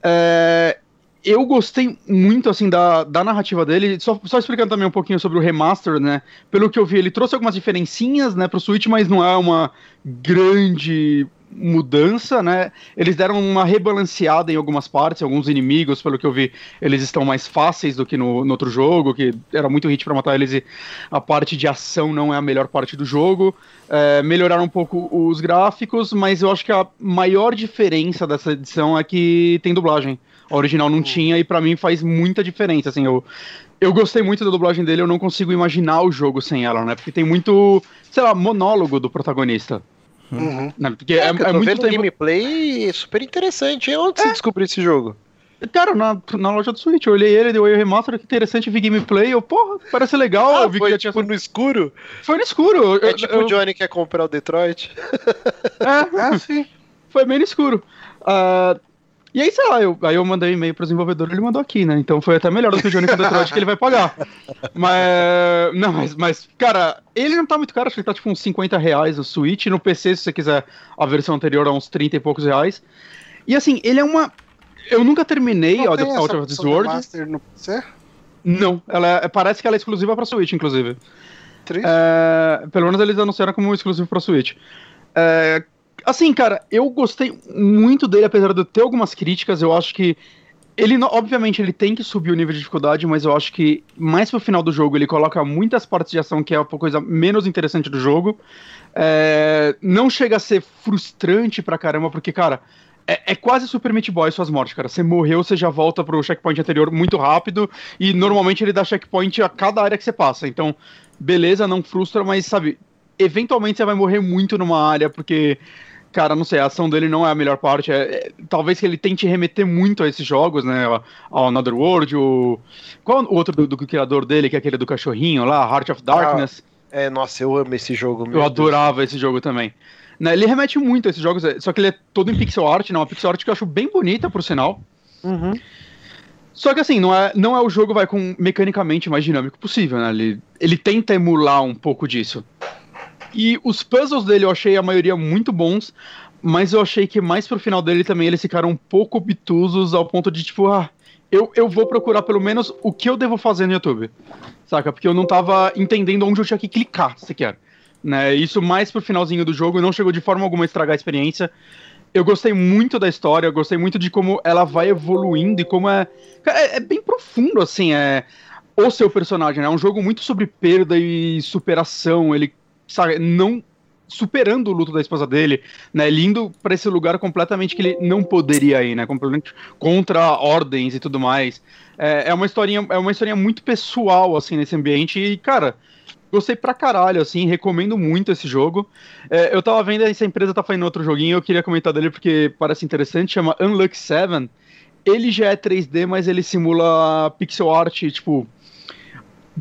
É, eu gostei muito, assim, da, da narrativa dele, só, só explicando também um pouquinho sobre o remaster, né, pelo que eu vi, ele trouxe algumas diferencinhas, né, pro Switch, mas não é uma grande mudança, né? Eles deram uma rebalanceada em algumas partes, alguns inimigos, pelo que eu vi, eles estão mais fáceis do que no, no outro jogo, que era muito hit para matar eles e a parte de ação não é a melhor parte do jogo. É, melhoraram um pouco os gráficos, mas eu acho que a maior diferença dessa edição é que tem dublagem. A original não tinha e para mim faz muita diferença, assim, eu eu gostei muito da dublagem dele, eu não consigo imaginar o jogo sem ela, né? Porque tem muito, sei lá, monólogo do protagonista. Uhum. Não, porque é, é, é muito tempo... gameplay super interessante. Onde é. você descobriu esse jogo? Cara, na, na loja do Switch, eu olhei ele, deu o remaster, que interessante, vi gameplay, eu, porra, parece legal. Ah, eu vi foi que tipo tinha... no escuro? Foi no escuro. É eu, tipo eu... o Johnny quer comprar o Detroit. É, é sim. Foi bem no escuro. Uh, e aí, sei lá, eu, aí eu mandei um e-mail pro desenvolvedor ele mandou aqui, né? Então foi até melhor do que o Johnny com Detroit que ele vai pagar. [laughs] Mas, não, mas, mas, cara, ele não tá muito caro, acho que ele tá tipo uns 50 reais o Switch. No PC, se você quiser a versão anterior, é uns 30 e poucos reais. E assim, ele é uma. Eu nunca terminei não Out, Out of This World. Master no PC? Não, ela é, parece que ela é exclusiva pra Switch, inclusive. Triste. É, pelo menos eles anunciaram como exclusivo pra Switch. É, Assim, cara, eu gostei muito dele, apesar de eu ter algumas críticas. Eu acho que ele, obviamente, ele tem que subir o nível de dificuldade, mas eu acho que mais pro final do jogo ele coloca muitas partes de ação que é a coisa menos interessante do jogo. É, não chega a ser frustrante pra caramba, porque, cara, é, é, quase Super Meat Boy suas mortes, cara. Você morreu, você já volta pro checkpoint anterior muito rápido, e normalmente ele dá checkpoint a cada área que você passa. Então, beleza, não frustra, mas sabe, eventualmente você vai morrer muito numa área, porque cara, não sei, a ação dele não é a melhor parte. É, é, talvez que ele tente remeter muito a esses jogos, né? Ao Another World, o. Qual o outro do, do, criador dele, que é aquele do cachorrinho lá, Heart of Darkness? Ah, é, nossa, eu amo esse jogo. Eu adorava Deus. esse jogo também. Né, ele remete muito a esses jogos, é, só que ele é todo em pixel art, não, uma pixel art que eu acho bem bonita, por sinal. Uhum. Só que assim, não é, não é o jogo vai com mecanicamente mais dinâmico possível, né? Ele, ele tenta emular um pouco disso. E os puzzles dele eu achei a maioria muito bons, mas eu achei que mais pro final dele também eles ficaram um pouco obtusos ao ponto de tipo, ah, eu, eu vou procurar pelo menos o que eu devo fazer no YouTube. Saca? Porque eu não tava entendendo onde eu tinha que clicar sequer. Né? Isso mais pro finalzinho do jogo, não chegou de forma alguma a estragar a experiência. Eu gostei muito da história, eu gostei muito de como ela vai evoluindo e como é. É, é bem profundo, assim, é. O seu personagem, né? É um jogo muito sobre perda e superação. Ele, sabe, não superando o luto da esposa dele, né? Ele indo para esse lugar completamente que ele não poderia ir, né? Completamente contra ordens e tudo mais. É, é uma historinha, é uma historinha muito pessoal assim nesse ambiente e cara, gostei pra caralho, assim, recomendo muito esse jogo. É, eu tava vendo essa empresa tá fazendo outro joguinho, eu queria comentar dele porque parece interessante, chama Unlucky 7. Ele já é 3D, mas ele simula pixel art, tipo,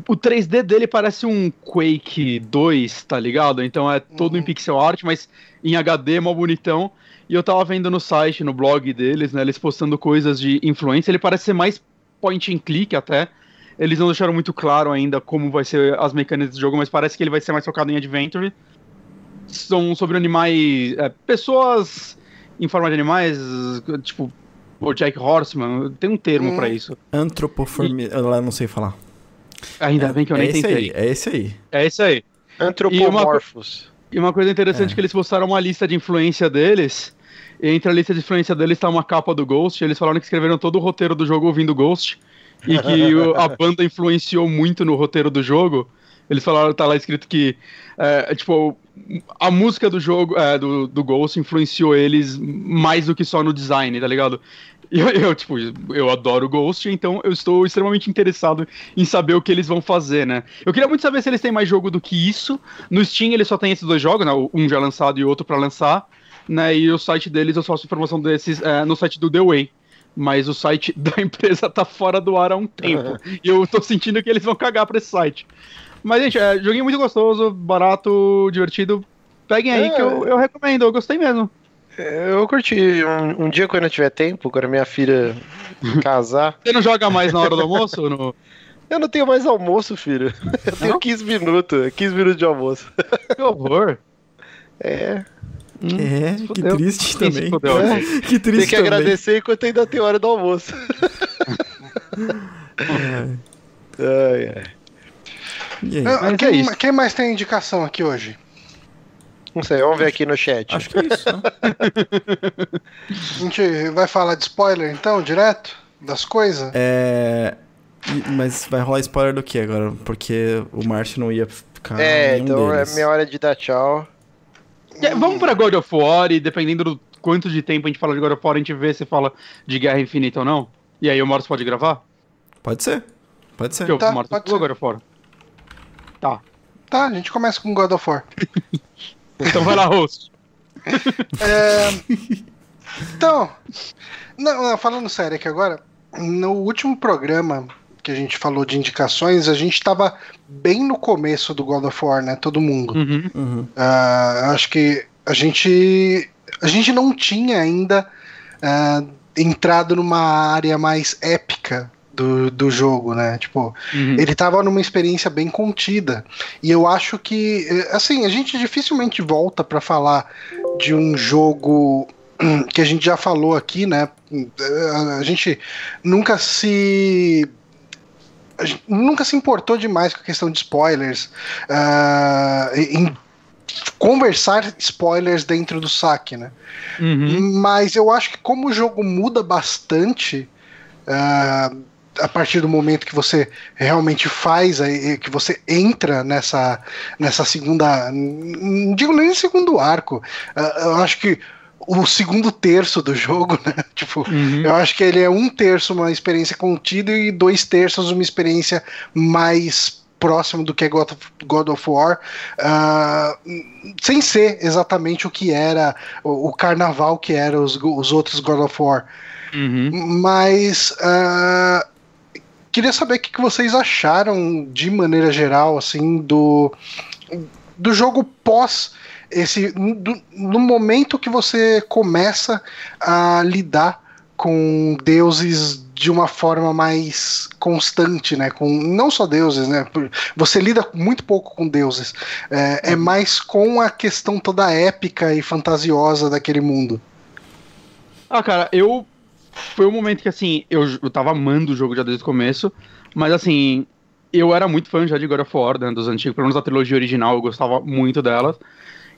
o 3D dele parece um Quake 2, tá ligado? Então é todo uhum. em pixel art, mas em HD, mó bonitão. E eu tava vendo no site, no blog deles, né? Eles postando coisas de influência. Ele parece ser mais point and click até. Eles não deixaram muito claro ainda como vai ser as mecânicas do jogo, mas parece que ele vai ser mais focado em adventure. São sobre animais. É, pessoas em forma de animais, tipo o Jack Horseman, tem um termo hum. para isso. Antropoformia. E... Eu não sei falar. Ainda é, bem que eu nem é tentei. Aí, é esse aí. É esse aí. Antropomorphos. E uma, e uma coisa interessante é. que eles postaram uma lista de influência deles. E entre a lista de influência deles está uma capa do Ghost. Eles falaram que escreveram todo o roteiro do jogo ouvindo Ghost. E que [laughs] a banda influenciou muito no roteiro do jogo. Eles falaram, tá lá escrito que, é, tipo, a música do jogo, é, do, do Ghost influenciou eles mais do que só no design, tá ligado? [laughs] Eu, eu, tipo, eu adoro Ghost, então eu estou extremamente interessado em saber o que eles vão fazer, né? Eu queria muito saber se eles têm mais jogo do que isso. No Steam eles só tem esses dois jogos, né? Um já lançado e outro para lançar. Né? E o site deles eu faço informação desses é, no site do The Way. Mas o site [laughs] da empresa tá fora do ar há um tempo. [laughs] E eu tô sentindo que eles vão cagar pra esse site. Mas, gente, é, joguinho muito gostoso, barato, divertido. Peguem aí é. que eu, eu recomendo, eu gostei mesmo. Eu curti. Um, um, dia quando eu tiver tempo, quando minha filha casar. Você não joga mais na hora do almoço? No... Eu não tenho mais almoço, filho. Eu tenho 15 minutos. 15 minutos de almoço. Que horror. É. Hum, é, que triste também. Fudeu, é, [laughs] que triste Tem que também. agradecer enquanto ainda tem hora do almoço. [laughs] é. Ai, ai. Ah, quem, é quem mais tem indicação aqui hoje? Não sei, vamos ver aqui no chat. Acho que é isso. Né? [laughs] a gente vai falar de spoiler então, direto? Das coisas? É. Mas vai rolar spoiler do que agora? Porque o Márcio não ia ficar. É, então é deles. é minha hora de dar tchau. É, vamos pra God of War e dependendo do quanto de tempo a gente fala de God of War, a gente vê se fala de Guerra Infinita ou não. E aí o Márcio pode gravar? Pode ser. Pode ser. Porque tá, o Márcio pode ser. God of War. Tá. Tá, a gente começa com God of War. [laughs] Então vai lá, host. [laughs] é... Então, não, não, falando sério aqui agora, no último programa que a gente falou de indicações, a gente estava bem no começo do God of War, né? Todo mundo. Uhum. Uhum. Uh, acho que a gente a gente não tinha ainda uh, entrado numa área mais épica do, do jogo, né? Tipo, uhum. ele tava numa experiência bem contida. E eu acho que, assim, a gente dificilmente volta para falar de um jogo que a gente já falou aqui, né? A gente nunca se nunca se importou demais com a questão de spoilers, uh, em conversar spoilers dentro do saque, né? Uhum. Mas eu acho que como o jogo muda bastante, uh, a partir do momento que você realmente faz, que você entra nessa, nessa segunda. Não digo nem segundo arco. Eu acho que o segundo terço do jogo, né? [laughs] Tipo, uhum. eu acho que ele é um terço uma experiência contida e dois terços uma experiência mais próximo do que é God of, God of War, uh, sem ser exatamente o que era o, o carnaval que era os, os outros God of War. Uhum. Mas uh, queria saber o que vocês acharam de maneira geral, assim, do, do jogo pós esse do, no momento que você começa a lidar com deuses de uma forma mais constante, né? Com não só deuses, né? Você lida muito pouco com deuses. É, é mais com a questão toda épica e fantasiosa daquele mundo. Ah, cara, eu foi um momento que, assim, eu, eu tava amando o jogo já desde o começo, mas, assim, eu era muito fã já de God of War, né, dos antigos, pelo menos da trilogia original, eu gostava muito delas.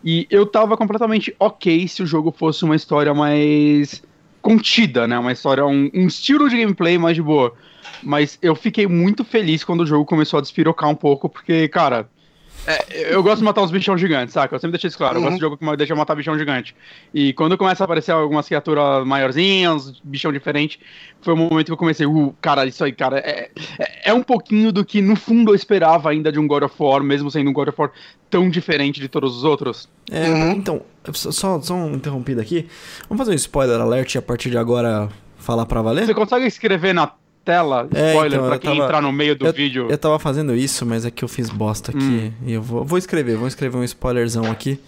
E eu tava completamente ok se o jogo fosse uma história mais contida, né? Uma história, um, um estilo de gameplay mais de boa. Mas eu fiquei muito feliz quando o jogo começou a despirocar um pouco, porque, cara, é, eu gosto de matar os bichão gigantes, saca? Eu sempre deixei isso claro. Uhum. Eu gosto de uhum. jogo que deixa matar bichão gigante. E quando começa a aparecer algumas criaturas maiorzinhas, bichão diferente, foi o momento que eu comecei, uh, cara, isso aí, cara, é, é, é, um pouquinho do que no fundo eu esperava ainda de um God of War, mesmo sendo um God of War tão diferente de todos os outros. É, uhum. então, só, só um interrompido aqui. Vamos fazer um spoiler alert e a partir de agora falar pra valer? Você consegue escrever na tela, é, spoiler então, pra quem tava, entrar no meio do eu, vídeo. Eu tava fazendo isso, mas é que eu fiz bosta aqui. Hum. E eu vou, vou escrever, vou escrever um spoilerzão aqui.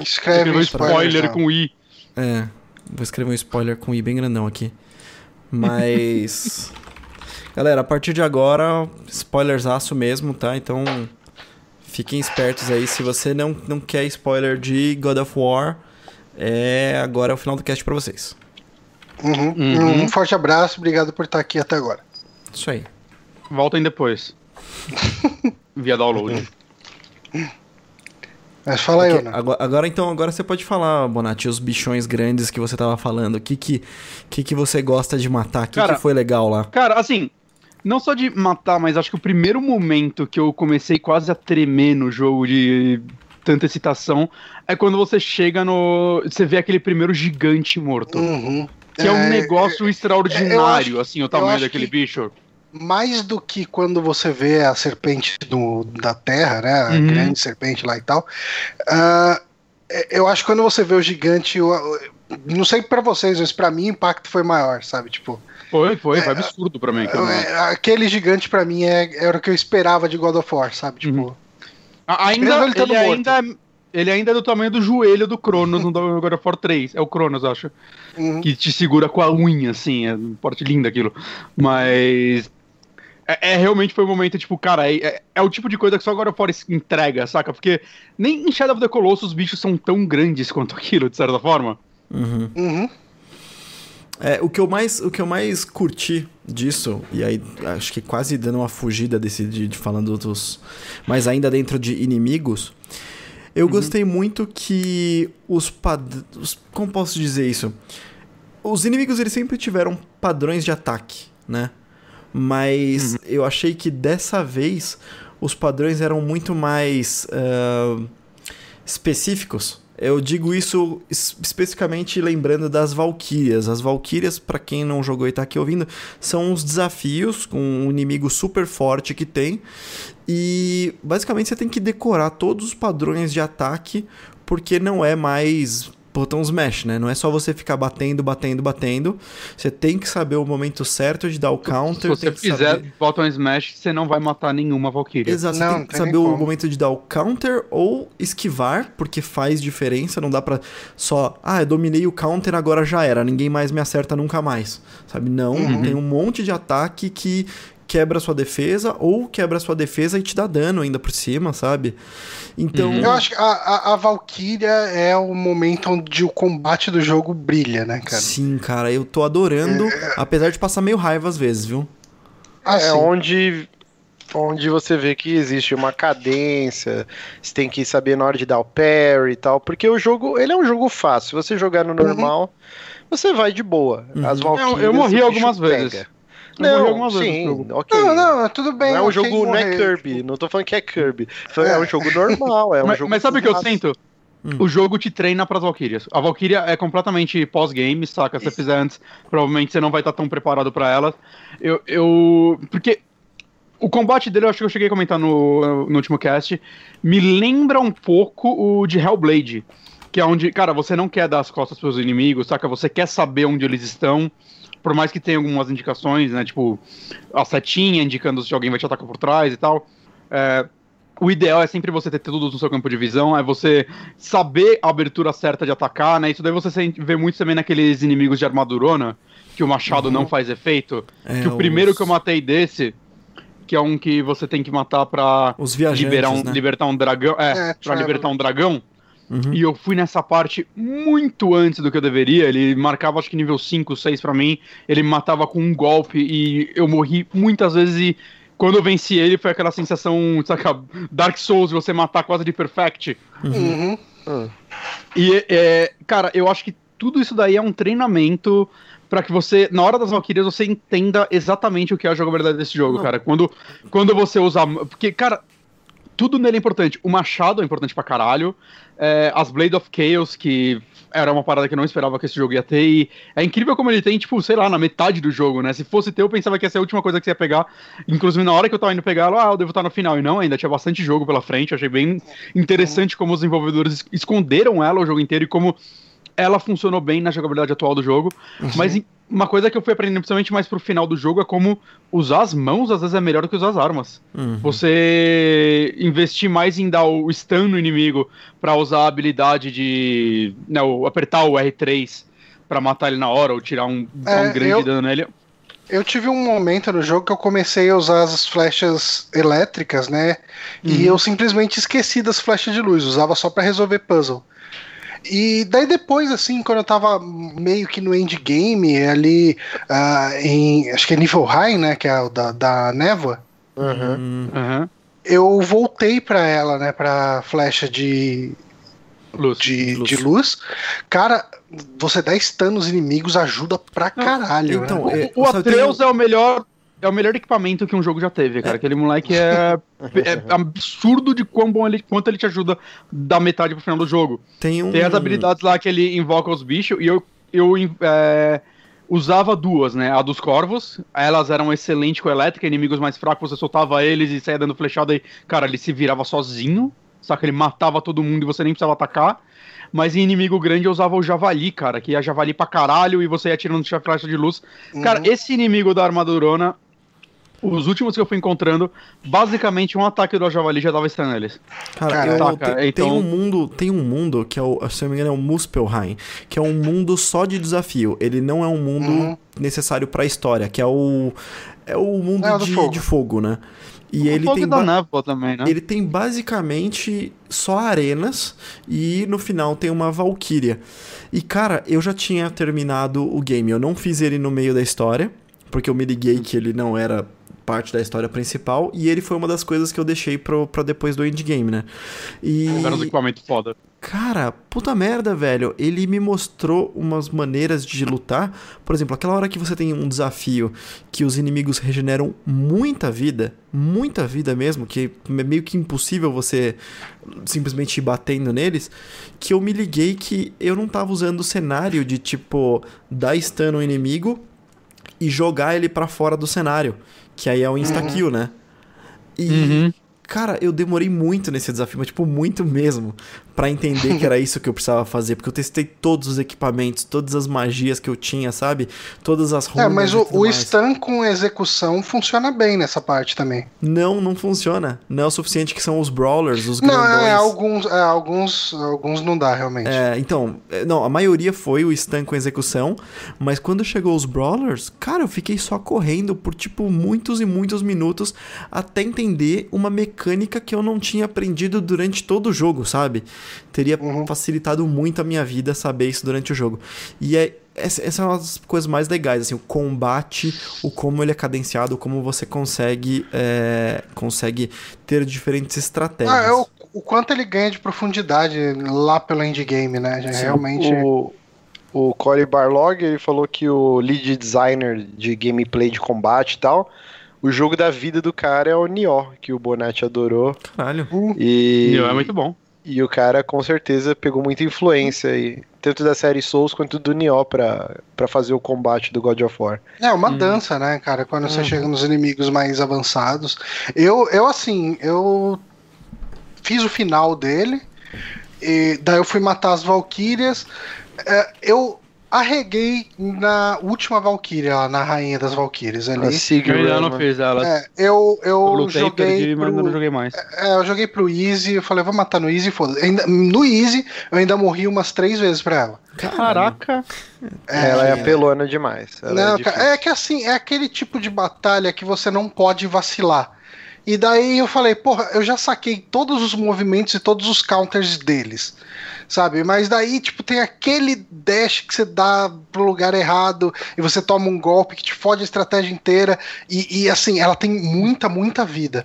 Escreve um spoiler com I. É, vou escrever um spoiler com I bem grandão aqui. Mas. [laughs] Galera, a partir de agora, spoilersaço mesmo, tá? Então. Fiquem espertos aí. Se você não, não quer spoiler de God of War, é agora é o final do cast pra vocês. Uhum. Uhum. Um forte abraço, obrigado por estar aqui até agora. Isso aí. Voltem depois. [laughs] Via download. Mas fala okay. aí, Ana. Agora, agora, então, agora você pode falar, Bonatti, os bichões grandes que você tava falando. O que que, que, que você gosta de matar? O que, que foi legal lá? Cara, assim, não só de matar, mas acho que o primeiro momento que eu comecei quase a tremer no jogo de tanta excitação é quando você chega no. Você vê aquele primeiro gigante morto. Uhum. Que é, um é, negócio é, extraordinário, assim, o tamanho daquele bicho. Mais do que quando você vê a serpente do, da Terra, né? A uhum. grande serpente lá e tal. Uh, eu acho que quando você vê o gigante. Não sei para vocês, mas para mim o impacto foi maior, sabe? Tipo. Foi, foi, foi é, absurdo pra mim. É, aquele gigante para mim é, era o que eu esperava de God of War, sabe? Tipo. Uhum. Ainda, ele, ele ainda ele ainda é do tamanho do joelho do Cronos no [laughs] God of War 3. É o Cronos, acho. Uhum. Que te segura com a unha, assim. É um porte lindo aquilo. Mas. É, é, realmente foi um momento, tipo, cara, é, é, é, o tipo de coisa que só agora fora entrega, saca? Porque nem em Shadow of the Colossus os bichos são tão grandes quanto aquilo, de certa forma. Uhum. Uhum. É, o que eu mais, o que eu mais curti disso, e aí acho que quase dando uma fugida desse de, de falando dos. Mas ainda dentro de inimigos, eu uhum. gostei muito que os padrões. Como posso dizer isso? Os inimigos eles sempre tiveram padrões de ataque, né? Mas uhum. eu achei que dessa vez os padrões eram muito mais uh, específicos. Eu digo isso especificamente lembrando das Valkyrias. As Valkyrias, para quem não jogou e tá aqui ouvindo, são uns desafios com um inimigo super forte que tem. E basicamente você tem que decorar todos os padrões de ataque, porque não é mais botão smash, né? Não é só você ficar batendo, batendo, batendo. Você tem que saber o momento certo de dar o counter. Se você fizer saber... botão smash, você não vai matar nenhuma Valkyrie. Exato, não, você tem que saber o momento de dar o counter ou esquivar, porque faz diferença. Não dá pra só, ah, eu dominei o counter, agora já era. Ninguém mais me acerta nunca mais. Sabe? Não, uhum. tem um monte de ataque que, quebra sua defesa ou quebra sua defesa e te dá dano ainda por cima, sabe? Então. Uhum. Eu acho que a, a, a Valkyria é o momento onde o combate do jogo brilha, né, cara? Sim, cara, eu tô adorando, é... apesar de passar meio raiva às vezes, viu? Ah, é onde onde você vê que existe uma cadência, você tem que saber na hora de dar o parry e tal, porque o jogo, ele é um jogo fácil, se você jogar no uhum. normal, uhum. você vai de boa. As Valkyrias, eu, eu morri algumas vezes. Pega. Não, sim, ok. Não, não, tudo bem. Não é um jogo, não é Kirby, não tô falando que é Kirby. É, é um jogo normal, é um mas, jogo... Mas sabe o que eu sinto? Hum. O jogo te treina pras Valkyrias. A Valkyria é completamente pós-game, saca? Se você fizer antes, provavelmente você não vai estar tão preparado para ela. Eu, eu. Porque o combate dele, eu acho que eu cheguei a comentar no, no último cast, me lembra um pouco o de Hellblade. Que é onde, cara, você não quer dar as costas pros inimigos, saca? Você quer saber onde eles estão por mais que tenha algumas indicações, né? Tipo, a setinha indicando se alguém vai te atacar por trás e tal. É, o ideal é sempre você ter tudo no seu campo de visão, é você saber a abertura certa de atacar, né? Isso daí você vê muito também naqueles inimigos de armadurona, que o machado uhum. não faz efeito. É, que o primeiro os... que eu matei desse, que é um que você tem que matar pra liberar um, né? libertar um dragão. É, é pra libertar um dragão. Uhum. E eu fui nessa parte muito antes do que eu deveria. Ele marcava acho que nível 5, 6 para mim. Ele me matava com um golpe e eu morri muitas vezes e quando eu venci ele foi aquela sensação, saca, Dark Souls, você matar quase de perfect. Uhum. uhum. E, é, cara, eu acho que tudo isso daí é um treinamento para que você, na hora das Valkyrias, você entenda exatamente o que é a jogabilidade desse jogo, Não. cara. Quando, quando você usa. Porque, cara, tudo nele é importante. O machado é importante pra caralho. É, as Blade of Chaos, que era uma parada que eu não esperava que esse jogo ia ter. E é incrível como ele tem, tipo, sei lá, na metade do jogo, né? Se fosse ter, eu pensava que ia ser a última coisa que você ia pegar. Inclusive, na hora que eu tava indo pegar ah, eu devo estar no final. E não, ainda tinha bastante jogo pela frente. Eu achei bem interessante como os desenvolvedores esconderam ela o jogo inteiro e como ela funcionou bem na jogabilidade atual do jogo. Uhum. Mas uma coisa que eu fui aprendendo principalmente mais pro final do jogo é como usar as mãos às vezes é melhor do que usar as armas. Uhum. Você investir mais em dar o stun no inimigo para usar a habilidade de. Não, né, apertar o R3 para matar ele na hora ou tirar um, é, um grande eu... dano nele. Eu tive um momento no jogo que eu comecei a usar as flechas elétricas, né? Uhum. E eu simplesmente esqueci das flechas de luz, usava só para resolver puzzle. E daí depois, assim, quando eu tava meio que no endgame, ali uh, em. Acho que é nível high, né? Que é o da, da névoa. Uhum. Uhum. Eu voltei pra ela, né? Pra flecha de. Luz. De, luz. de luz. Cara, você dá stun nos inimigos ajuda pra caralho. Então, né? o, o Atreus tenho... é o melhor é o melhor equipamento que um jogo já teve, cara. É. Aquele moleque é, é absurdo de quão bom ele, quanto ele te ajuda da metade pro final do jogo. Tem, um... Tem as habilidades lá que ele invoca os bichos e eu, eu é, usava duas, né? A dos corvos, elas eram excelentes com elétrica, inimigos mais fracos, você soltava eles e saía dando flechada e, cara, ele se virava sozinho, só que ele matava todo mundo e você nem precisava atacar. Mas em inimigo grande eu usava o javali, cara, que ia javali pra caralho e você ia atirando de flecha de luz. Uhum. Cara, esse inimigo da armadurona os últimos que eu fui encontrando, basicamente um ataque do Javali já dava estranho neles. Cara, eu, tá, cara tem, então... tem, um mundo, tem um mundo que é o, se não me engano, é o Muspelheim, que é um mundo só de desafio. Ele não é um mundo uhum. necessário para a história, que é o é o mundo é, de, fogo. de fogo, né? E o ele tem da também, né? Ele tem basicamente só arenas e no final tem uma Valkyria. E cara, eu já tinha terminado o game, eu não fiz ele no meio da história, porque eu me liguei que ele não era parte da história principal, e ele foi uma das coisas que eu deixei pro, pra depois do endgame, né? E... Era um equipamento foda. Cara, puta merda, velho. Ele me mostrou umas maneiras de lutar. Por exemplo, aquela hora que você tem um desafio que os inimigos regeneram muita vida, muita vida mesmo, que é meio que impossível você simplesmente ir batendo neles, que eu me liguei que eu não tava usando o cenário de tipo dar stun no inimigo e jogar ele para fora do cenário. Que aí é o insta-kill, uhum. né? E, uhum. cara, eu demorei muito nesse desafio, mas, tipo, muito mesmo para entender que era [laughs] isso que eu precisava fazer, porque eu testei todos os equipamentos, todas as magias que eu tinha, sabe? Todas as runas. É, mas o, o stun com execução funciona bem nessa parte também. Não, não funciona. Não é o suficiente que são os brawlers, os é, grandões. Não, é, alguns, é, alguns, alguns não dá realmente. É, então, é, não, a maioria foi o stun com execução, mas quando chegou os brawlers, cara, eu fiquei só correndo por tipo muitos e muitos minutos até entender uma mecânica que eu não tinha aprendido durante todo o jogo, sabe? Teria uhum. facilitado muito a minha vida saber isso durante o jogo. E é essa, essa é uma das coisas mais legais, assim, o combate, o como ele é cadenciado, como você consegue é, consegue ter diferentes estratégias. Ah, é o, o, quanto ele ganha de profundidade lá pelo endgame, né? Sim, realmente. O, o Corey Barlog ele falou que o lead designer de gameplay de combate e tal o jogo da vida do cara é o Nioh, que o Bonatti adorou. Caralho. E... Nioh é muito bom. E o cara com certeza pegou muita influência aí, tanto da série Souls quanto do Nioh pra, pra fazer o combate do God of War. É uma hum. dança, né, cara? Quando você uhum. chega nos inimigos mais avançados. Eu, eu assim, eu fiz o final dele, e daí eu fui matar as Valkyrias. É, eu arreguei na última Valkyria, na Rainha das Valkyrias ali. eu ainda não fiz ela. É, eu, eu, eu lutei, joguei perdi, pro, mas não joguei mais. É, eu joguei pro Easy, eu falei, vou matar no Easy, foda No Easy, eu ainda morri umas três vezes pra ela. Caraca! É, ela é apelona demais. não, é, é que assim, é aquele tipo de batalha que você não pode vacilar. E daí eu falei, porra, eu já saquei todos os movimentos e todos os counters deles sabe? Mas daí, tipo, tem aquele dash que você dá pro lugar errado e você toma um golpe que te fode a estratégia inteira. E, e assim, ela tem muita, muita vida.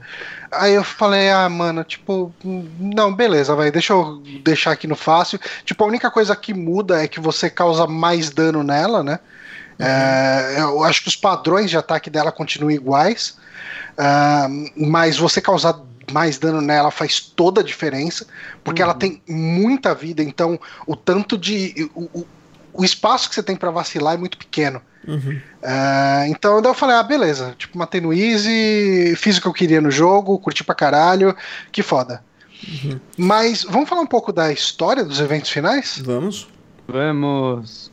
Aí eu falei, ah, mano, tipo, não, beleza, vai, deixa eu deixar aqui no fácil. Tipo, a única coisa que muda é que você causa mais dano nela, né? É, eu acho que os padrões de ataque dela continuam iguais. Uh, mas você causar mais dano nela faz toda a diferença, porque uhum. ela tem muita vida, então o tanto de. O, o, o espaço que você tem para vacilar é muito pequeno. Uhum. Uh, então daí eu falei, ah, beleza. Tipo, matei no Easy, fiz o que eu queria no jogo, curti pra caralho, que foda. Uhum. Mas vamos falar um pouco da história dos eventos finais? Vamos. Vamos.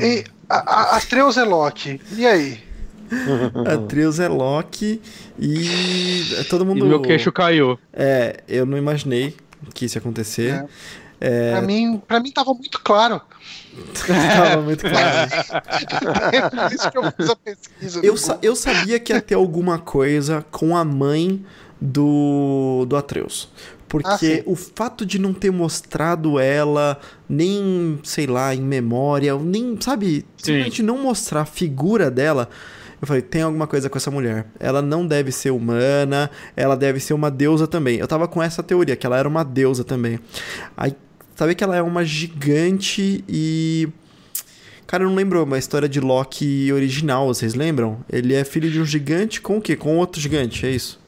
E a, a, Atreus Eloque, e aí? [laughs] Atreus é Loki e todo mundo. E meu queixo caiu. É, eu não imaginei que isso ia acontecer. É. É... Pra, mim, pra mim tava muito claro. [laughs] tava muito claro. é por isso que eu fiz a pesquisa. Eu, sa eu sabia que ia ter alguma coisa com a mãe do, do Atreus. Porque ah, o fato de não ter mostrado ela, nem, sei lá, em memória, nem, sabe, simplesmente não mostrar a figura dela, eu falei, tem alguma coisa com essa mulher. Ela não deve ser humana, ela deve ser uma deusa também. Eu tava com essa teoria, que ela era uma deusa também. Aí, sabe que ela é uma gigante e. Cara, eu não lembro uma história de Loki original, vocês lembram? Ele é filho de um gigante com o quê? Com outro gigante, é isso?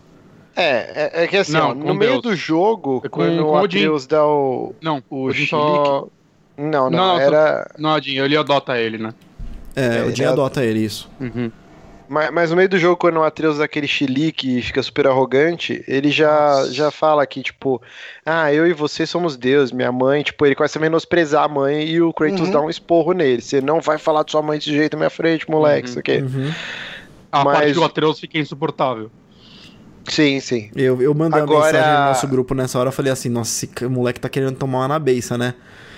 É, é, é que assim, não, ó, no Deus. meio do jogo, é com, quando com o Atreus dá o. Não, o Odin só... Não, não, não, era. Não, Odin, ele adota ele, né? É, é o Odin adota ele, isso. Uhum. Mas, mas, no meio do jogo, quando o Atreus dá aquele chilique e fica super arrogante, ele já, já fala que, tipo, ah, eu e você somos Deus, minha mãe, tipo, ele começa a menosprezar a mãe e o Kratos uhum. dá um esporro nele. Você não vai falar de sua mãe desse jeito na minha frente, moleque, uhum. isso aqui. Uhum. A mas... parte do Atreus fica insuportável. Sim, sim. Eu, eu mandei Agora... uma mensagem no nosso grupo nessa hora, eu falei assim, nossa, esse moleque tá querendo tomar uma na beça, né?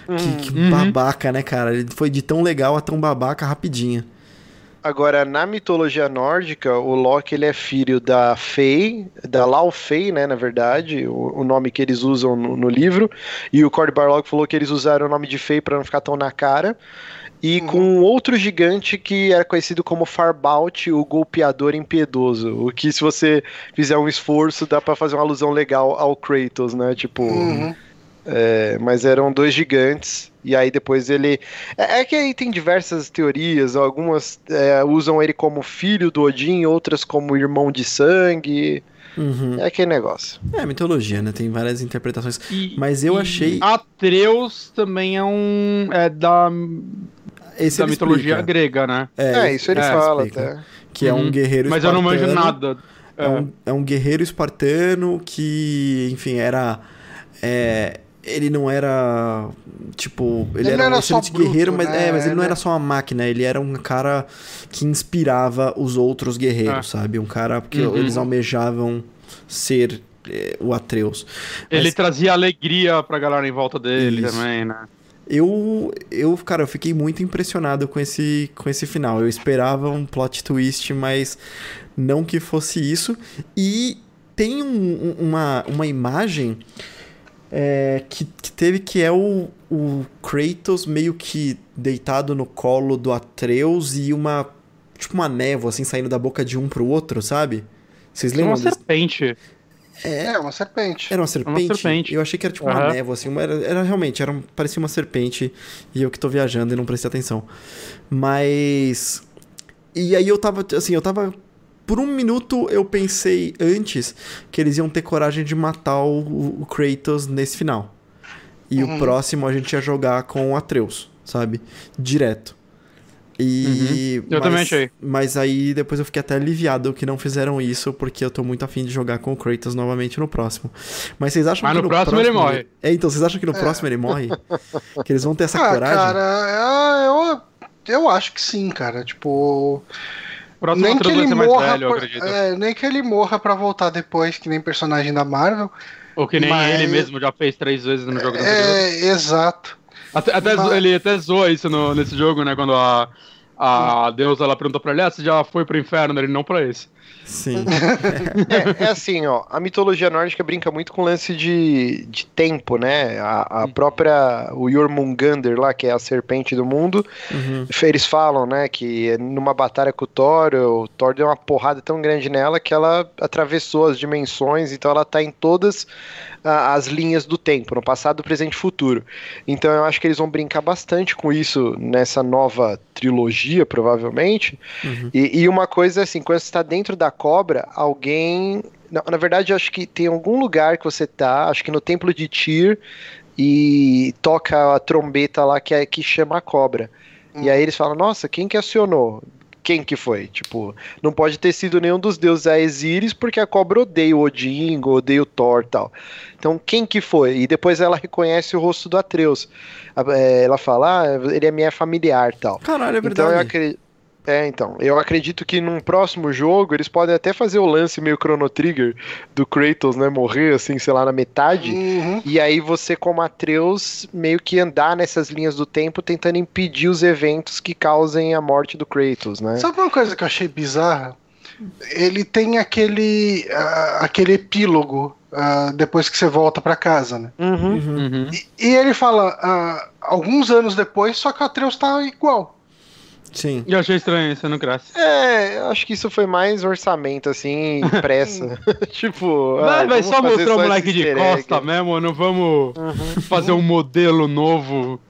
Que, que uhum. babaca, né, cara? Ele foi de tão legal a tão babaca rapidinho. Agora, na mitologia nórdica, o Loki ele é filho da Fei, da Laufey, né, na verdade, o, o, nome que eles usam no, no livro, e o Cord Barlog falou que eles usaram o nome de Fei para não ficar tão na cara, e hum. com outro gigante que era conhecido como Farbout, o golpeador impiedoso, o que se você fizer um esforço dá para fazer uma alusão legal ao Kratos, né, tipo... Uhum. É, mas eram dois gigantes. E aí depois ele. É, é que aí tem diversas teorias. Algumas é, usam ele como filho do Odin, outras como irmão de sangue. Uhum. É aquele negócio. É mitologia, né? Tem várias interpretações. E, mas eu achei. Atreus também é um. É da. Esse da mitologia explica. grega, né? É, é isso ele é, fala até. Que é um uhum. guerreiro Mas espartano, eu não manjo nada. É. Um, é um guerreiro espartano que, enfim, era. É, ele não era tipo ele, ele era, era um excelente bruto, guerreiro mas né? é, mas ele não era só uma máquina ele era um cara que inspirava os outros guerreiros ah. sabe um cara que uhum. eles almejavam ser é, o Atreus ele mas... trazia alegria pra galera em volta dele Isso. também né eu, eu, cara, eu fiquei muito impressionado com esse, com esse final. Eu esperava um plot twist, mas não que fosse isso. E tem um, uma, uma imagem é, que, que, teve que é o, o Kratos meio que deitado no colo do Atreus e uma tipo uma névoa assim saindo da boca de um pro outro, sabe? Vocês lembram? Uma serpente. É, é, uma serpente. Era uma serpente? uma serpente. Eu achei que era tipo uhum. uma névoa, assim. Uma, era, era, realmente, era, parecia uma serpente. E eu que tô viajando e não prestei atenção. Mas. E aí eu tava, assim, eu tava por um minuto eu pensei antes que eles iam ter coragem de matar o, o Kratos nesse final. E uhum. o próximo a gente ia jogar com o Atreus, sabe? Direto. E, uhum. Eu mas, também achei. Mas aí depois eu fiquei até aliviado que não fizeram isso, porque eu tô muito afim de jogar com o Kratos novamente no próximo. Mas vocês acham mas que no, no próximo, próximo, ele morre? É, então vocês acham que no é. próximo ele morre? [laughs] que eles vão ter essa ah, coragem? Cara, eu, eu acho que sim, cara. Tipo próximo nem que ele morra velho, pra, é, nem que ele morra para voltar depois, que nem personagem da Marvel. Ou que nem mas... ele mesmo já fez três vezes no jogo É, exato. Até, até mas... Ele até zoa isso no, nesse jogo, né? Quando a, a deusa ela pergunta pra ele, ah, você já foi pro inferno? Ele não pra esse. Sim. [laughs] é, é, assim, ó, a mitologia nórdica brinca muito com o lance de, de tempo, né? A, a uhum. própria, o Jormungandr lá, que é a serpente do mundo, uhum. eles falam, né, que numa batalha com o Thor, o Thor deu uma porrada tão grande nela que ela atravessou as dimensões, então ela tá em todas as linhas do tempo, no passado, presente e futuro. Então eu acho que eles vão brincar bastante com isso nessa nova trilogia, provavelmente. Uhum. E, e, uma coisa assim, quando você está dentro da cobra, alguém. Na, na verdade, eu acho que tem algum lugar que você tá, acho que no templo de Tyr, e toca a trombeta lá que, é, que chama a cobra. Uhum. E aí eles falam, nossa, quem que acionou? quem que foi. Tipo, não pode ter sido nenhum dos deuses Aesiris, porque a cobra odeia o Odin, odeia o Thor tal. Então, quem que foi? E depois ela reconhece o rosto do Atreus. É, ela fala, ah, ele é minha familiar tal. Caralho, é verdade. Então eu acredito. É, então. Eu acredito que num próximo jogo eles podem até fazer o lance meio Chrono Trigger do Kratos, né? Morrer, assim, sei lá, na metade. Uhum. E aí você, como Atreus, meio que andar nessas linhas do tempo tentando impedir os eventos que causem a morte do Kratos, né? Sabe uma coisa que eu achei bizarra? Ele tem aquele, uh, aquele epílogo uh, depois que você volta para casa, né? Uhum. Uhum. E, e, ele fala uh, alguns anos depois, só que o Atreus tá igual. Sim. Eu achei estranho isso, não cresce. É, acho que isso foi mais orçamento, assim, pressa. [laughs] [laughs] tipo. Vai, ah, vai só mostrar o moleque de costa mesmo, não vamos uhum. fazer um modelo novo.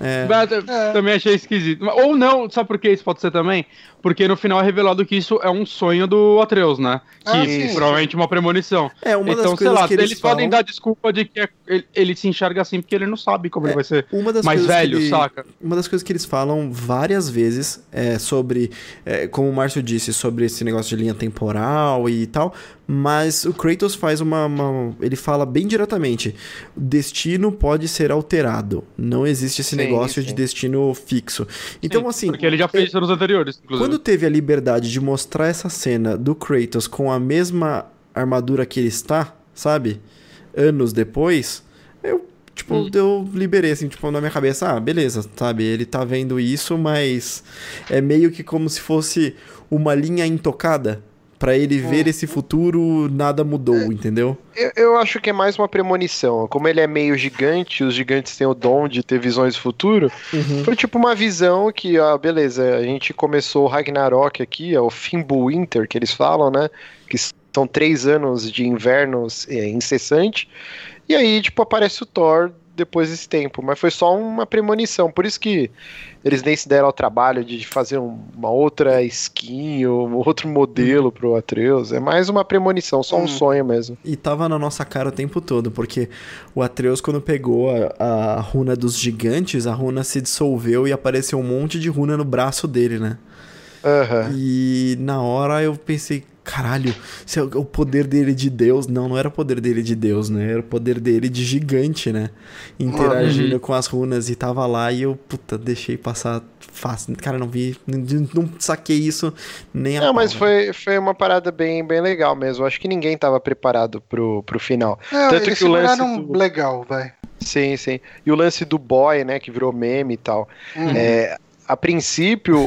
É. é. Também achei esquisito. Ou não, sabe por que isso pode ser também? Porque no final é revelado que isso é um sonho do Atreus, né? Que ah, provavelmente é uma premonição. É, uma então, das sei lá, eles, eles falam... podem dar desculpa de que é, ele, ele, se enxerga assim porque ele não sabe como é, ele vai ser uma das mais velho, ele, saca? Uma das coisas que eles falam várias vezes é sobre, é, como o Márcio disse, sobre esse negócio de linha temporal e tal, mas o Kratos faz uma, uma, Ele fala bem diretamente: destino pode ser alterado. Não existe esse sim, negócio sim. de destino fixo. Então, sim, assim. Porque ele já fez isso nos anteriores, inclusive. Quando teve a liberdade de mostrar essa cena do Kratos com a mesma armadura que ele está, sabe? Anos depois, eu tipo, hum. eu liberei, assim, tipo, na minha cabeça, ah, beleza, sabe? Ele tá vendo isso, mas é meio que como se fosse uma linha intocada, para ele ver esse futuro, nada mudou, é, entendeu? Eu, eu, acho que é mais uma premonição. Como ele é meio gigante, os gigantes têm o dom de ter visões do futuro. Uhum. Foi tipo uma visão que, ó, beleza, a gente começou o Ragnarok aqui, é o Fimbulwinter que eles falam, né? Que são três anos de invernos é, incessante. E aí, tipo, aparece o Thor depois desse tempo, mas foi só uma premonição. Por isso que eles nem se deram ao trabalho de fazer uma outra skin ou um outro modelo pro Atreus. É mais uma premonição, só um hum. sonho mesmo. E tava na nossa cara o tempo todo, porque o Atreus, quando pegou a, a runa dos gigantes, a runa se dissolveu e apareceu um monte de runa no braço dele, né? Uhum. E na hora eu pensei, caralho, se é o poder dele de Deus. Não, não era o poder dele de Deus, né? Era o poder dele de gigante, né? Interagindo uhum. com as runas e tava lá e eu, puta, deixei passar fácil. Cara, não vi, não, não saquei isso nem a Não, mas foi, foi uma parada bem, bem legal mesmo. Acho que ninguém tava preparado pro, pro final. É, Tanto que o lance. Do... legal, vai. Sim, sim. E o lance do boy, né, que virou meme e tal. Uhum. É, a princípio,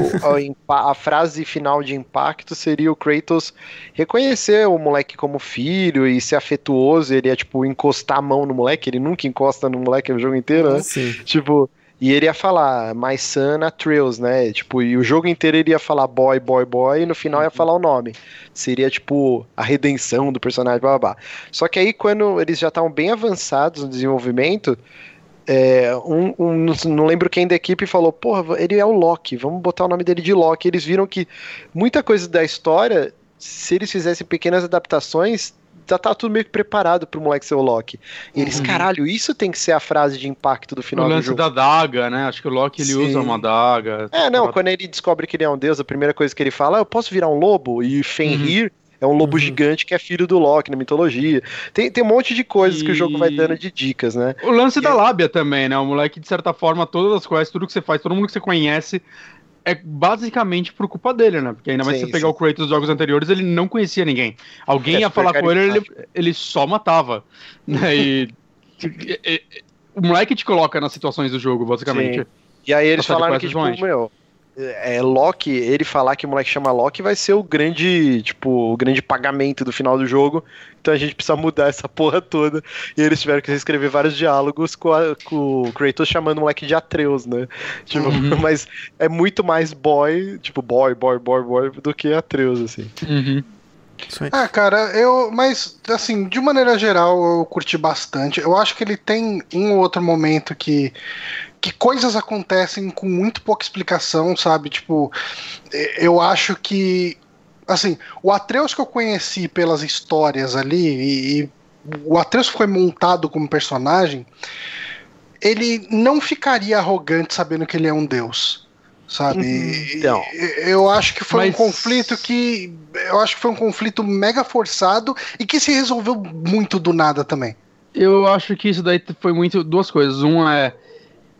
a, a, frase final de impacto seria o Kratos reconhecer o moleque como filho e ser afetuoso. Ele ia, tipo, encostar a mão no moleque. Ele nunca encosta no moleque o jogo inteiro, né? Sim. Tipo, e ele ia falar My Son Atreus, né? Tipo, e o jogo inteiro ele ia falar boy, boy, boy, e no final ia uhum. falar o nome. Seria, tipo, a redenção do personagem, blá, blá, blá. Só que aí, quando eles já estavam bem avançados no desenvolvimento, é, um, um, não lembro quem da equipe falou, porra, ele é o Loki, vamos botar o nome dele de Loki. Eles viram que muita coisa da história, se eles fizessem pequenas adaptações, já tá tudo meio que preparado pro moleque ser o Loki. E eles, uhum. caralho, isso tem que ser a frase de impacto do final o lance do jogo. da daga, né? Acho que o Loki ele Sim. usa uma daga. É, não, quando ele descobre que ele é um deus, a primeira coisa que ele fala, ah, eu posso virar um lobo? E Fenrir uhum. É um lobo uhum. gigante que é filho do Loki na mitologia. Tem, tem um monte de coisas e... que o jogo vai dando de dicas, né? O lance e da é... lábia também, né? O moleque, de certa forma, todas as coisas, tudo que você faz, todo mundo que você conhece, é basicamente por culpa dele, né? Porque ainda mais sim, se você pegar sim. o Kratos dos jogos anteriores, ele não conhecia ninguém. Alguém é ia falar com ele, ele, ele só matava. Né? [laughs] E, e, e, o moleque te coloca nas situações do jogo, basicamente. Sim. E aí eles falaram que, tipo, meu, é, Loki, ele falar que o moleque chama Loki vai ser o grande, tipo, o grande pagamento do final do jogo. Então a gente precisa mudar essa porra toda. E eles tiveram que escrever vários diálogos com, a, com o Kratos chamando o moleque de Atreus, né? Tipo, uhum. [laughs] mas é muito mais boy, tipo, boy, boy, boy, boy, do que Atreus, assim. Uhum. Ah, cara, eu. Mas, assim, de maneira geral, eu curti bastante. Eu acho que ele tem um ou outro momento que. Que coisas acontecem com muito pouca explicação, sabe? Tipo, eu acho que. Assim, o Atreus que eu conheci pelas histórias ali, e, e o Atreus foi montado como personagem, ele não ficaria arrogante sabendo que ele é um deus sabe? Uhum. Então, eu acho que foi mas... um conflito que eu acho que foi um conflito mega forçado e que se resolveu muito do nada também. Eu acho que isso daí foi muito duas coisas. Uma é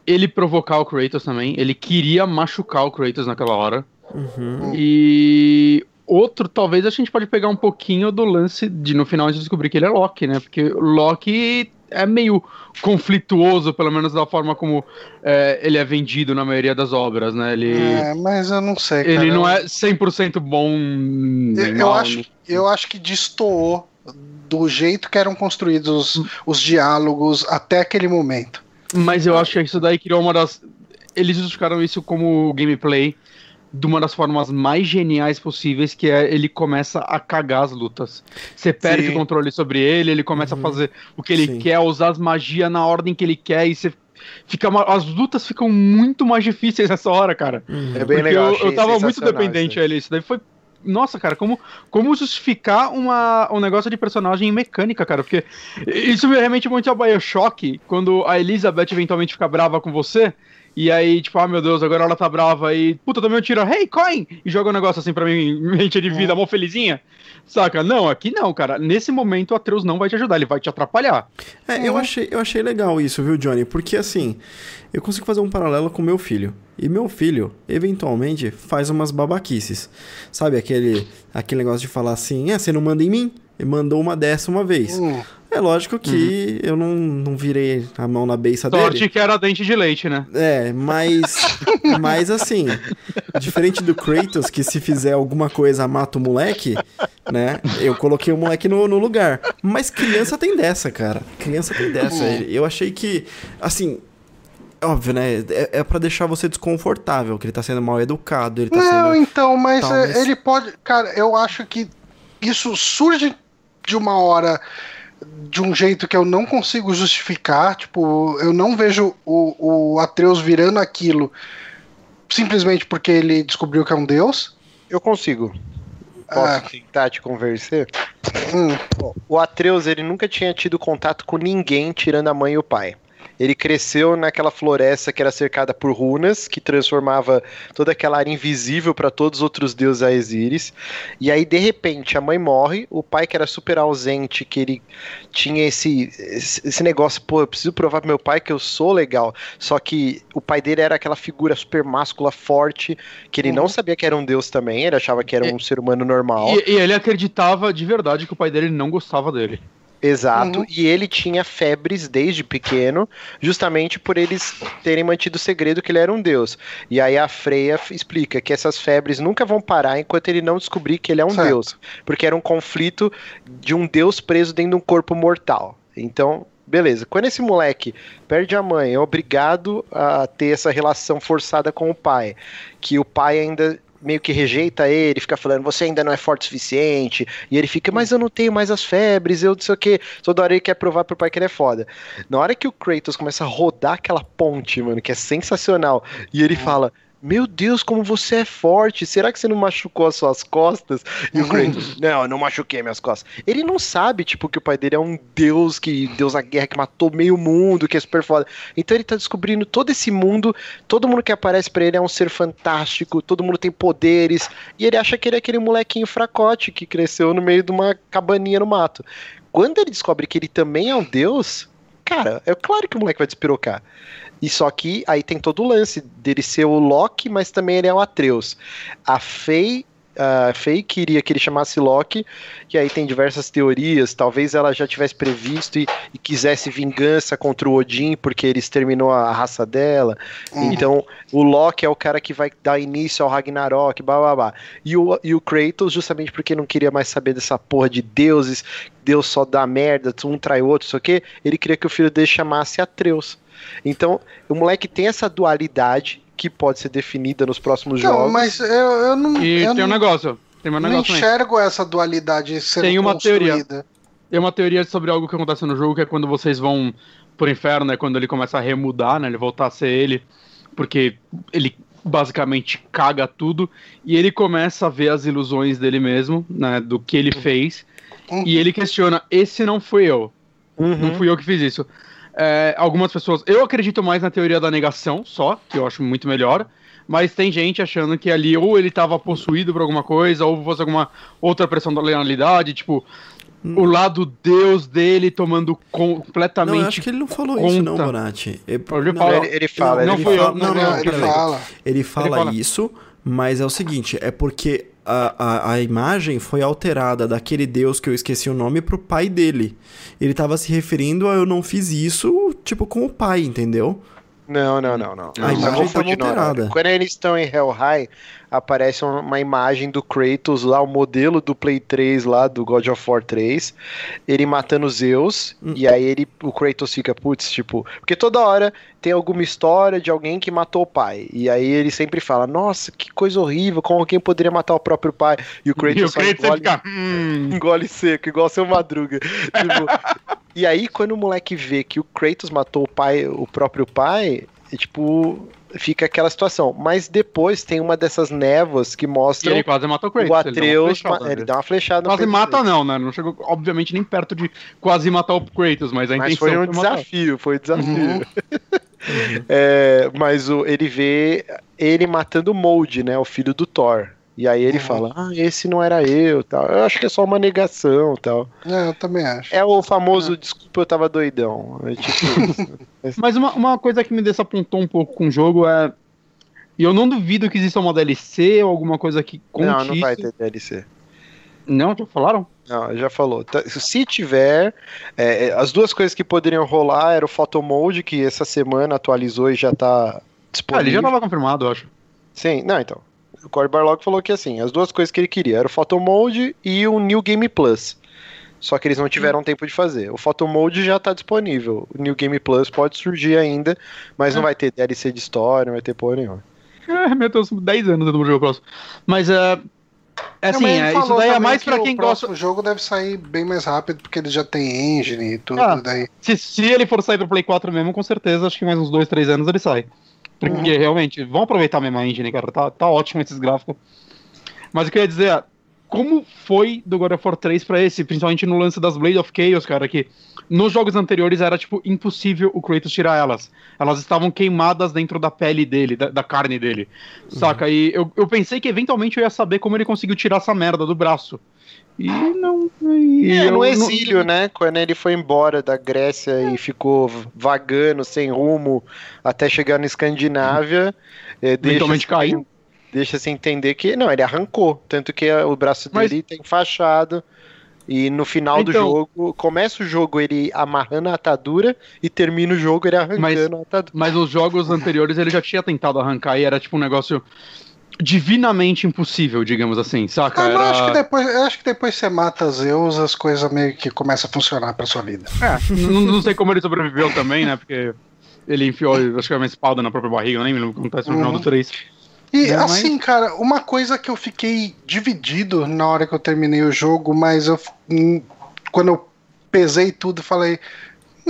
ele provocar o Kratos também. Ele queria machucar o Kratos naquela hora. Uhum. E outro, talvez a gente pode pegar um pouquinho do lance de no final a gente descobrir que ele é Loki, né? Porque Loki é meio conflituoso, pelo menos da forma como é, ele é vendido na maioria das obras, né? Ele, é, mas eu não sei. Cara. Ele não é 100% bom. Eu, eu, acho, eu acho que destoou do jeito que eram construídos os, os diálogos até aquele momento. Mas eu acho que isso daí criou uma das. Eles justificaram isso como gameplay de uma das formas mais geniais possíveis, que é ele começa a cagar as lutas. Você perde Sim. o controle sobre ele, ele começa uhum. a fazer o que ele Sim. quer, usar as magias na ordem que ele quer, e você fica as lutas ficam muito mais difíceis nessa hora, cara. Uhum. É bem Porque legal. Eu, eu tava muito dependente ali. Isso daí foi nossa, cara, como, como justificar uma, um negócio de personagem mecânica, cara? Porque isso me remete muito ao Bioshock, quando a Elizabeth eventualmente fica brava com você, e aí, tipo, ah, meu Deus, agora ela tá brava e, puta, também eu tiro, hey, coin! E joga um negócio assim pra mim, [laughs] mente de vida, é. mó felizinha. Saca? Não, aqui não, cara. Nesse momento, o Atreus não vai te ajudar, ele vai te atrapalhar. É, eu, achei, eu achei legal isso, viu, Johnny? Porque, assim, eu consigo fazer um paralelo com meu filho. E meu filho, eventualmente, faz umas babaquices. Sabe, aquele, aquele negócio de falar assim, é, você não manda em mim? E mandou uma dessa uma vez. Hum. É lógico que uhum. eu não, não virei a mão na beiça Sorte dele. Sorte que era dente de leite, né? É, mas. [laughs] mas assim, diferente do Kratos, que se fizer alguma coisa mata o moleque, né? Eu coloquei o moleque no, no lugar. Mas criança tem dessa, cara. Criança tem dessa. Uhum. Eu achei que. Assim, óbvio, né? É, é para deixar você desconfortável, que ele tá sendo mal educado, ele tá Não, sendo, então, mas talvez... ele pode. Cara, eu acho que isso surge de uma hora de um jeito que eu não consigo justificar. Tipo, eu não vejo o, o Atreus virando aquilo simplesmente porque ele descobriu que é um deus. Eu consigo. Posso ah. tentar te convencer? Hum. O Atreus, ele nunca tinha tido contato com ninguém tirando a mãe e o pai. Ele cresceu naquela floresta que era cercada por runas, que transformava toda aquela área invisível para todos os outros deuses Aesiris. E aí, de repente, a mãe morre, o pai, que era super ausente, que ele tinha esse, esse negócio, pô, eu preciso provar pro meu pai que eu sou legal. Só que o pai dele era aquela figura super máscula, forte, que ele uhum. não sabia que era um deus também, ele achava que era um ser humano normal. E, e ele acreditava de verdade que o pai dele não gostava dele. Exato, uhum. e ele tinha febres desde pequeno, justamente por eles terem mantido o segredo que ele era um deus. E aí a Freya explica que essas febres nunca vão parar enquanto ele não descobrir que ele é um certo. deus, porque era um conflito de um deus preso dentro de um corpo mortal. Então, beleza. Quando esse moleque perde a mãe, é obrigado a ter essa relação forçada com o pai, que o pai ainda meio que rejeita ele, fica falando, você ainda não é forte o suficiente, e ele fica, mas eu não tenho mais as febres, eu não sei o que, toda hora ele quer provar pro pai que ele é foda. Na hora que o Kratos começa a rodar aquela ponte, mano, que é sensacional, e ele fala, meu Deus, como você é forte. Será que você não machucou as suas costas? E o Kratos, [laughs] não, eu não machuquei minhas costas. Ele não sabe, tipo, que o pai dele é um deus que deus da guerra que matou meio mundo, que é super foda. Então ele tá descobrindo todo esse mundo, todo mundo que aparece para ele é um ser fantástico, todo mundo tem poderes, e ele acha que ele é aquele molequinho fracote que cresceu no meio de uma cabaninha no mato. Quando ele descobre que ele também é um deus, cara, é claro que o moleque vai despirocar. E só que aí tem todo o lance dele ser o Loki, mas também ele é o Atreus. A Fei a Faye queria que ele chamasse Loki, e aí tem diversas teorias. Talvez ela já tivesse previsto e, e quisesse vingança contra o Odin, porque ele exterminou a raça dela. Uhum. Então, o Loki é o cara que vai dar início ao Ragnarok, blá blá blá. E o, e o Kratos, justamente porque não queria mais saber dessa porra de deuses, Deus só dá merda, um trai o outro, sei o quê, ele queria que o filho dele chamasse Atreus. Então, o moleque tem essa dualidade que pode ser definida nos próximos não, jogos. Mas eu, eu não. E eu tem um negócio. Tem um negócio não enxergo aí. essa dualidade sendo tem uma construída. teoria. Tem uma teoria sobre algo que acontece no jogo, que é quando vocês vão pro inferno, né? Quando ele começa a remudar, né? Ele voltar a ser ele. Porque ele basicamente caga tudo. E ele começa a ver as ilusões dele mesmo, né? Do que ele fez. Uhum. E ele questiona: esse não fui eu. Uhum. Não fui eu que fiz isso. É, algumas pessoas. Eu acredito mais na teoria da negação, só, que eu acho muito melhor. Mas tem gente achando que ali ou ele estava possuído por alguma coisa, ou fosse alguma outra personalidade, tipo, hum. o lado Deus dele tomando completamente. Não, eu acho que ele não falou conta. isso, não, Bonatti. Ele, ele, fala, ele, ele fala, não, ele, fala, não, não, ele fala. Ele fala isso, mas é o seguinte, é porque a, a, a, imagem foi alterada daquele deus que eu esqueci o nome pro pai dele. Ele tava se referindo a eu não fiz isso, tipo, com o pai, entendeu? Não, não, não, não. A imagem tava alterada. Quando eles estão em Hell High, aparece uma imagem do Kratos lá, o modelo do Play 3 lá, do God of War 3, ele matando Zeus, hum. e aí ele, o Kratos fica, putz, tipo, porque toda hora tem alguma história de alguém que matou o pai, e aí ele sempre fala, nossa, que coisa horrível, como alguém poderia matar o próprio pai, e o Kratos, e o Kratos engole, fica, hum. [laughs] engole seco, igual seu Madruga. tipo, [laughs] e aí quando o moleque vê que o Kratos matou o pai, o próprio pai, é, tipo, fica aquela situação. Mas depois tem uma dessas névoas que mostra. ele quase mata o Kratos. O Atreus, ele, ele dá uma flechada. Quase mata, não, né? Não chegou, obviamente, nem perto de quase matar o Kratos, mas a mas intenção foi um desafio, foi um desafio. Uhum. uhum. [laughs] é, mas o, ele vê ele matando o Mold, né? O filho do Thor. E aí ele uhum. fala, ah, esse não era eu, tal. Eu acho que é só uma negação, tal. É, eu também acho. É o famoso, é. desculpa, eu tava doidão. É tipo [laughs] Mas uma, uma coisa que me desapontou um pouco com o jogo é... E eu não duvido que exista uma DLC ou alguma coisa que conte Não, não vai ter DLC. Não, já falaram? Não, já falou. Se tiver, é, é, as duas coisas que poderiam rolar era o Photo Mode, que essa semana atualizou e já tá disponível. Ah, ele já tava confirmado, eu acho. Sim, não, então o Cory Barlog falou que assim, as duas coisas que ele queria era o Photo Mode e o New Game Plus. Só que eles não tiveram hum. tempo de fazer. O Photo Mode já está disponível. O New Game Plus pode surgir ainda, mas não é. vai ter DLC de história, não vai ter porra nenhuma. É, meu Deus, 10 anos do jogo próximo. Mas é. É assim, é, isso daí é mais pra quem gosta. O jogo deve sair bem mais rápido porque ele já tem engine e tudo. Ah, daí. Se, se ele for sair pro Play 4 mesmo, com certeza, acho que mais uns 2, 3 anos ele sai. Porque uhum. realmente, vão aproveitar a mesma engine, cara. Tá, tá ótimo esses gráficos. Mas eu queria dizer, como foi do God of War 3 pra esse, principalmente no lance das Blade of Chaos, cara, que nos jogos anteriores era, tipo, impossível o Kratos tirar elas. Elas estavam queimadas dentro da pele dele, da, da carne dele. Uhum. Saca? E eu, eu pensei que eventualmente eu ia saber como ele conseguiu tirar essa merda do braço. E não. E é, no exílio, não... né? Quando ele foi embora da Grécia é. e ficou vagando, sem rumo, até chegar na Escandinávia. É, Eventualmente caiu. Deixa-se entender que. Não, ele arrancou. Tanto que o braço dele Mas... tá enfaixado. E no final então, do jogo, começa o jogo ele amarrando a atadura e termina o jogo ele arrancando mas, a atadura. Mas nos jogos anteriores ele já tinha tentado arrancar e era tipo um negócio divinamente impossível, digamos assim, saca? Era... acho que depois, eu acho que depois você mata Zeus, as coisas meio que começam a funcionar pra sua vida. É, não, não, sei como ele sobreviveu também, né? Porque ele enfiou, acho que uma espada na própria barriga, eu nem me lembro o que acontece no uhum. final do 3. E é, assim, mas... cara, uma coisa que eu fiquei dividido na hora que eu terminei o jogo, mas eu hum, quando eu pesei tudo, falei,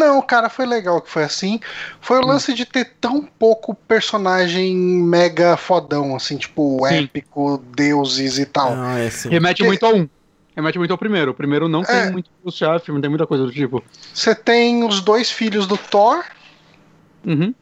não, cara, foi legal que foi assim. Foi o hum. lance de ter tão pouco personagem mega fodão, assim, tipo, sim. épico, deuses e tal. Ah, é, Remete Porque... muito a um. Remete muito ao primeiro. O primeiro não tem é. muito chefe, não tem muita coisa do tipo. Você tem os dois filhos do Thor. Uhum.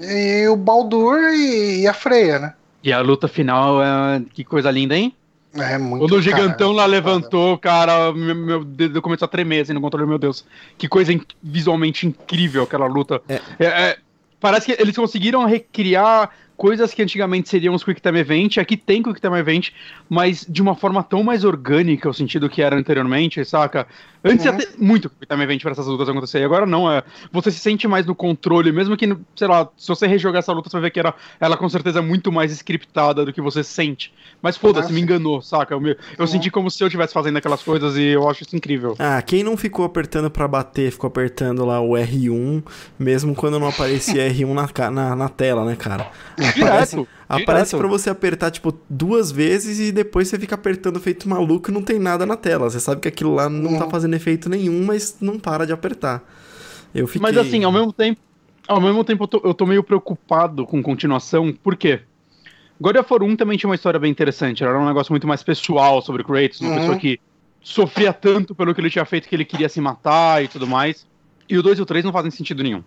E o Baldur e, a Freya, né? E a luta final, é... que coisa linda, hein? É muito Quando o gigantão cara, lá levantou, cara, meu, meu dedo começou a tremer assim no controle, meu Deus. Que coisa in visualmente incrível aquela luta. É. É, é, parece que eles conseguiram recriar coisas que antigamente seriam os Quick Time Event, aqui tem Quick Time Event, mas de uma forma tão mais orgânica, o sentido que era anteriormente, saca? Antes uhum. ia ter muito Quick Time Event pra essas lutas acontecerem, agora não, é, você se sente mais no controle, mesmo que, sei lá, se você rejogar essa luta, você vai ver que era, ela com certeza é muito mais scriptada do que você sente. Mas foda-se, me enganou, saca? Eu, me, eu uhum. senti como se eu estivesse fazendo aquelas coisas e eu acho isso incrível. Ah, quem não ficou apertando para bater, ficou apertando lá o R1, mesmo quando não aparecia [laughs] R1 na, na, na tela, né, cara? Direto. Aparece para você apertar, tipo, duas vezes e depois você fica apertando feito maluco e não tem nada na tela. Você sabe que aquilo lá não uhum. tá fazendo efeito nenhum, mas não para de apertar. Eu fiquei... Mas assim, ao mesmo tempo, ao mesmo tempo eu tô, eu tô meio preocupado com continuação, por quê? God of War 1 também tinha uma história bem interessante, era um negócio muito mais pessoal sobre Kratos, uma uhum. pessoa que sofria tanto pelo que ele tinha feito que ele queria se matar e tudo mais. E o 2 e o 3 não fazem sentido nenhum.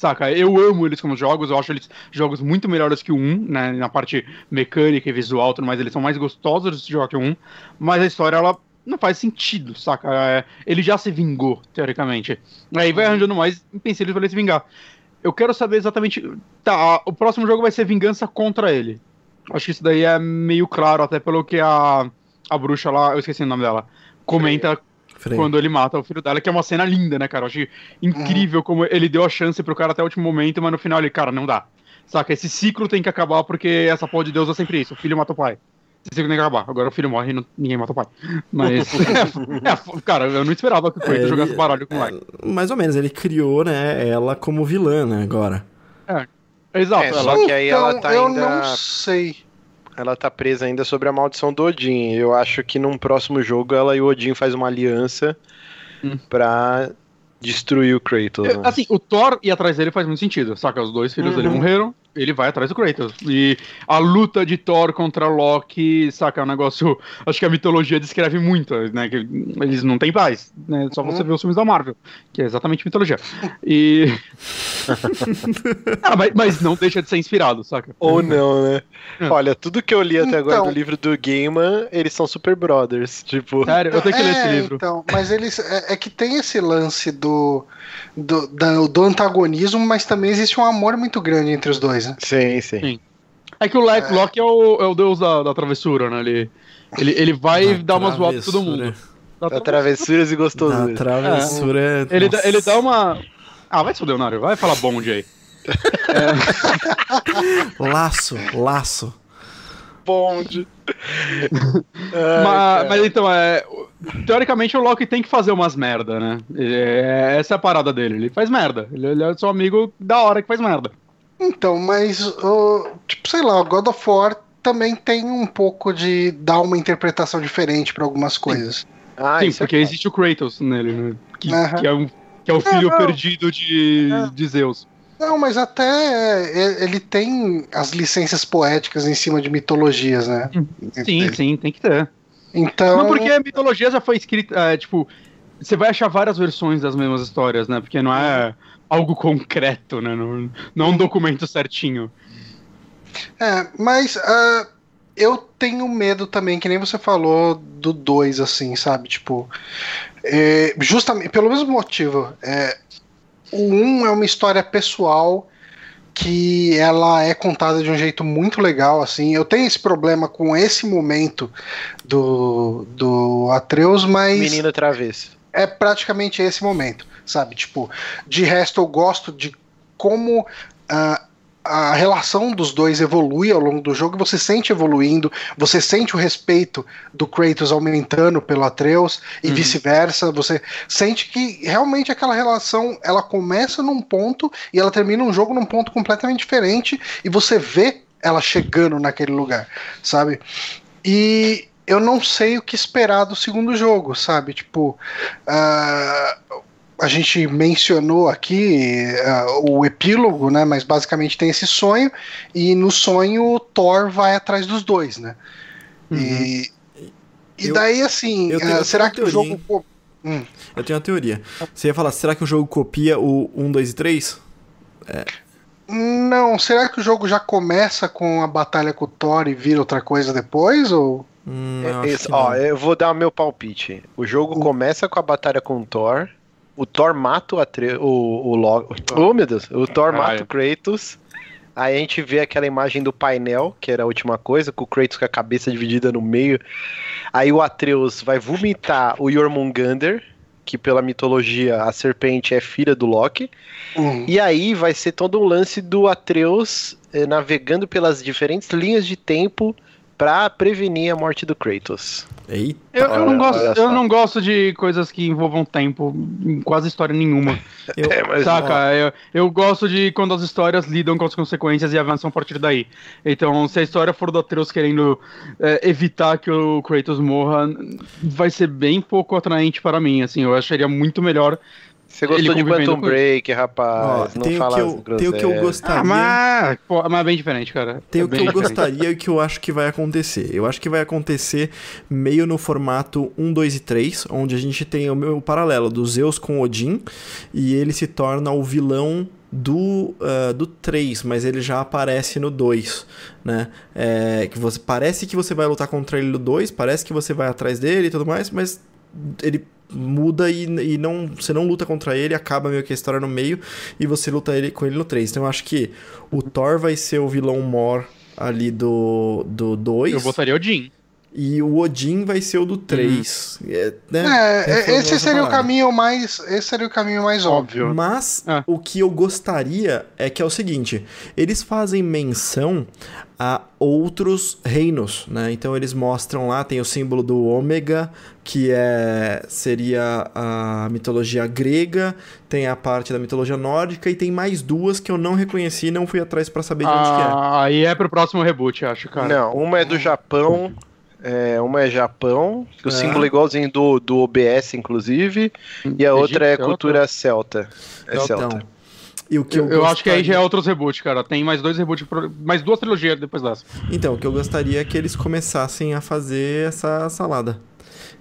Saca? Eu amo eles como jogos, eu acho eles jogos muito melhores que o 1, né? Na parte mecânica e visual, tudo mais, eles são mais gostosos de jogar que o 1. Mas a história, ela não faz sentido, saca? É, ele já se vingou, teoricamente. Aí vai arranjando mais empecilhos pra ele se vingar. Eu quero saber exatamente. Tá, o próximo jogo vai ser vingança contra ele. Acho que isso daí é meio claro, até pelo que a, a bruxa lá, eu esqueci o nome dela, comenta Freio. quando ele mata o filho dela, que é uma cena linda, né, cara? Eu achei incrível como ele deu a chance pro cara até o último momento, mas no final ele, cara, não dá. Saca? Esse ciclo tem que acabar porque essa porra de Deus é sempre isso. O filho mata o pai. Esse ciclo tem que acabar. Agora o filho morre e não, ninguém mata o pai. Mas. [laughs] [laughs] é, cara, eu não esperava que o Kratos é, jogasse baralho com o moleque. É, mais ou menos, ele criou, né, ela como vilã, né, agora. É. Exato. É, só que aí ela tá eu ainda. Eu não sei ela tá presa ainda sobre a maldição do Odin. Eu acho que num próximo jogo ela e o Odin faz uma aliança hum. pra destruir o Kratos. Né? Assim, o Thor ir atrás dele faz muito sentido. Saca, os dois filhos uhum. dele morreram, ele vai atrás do Kratos. E a luta de Thor contra Loki, saca, é um negócio. Acho que a mitologia descreve muito, né? Que eles não têm paz, né? Só você uhum. ver os filmes da Marvel, que é exatamente mitologia. E. [laughs] ah, mas, mas, não deixa de ser inspirado, saca? Ou não, né? É. Olha, tudo que eu li até então... agora do livro do Gaiman, eles são super brothers. Tipo. Sério, eu tenho que ler esse é, livro. Então, mas eles. É, é que tem esse lance do. Do, do, do antagonismo, mas também existe um amor muito grande entre os dois, né? Sim, sim. sim. É que o é. Loki é o, é o deus da, da travessura, né? Ele, ele, ele vai da dar umas voadas pra todo mundo. Da, da travessuras e gostosuras. Da travessura. É. Ele, dá, ele dá uma. Ah, vai se fuder, Nário. Vai falar bonde aí. é... [laughs] Laço, laço. Bonde. [laughs] mas, mas, então, é, teoricamente o Loki tem que fazer umas merda, né? É, essa é a parada dele. Ele faz merda. Ele, ele é seu amigo da hora que faz merda. Então, mas, uh, tipo, sei lá, o God of War também tem um pouco de dar uma interpretação diferente para algumas coisas. Ah, Sim, porque é existe o Kratos nele, né? Que, que, é, um, que é o filho é, perdido de, é. de Zeus. Não, mas até é, ele tem as licenças poéticas em cima de mitologias, né? Sim, sim, tem que ter. Então. Não, porque a mitologia já foi escrita, é, tipo, você vai achar várias versões das mesmas histórias, né? Porque não é algo concreto, né? Não, não um documento certinho. É, mas uh, eu tenho medo também, que nem você falou do 2, assim, sabe? Tipo, é, justamente pelo mesmo motivo. É, o 1 um é uma história pessoal que ela é contada de um jeito muito legal, assim. Eu tenho esse problema com esse momento do, do Atreus, mas. Menino travesso. É praticamente esse momento sabe? Tipo, de resto eu gosto de como uh, a relação dos dois evolui ao longo do jogo, você sente evoluindo, você sente o respeito do Kratos aumentando pelo Atreus e uhum. vice-versa, você sente que realmente aquela relação, ela começa num ponto e ela termina um jogo num ponto completamente diferente e você vê ela chegando naquele lugar, sabe? E eu não sei o que esperar do segundo jogo, sabe? Tipo, uh, a gente mencionou aqui uh, o epílogo, né? Mas basicamente tem esse sonho e no sonho o Thor vai atrás dos dois, né? Uhum. E, e eu, daí assim, uh, será que teoria, o jogo hum. Eu tenho uma teoria. Você ia falar, será que o jogo copia o 1, 2 e 3? É. Não, será que o jogo já começa com a batalha com o Thor e vira outra coisa depois ou Hum, é, ó, eu vou dar meu palpite. O jogo hum. começa com a batalha com o Thor, o Thor mata o, Atre... o, o Loki. Oh, meu Deus. O Thor mata o Kratos. Aí a gente vê aquela imagem do painel, que era a última coisa, com o Kratos com a cabeça dividida no meio. Aí o Atreus vai vomitar o Jormungandr, que pela mitologia a serpente é filha do Loki. Uhum. E aí vai ser todo um lance do Atreus eh, navegando pelas diferentes linhas de tempo para prevenir a morte do Kratos. Eita, eu, eu, não gosto, eu não gosto de coisas que envolvam tempo em quase história nenhuma. Eu, é, saca? Eu, eu, gosto de quando as histórias lidam com as consequências e avançam a partir daí. Então, se a história for do Atreus querendo é, evitar que o Kratos morra, vai ser bem pouco atraente para mim. Assim, eu acharia muito melhor você gostou de Quantum Break, rapaz. Ó, não tem fala o que eu, Tem o que eu gostaria. Ah, mas, pô, mas é bem diferente, cara. Tem é o que eu diferente. gostaria e o que eu acho que vai acontecer. Eu acho que vai acontecer meio no formato 1, 2 e 3, onde a gente tem o meu paralelo do Zeus com Odin, e ele se torna o vilão do, uh, do 3, mas ele já aparece no 2, né? É, que você, parece que você vai lutar contra ele no 2, parece que você vai atrás dele e tudo mais, mas ele muda e, e não você não luta contra ele, acaba meio que a história no meio e você luta ele, com ele no 3. Então eu acho que o Thor vai ser o vilão mor ali do 2. Do dois, eu botaria o Jin. E o Odin vai ser o do 3. Hum. É, né? é, esse seria o caminho mais. Esse seria o caminho mais óbvio. Mas ah. o que eu gostaria é que é o seguinte: eles fazem menção a outros reinos, né? Então eles mostram lá, tem o símbolo do ômega, que é seria a mitologia grega, tem a parte da mitologia nórdica e tem mais duas que eu não reconheci, não fui atrás para saber de onde que é. Ah, aí é pro próximo reboot, acho, cara. Não, uma é do Japão, é, uma é Japão, o é. símbolo é igualzinho do, do OBS, inclusive, e a outra é cultura celta. É celta. Então, e o que eu, eu, eu acho que aí já é outros reboots, cara. Tem mais dois reboots, mais duas trilogias depois dessa. Então, o que eu gostaria é que eles começassem a fazer essa salada.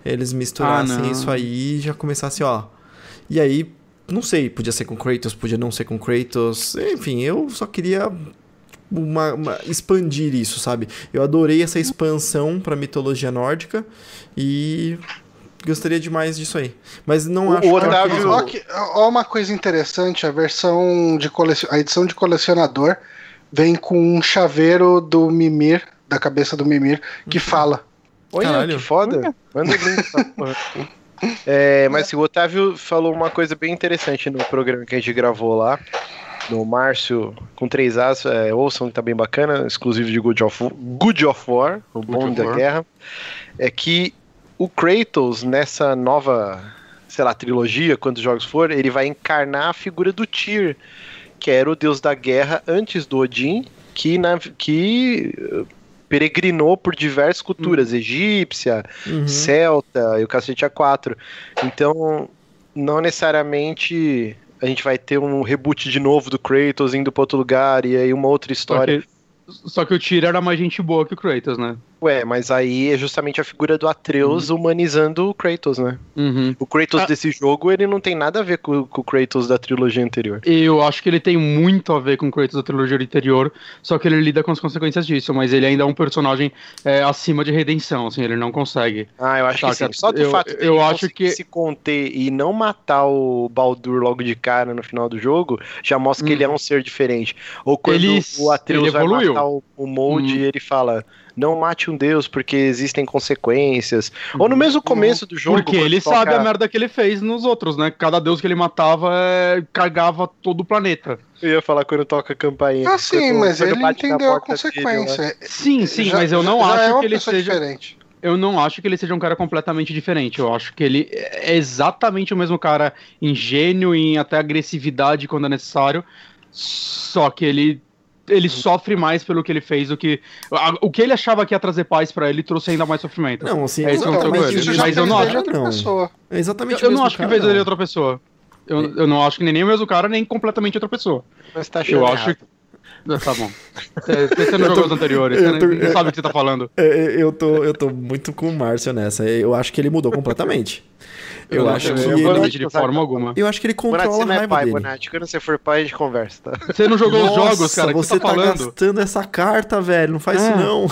Eles misturassem ah, isso aí e já começassem, ó. E aí, não sei, podia ser com Kratos, podia não ser com Kratos. Enfim, eu só queria uma, uma, expandir isso, sabe? Eu adorei essa expansão pra mitologia nórdica e gostaria demais disso aí. Mas não o acho Otávio... que... Ó, uma coisa interessante, a versão de colecion... a edição de colecionador vem com um chaveiro do Mimir, da cabeça do Mimir, que uhum. fala. Olha, Caralho. que foda. Manda o [laughs] é, mas o Otávio falou uma coisa bem interessante no programa que a gente gravou lá. No Márcio, com três As, é, ouçam que tá bem bacana, exclusivo de Good of, Good of War, o bom da guerra. É que o Kratos, nessa nova, sei lá, trilogia, quantos jogos for, ele vai encarnar a figura do Tyr, que era o deus da guerra antes do Odin, que, na, que uh, peregrinou por diversas culturas, uhum. egípcia, uhum. celta e o cacete A4. Então, não necessariamente a gente vai ter um reboot de novo do Kratos indo para outro lugar e aí uma outra história. Okay. Só que o Tyr era mais gente boa que o Kratos, né? Ué, mas aí é justamente a figura do Atreus uhum. humanizando o Kratos, né? Uhum. O Kratos ah. desse jogo, ele não tem nada a ver com, com, o Kratos da trilogia anterior. Eu acho que ele tem muito a ver com o Kratos da trilogia anterior, só que ele lida com as consequências disso, mas ele ainda é um personagem é, acima de redenção, assim, ele não consegue. Ah, eu acho que sim. Só do eu, fato de eu acho que se conter e não matar o Baldur logo de cara no final do jogo, já mostra que ele é um ser diferente. Ou quando ele, o Atreus vai matar o, o Molde, hum. ele fala não mate um deus porque existem consequências. Ou no mesmo começo do jogo. Porque ele toca... sabe a merda que ele fez nos outros, né? Cada deus que ele matava é... cagava todo o planeta. Eu ia falar quando toca a campainha. Ah, sim, quando, mas quando ele entendeu a consequência. Dele, né? Sim, sim, já, mas eu não acho é que ele seja. Diferente. Eu não acho que ele seja um cara completamente diferente. Eu acho que ele é exatamente o mesmo cara em gênio, em até agressividade quando é necessário. Só que ele ele sofre mais pelo que ele fez do que. O que ele achava que ia trazer paz para ele trouxe ainda mais sofrimento. Não, assim, é isso não, não, mas, isso mas eu não acho. Outra pessoa. É exatamente Eu, eu não acho cara, que fez ele outra pessoa. Eu, eu não acho que nem, nem o mesmo cara, nem completamente outra pessoa. Mas tá achando Eu acho que. Tá bom. Você não jogou os anteriores, você não sabe o que você tá falando. Eu tô, eu tô muito com o Márcio nessa. Eu acho que ele mudou completamente. Eu, eu acho que ele, de forma alguma. Eu acho que ele controla Bonatti, a é raiva é pai, dele. Bonatti. Quando você for pai, a gente conversa, tá? Você não jogou Nossa, os jogos, cara, você tá, tá gastando essa carta, velho. Não faz é. isso não.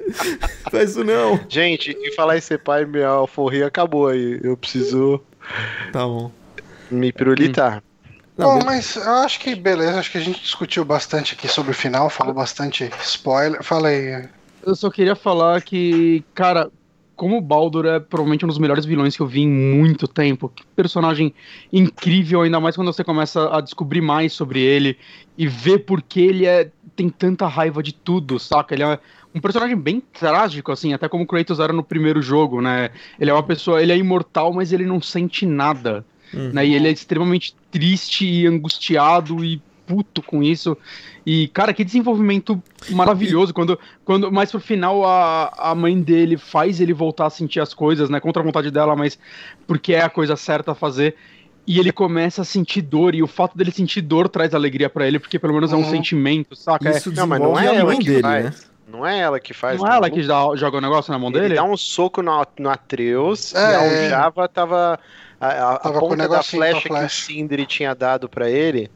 [laughs] faz isso não. Gente, e falar em ser pai, minha alforria acabou aí. Eu preciso... Tá bom. Me pirulitar. Não, Bom, mas eu acho que beleza, acho que a gente discutiu bastante aqui sobre o final, falou bastante spoiler. Fala aí. Eu só queria falar que, cara, como o Baldur é provavelmente um dos melhores vilões que eu vi em muito tempo. Que personagem incrível, ainda mais quando você começa a descobrir mais sobre ele e ver por que ele é, tem tanta raiva de tudo, saca? Ele é um personagem bem trágico, assim, até como o Kratos era no primeiro jogo, né? Ele é uma pessoa, ele é imortal, mas ele não sente nada. Uhum. Né? E ele é extremamente triste e angustiado e puto com isso. E, cara, que desenvolvimento maravilhoso. Quando, quando mais pro final a, a mãe dele faz ele voltar a sentir as coisas, né? Contra a vontade dela, mas porque é a coisa certa a fazer. E ele começa a sentir dor, e o fato dele sentir dor traz alegria para ele, porque pelo menos é um uhum. sentimento, saca? Isso é, não, mas não é a mãe dele, faz. né? Não é ela que faz. Não é ela que dá, joga o negócio na mão ele dele? Ele dá um soco no, no Atreus, é, e a Java tava a, a, ponta da flecha que o Sindri tinha dado para ele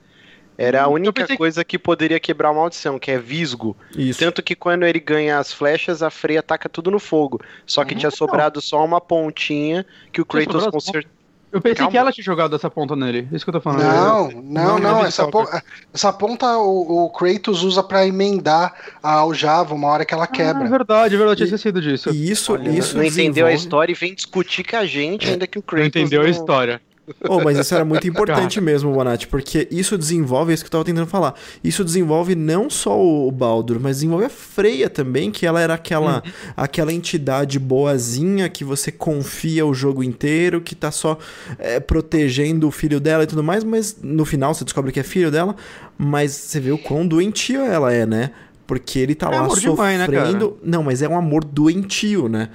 era a única pensei... coisa que poderia quebrar a maldição, que é visgo. Isso. Tanto que quando ele ganha as flechas, a Freya ataca tudo no fogo. Só que uhum. tinha sobrado só uma pontinha que o Kratos consertou. Eu pensei Calma. que ela tinha jogado essa ponta nele. É isso que eu tô falando. Não, não, não. não essa, ponta, essa ponta o, o, Kratos usa para emendar a aljava uma hora que ela quebra. Ah, é verdade, é verdade. Eu tinha esquecido disso. E isso, Olha, isso não desenvolve... entendeu a história e vem discutir com a gente, ainda que o Kratos. Não entendeu não... a história. Oh, mas isso era muito [laughs] importante mesmo, Bonatti, porque isso desenvolve, é isso que eu tava tentando falar. Isso desenvolve não só o Baldur, mas desenvolve a Freya também, que ela era aquela, uhum. aquela entidade boazinha que você confia o jogo inteiro, que tá só é, protegendo o filho dela e tudo mais, mas no final você descobre que é filho dela, mas você vê o quão doentia ela é, né? Porque ele tá é lá sofrendo. Mãe, né, não, mas é um amor doentio, né?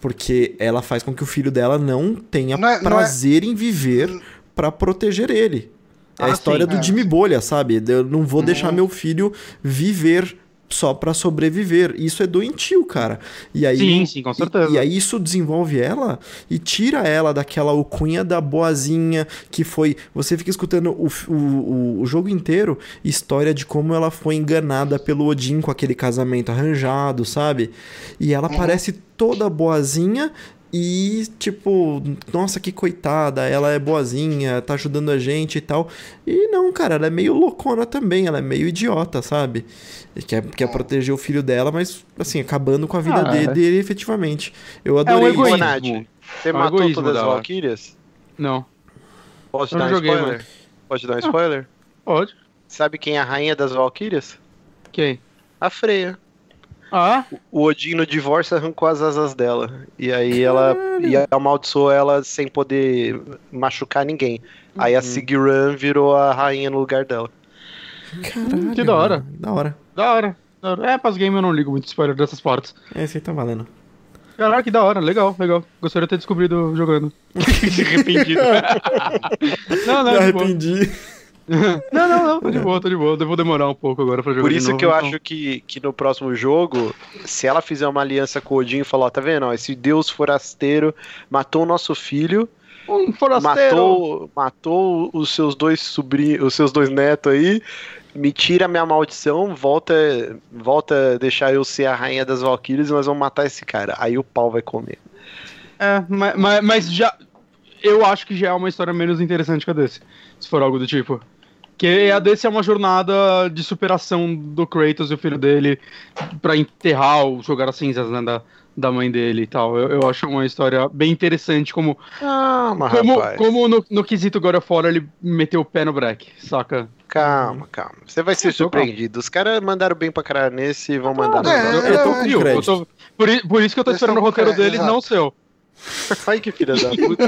Porque ela faz com que o filho dela não tenha não é, prazer não é... em viver para proteger ele. É ah, a história sim, do é. Jimmy Bolha, sabe? Eu não vou uhum. deixar meu filho viver só para sobreviver. Isso é doentio, cara. E aí, sim, sim, com certeza. E, e, aí isso desenvolve ela e tira ela daquela alcunha da boazinha que foi. Você fica escutando o, o, o jogo inteiro história de como ela foi enganada pelo Odin com aquele casamento arranjado, sabe? E ela uhum. parece toda boazinha e, tipo, nossa, que coitada, ela é boazinha, tá ajudando a gente e tal. E não, cara, ela é meio loucona também, ela é meio idiota, sabe? Quer, quer proteger o filho dela, mas, assim, acabando com a vida ah, dele, é. dele, efetivamente. Eu adorei é um egoísmo. Você é um matou todas as Valkyrias? Não. Posso dar um joguei, spoiler? Mano. Pode dar um ah, spoiler? Pode. Sabe quem é a rainha das Valkyrias? Quem? A Freya. Ah? O Odin no divórcio arrancou as asas dela. E aí ela e amaldiçoou ela sem poder machucar ninguém. Uhum. Aí a uhum. Sigrun virou a rainha no lugar dela. Caralho. Que da hora. Da hora. Da hora. Da hora. É, pras games eu não ligo muito spoiler dessas partes. É, esse aí tá valendo. Caraca, que da hora, legal, legal. Gostaria de ter descobrido jogando. [laughs] [laughs] Arrependido. [laughs] não, não, Me arrependi. [laughs] não, não, não, tô de boa, tô de boa. Eu vou demorar um pouco agora pra jogar. Por isso novo, que eu então. acho que, que no próximo jogo, se ela fizer uma aliança com o Odin e falar, ó, tá vendo? Ó, esse deus forasteiro matou o nosso filho. Um forasteiro. Matou, matou os seus dois sobrinhos, os seus dois netos aí. Me tira minha maldição, volta, volta a deixar eu ser a rainha das Valkyries, nós vamos matar esse cara. Aí o pau vai comer. É, mas, mas, mas já. Eu acho que já é uma história menos interessante que a desse. Se for algo do tipo. Que a desse é uma jornada de superação do Kratos e o filho dele para enterrar ou jogar as cinzas né, da, da mãe dele e tal. Eu, eu acho uma história bem interessante, como. Ah, como, como no, no quesito God of War ele meteu o pé no break, saca? Calma, calma. Você vai ser surpreendido. Os caras mandaram bem pra caralho nesse e vão mandar no é, eu, eu, tô tô, por, por, isso que eu tô esperando o roteiro deles, não o seu. [laughs] Ai, que filha da puta.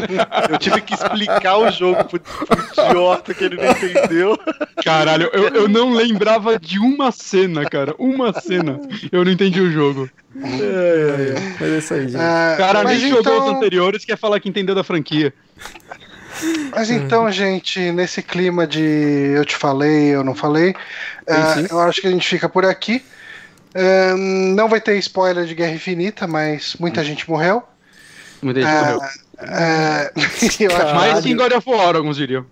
Eu tive que explicar o jogo pro, pro idiota que ele não entendeu. Caralho, eu, eu não lembrava de uma cena, cara. Uma cena. Eu não entendi o jogo. É, é, é. Mas é isso aí, gente. Uh, cara, nem então... jogou os anteriores, quer falar que entendeu da franquia. Mas então, gente, nesse clima de eu te falei, eu não falei, uh, eu acho que a gente fica por aqui. Uh, não vai ter spoiler de Guerra Infinita, mas muita gente morreu. Muita gente morreu. É, [laughs] Mais que em God of War, alguns diriam.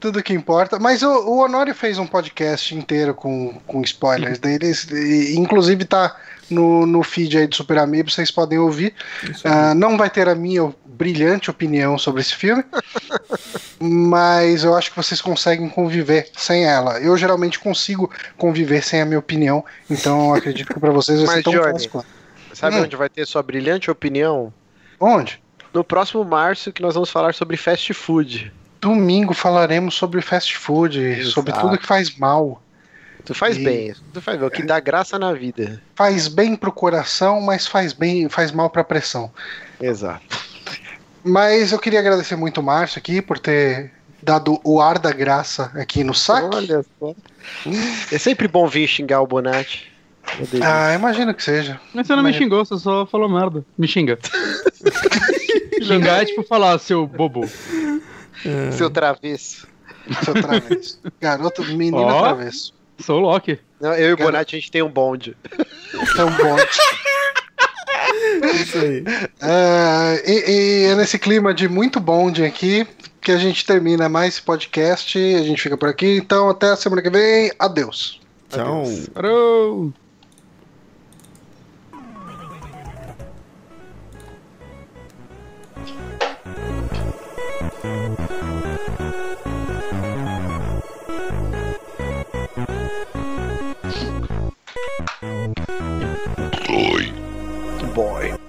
Tudo que importa. Mas o, o Honório fez um podcast inteiro com, com spoilers [laughs] deles. E, inclusive tá no, no feed aí do Super Amiibo, vocês podem ouvir. Uh, não vai ter a minha brilhante opinião sobre esse filme. [laughs] mas eu acho que vocês conseguem conviver sem ela. Eu geralmente consigo conviver sem a minha opinião, então acredito que para vocês vai ser tão fácil quanto. Sabe hum. onde vai ter sua brilhante opinião? Onde? No próximo março que nós vamos falar sobre fast food. Domingo falaremos sobre fast food, Exato. sobre tudo que faz mal. Tu faz e... bem, tu faz bem, o que dá graça na vida. Faz bem pro coração, mas faz bem, faz mal pra pressão. Exato. Mas eu queria agradecer muito o Márcio aqui por ter dado o ar da graça aqui no saque. Olha só. É sempre bom vir xingar o Bonatti. Ah, imagino que seja. Mas você não imagino. me xingou, você só falou merda. Me xinga. [laughs] Xingar é tipo falar, seu bobo. É. Seu travesso. Seu travesso. Garoto, menino oh, travesso. Sou o Loki. Não, eu e o Bonatti, a gente tem um bonde. Tem um bonde. Isso aí. Uh, e, e, é nesse clima de muito bonde aqui que a gente termina mais esse podcast. A gente fica por aqui. Então, até a semana que vem. Adeus. Tchau. Adeus. Boy.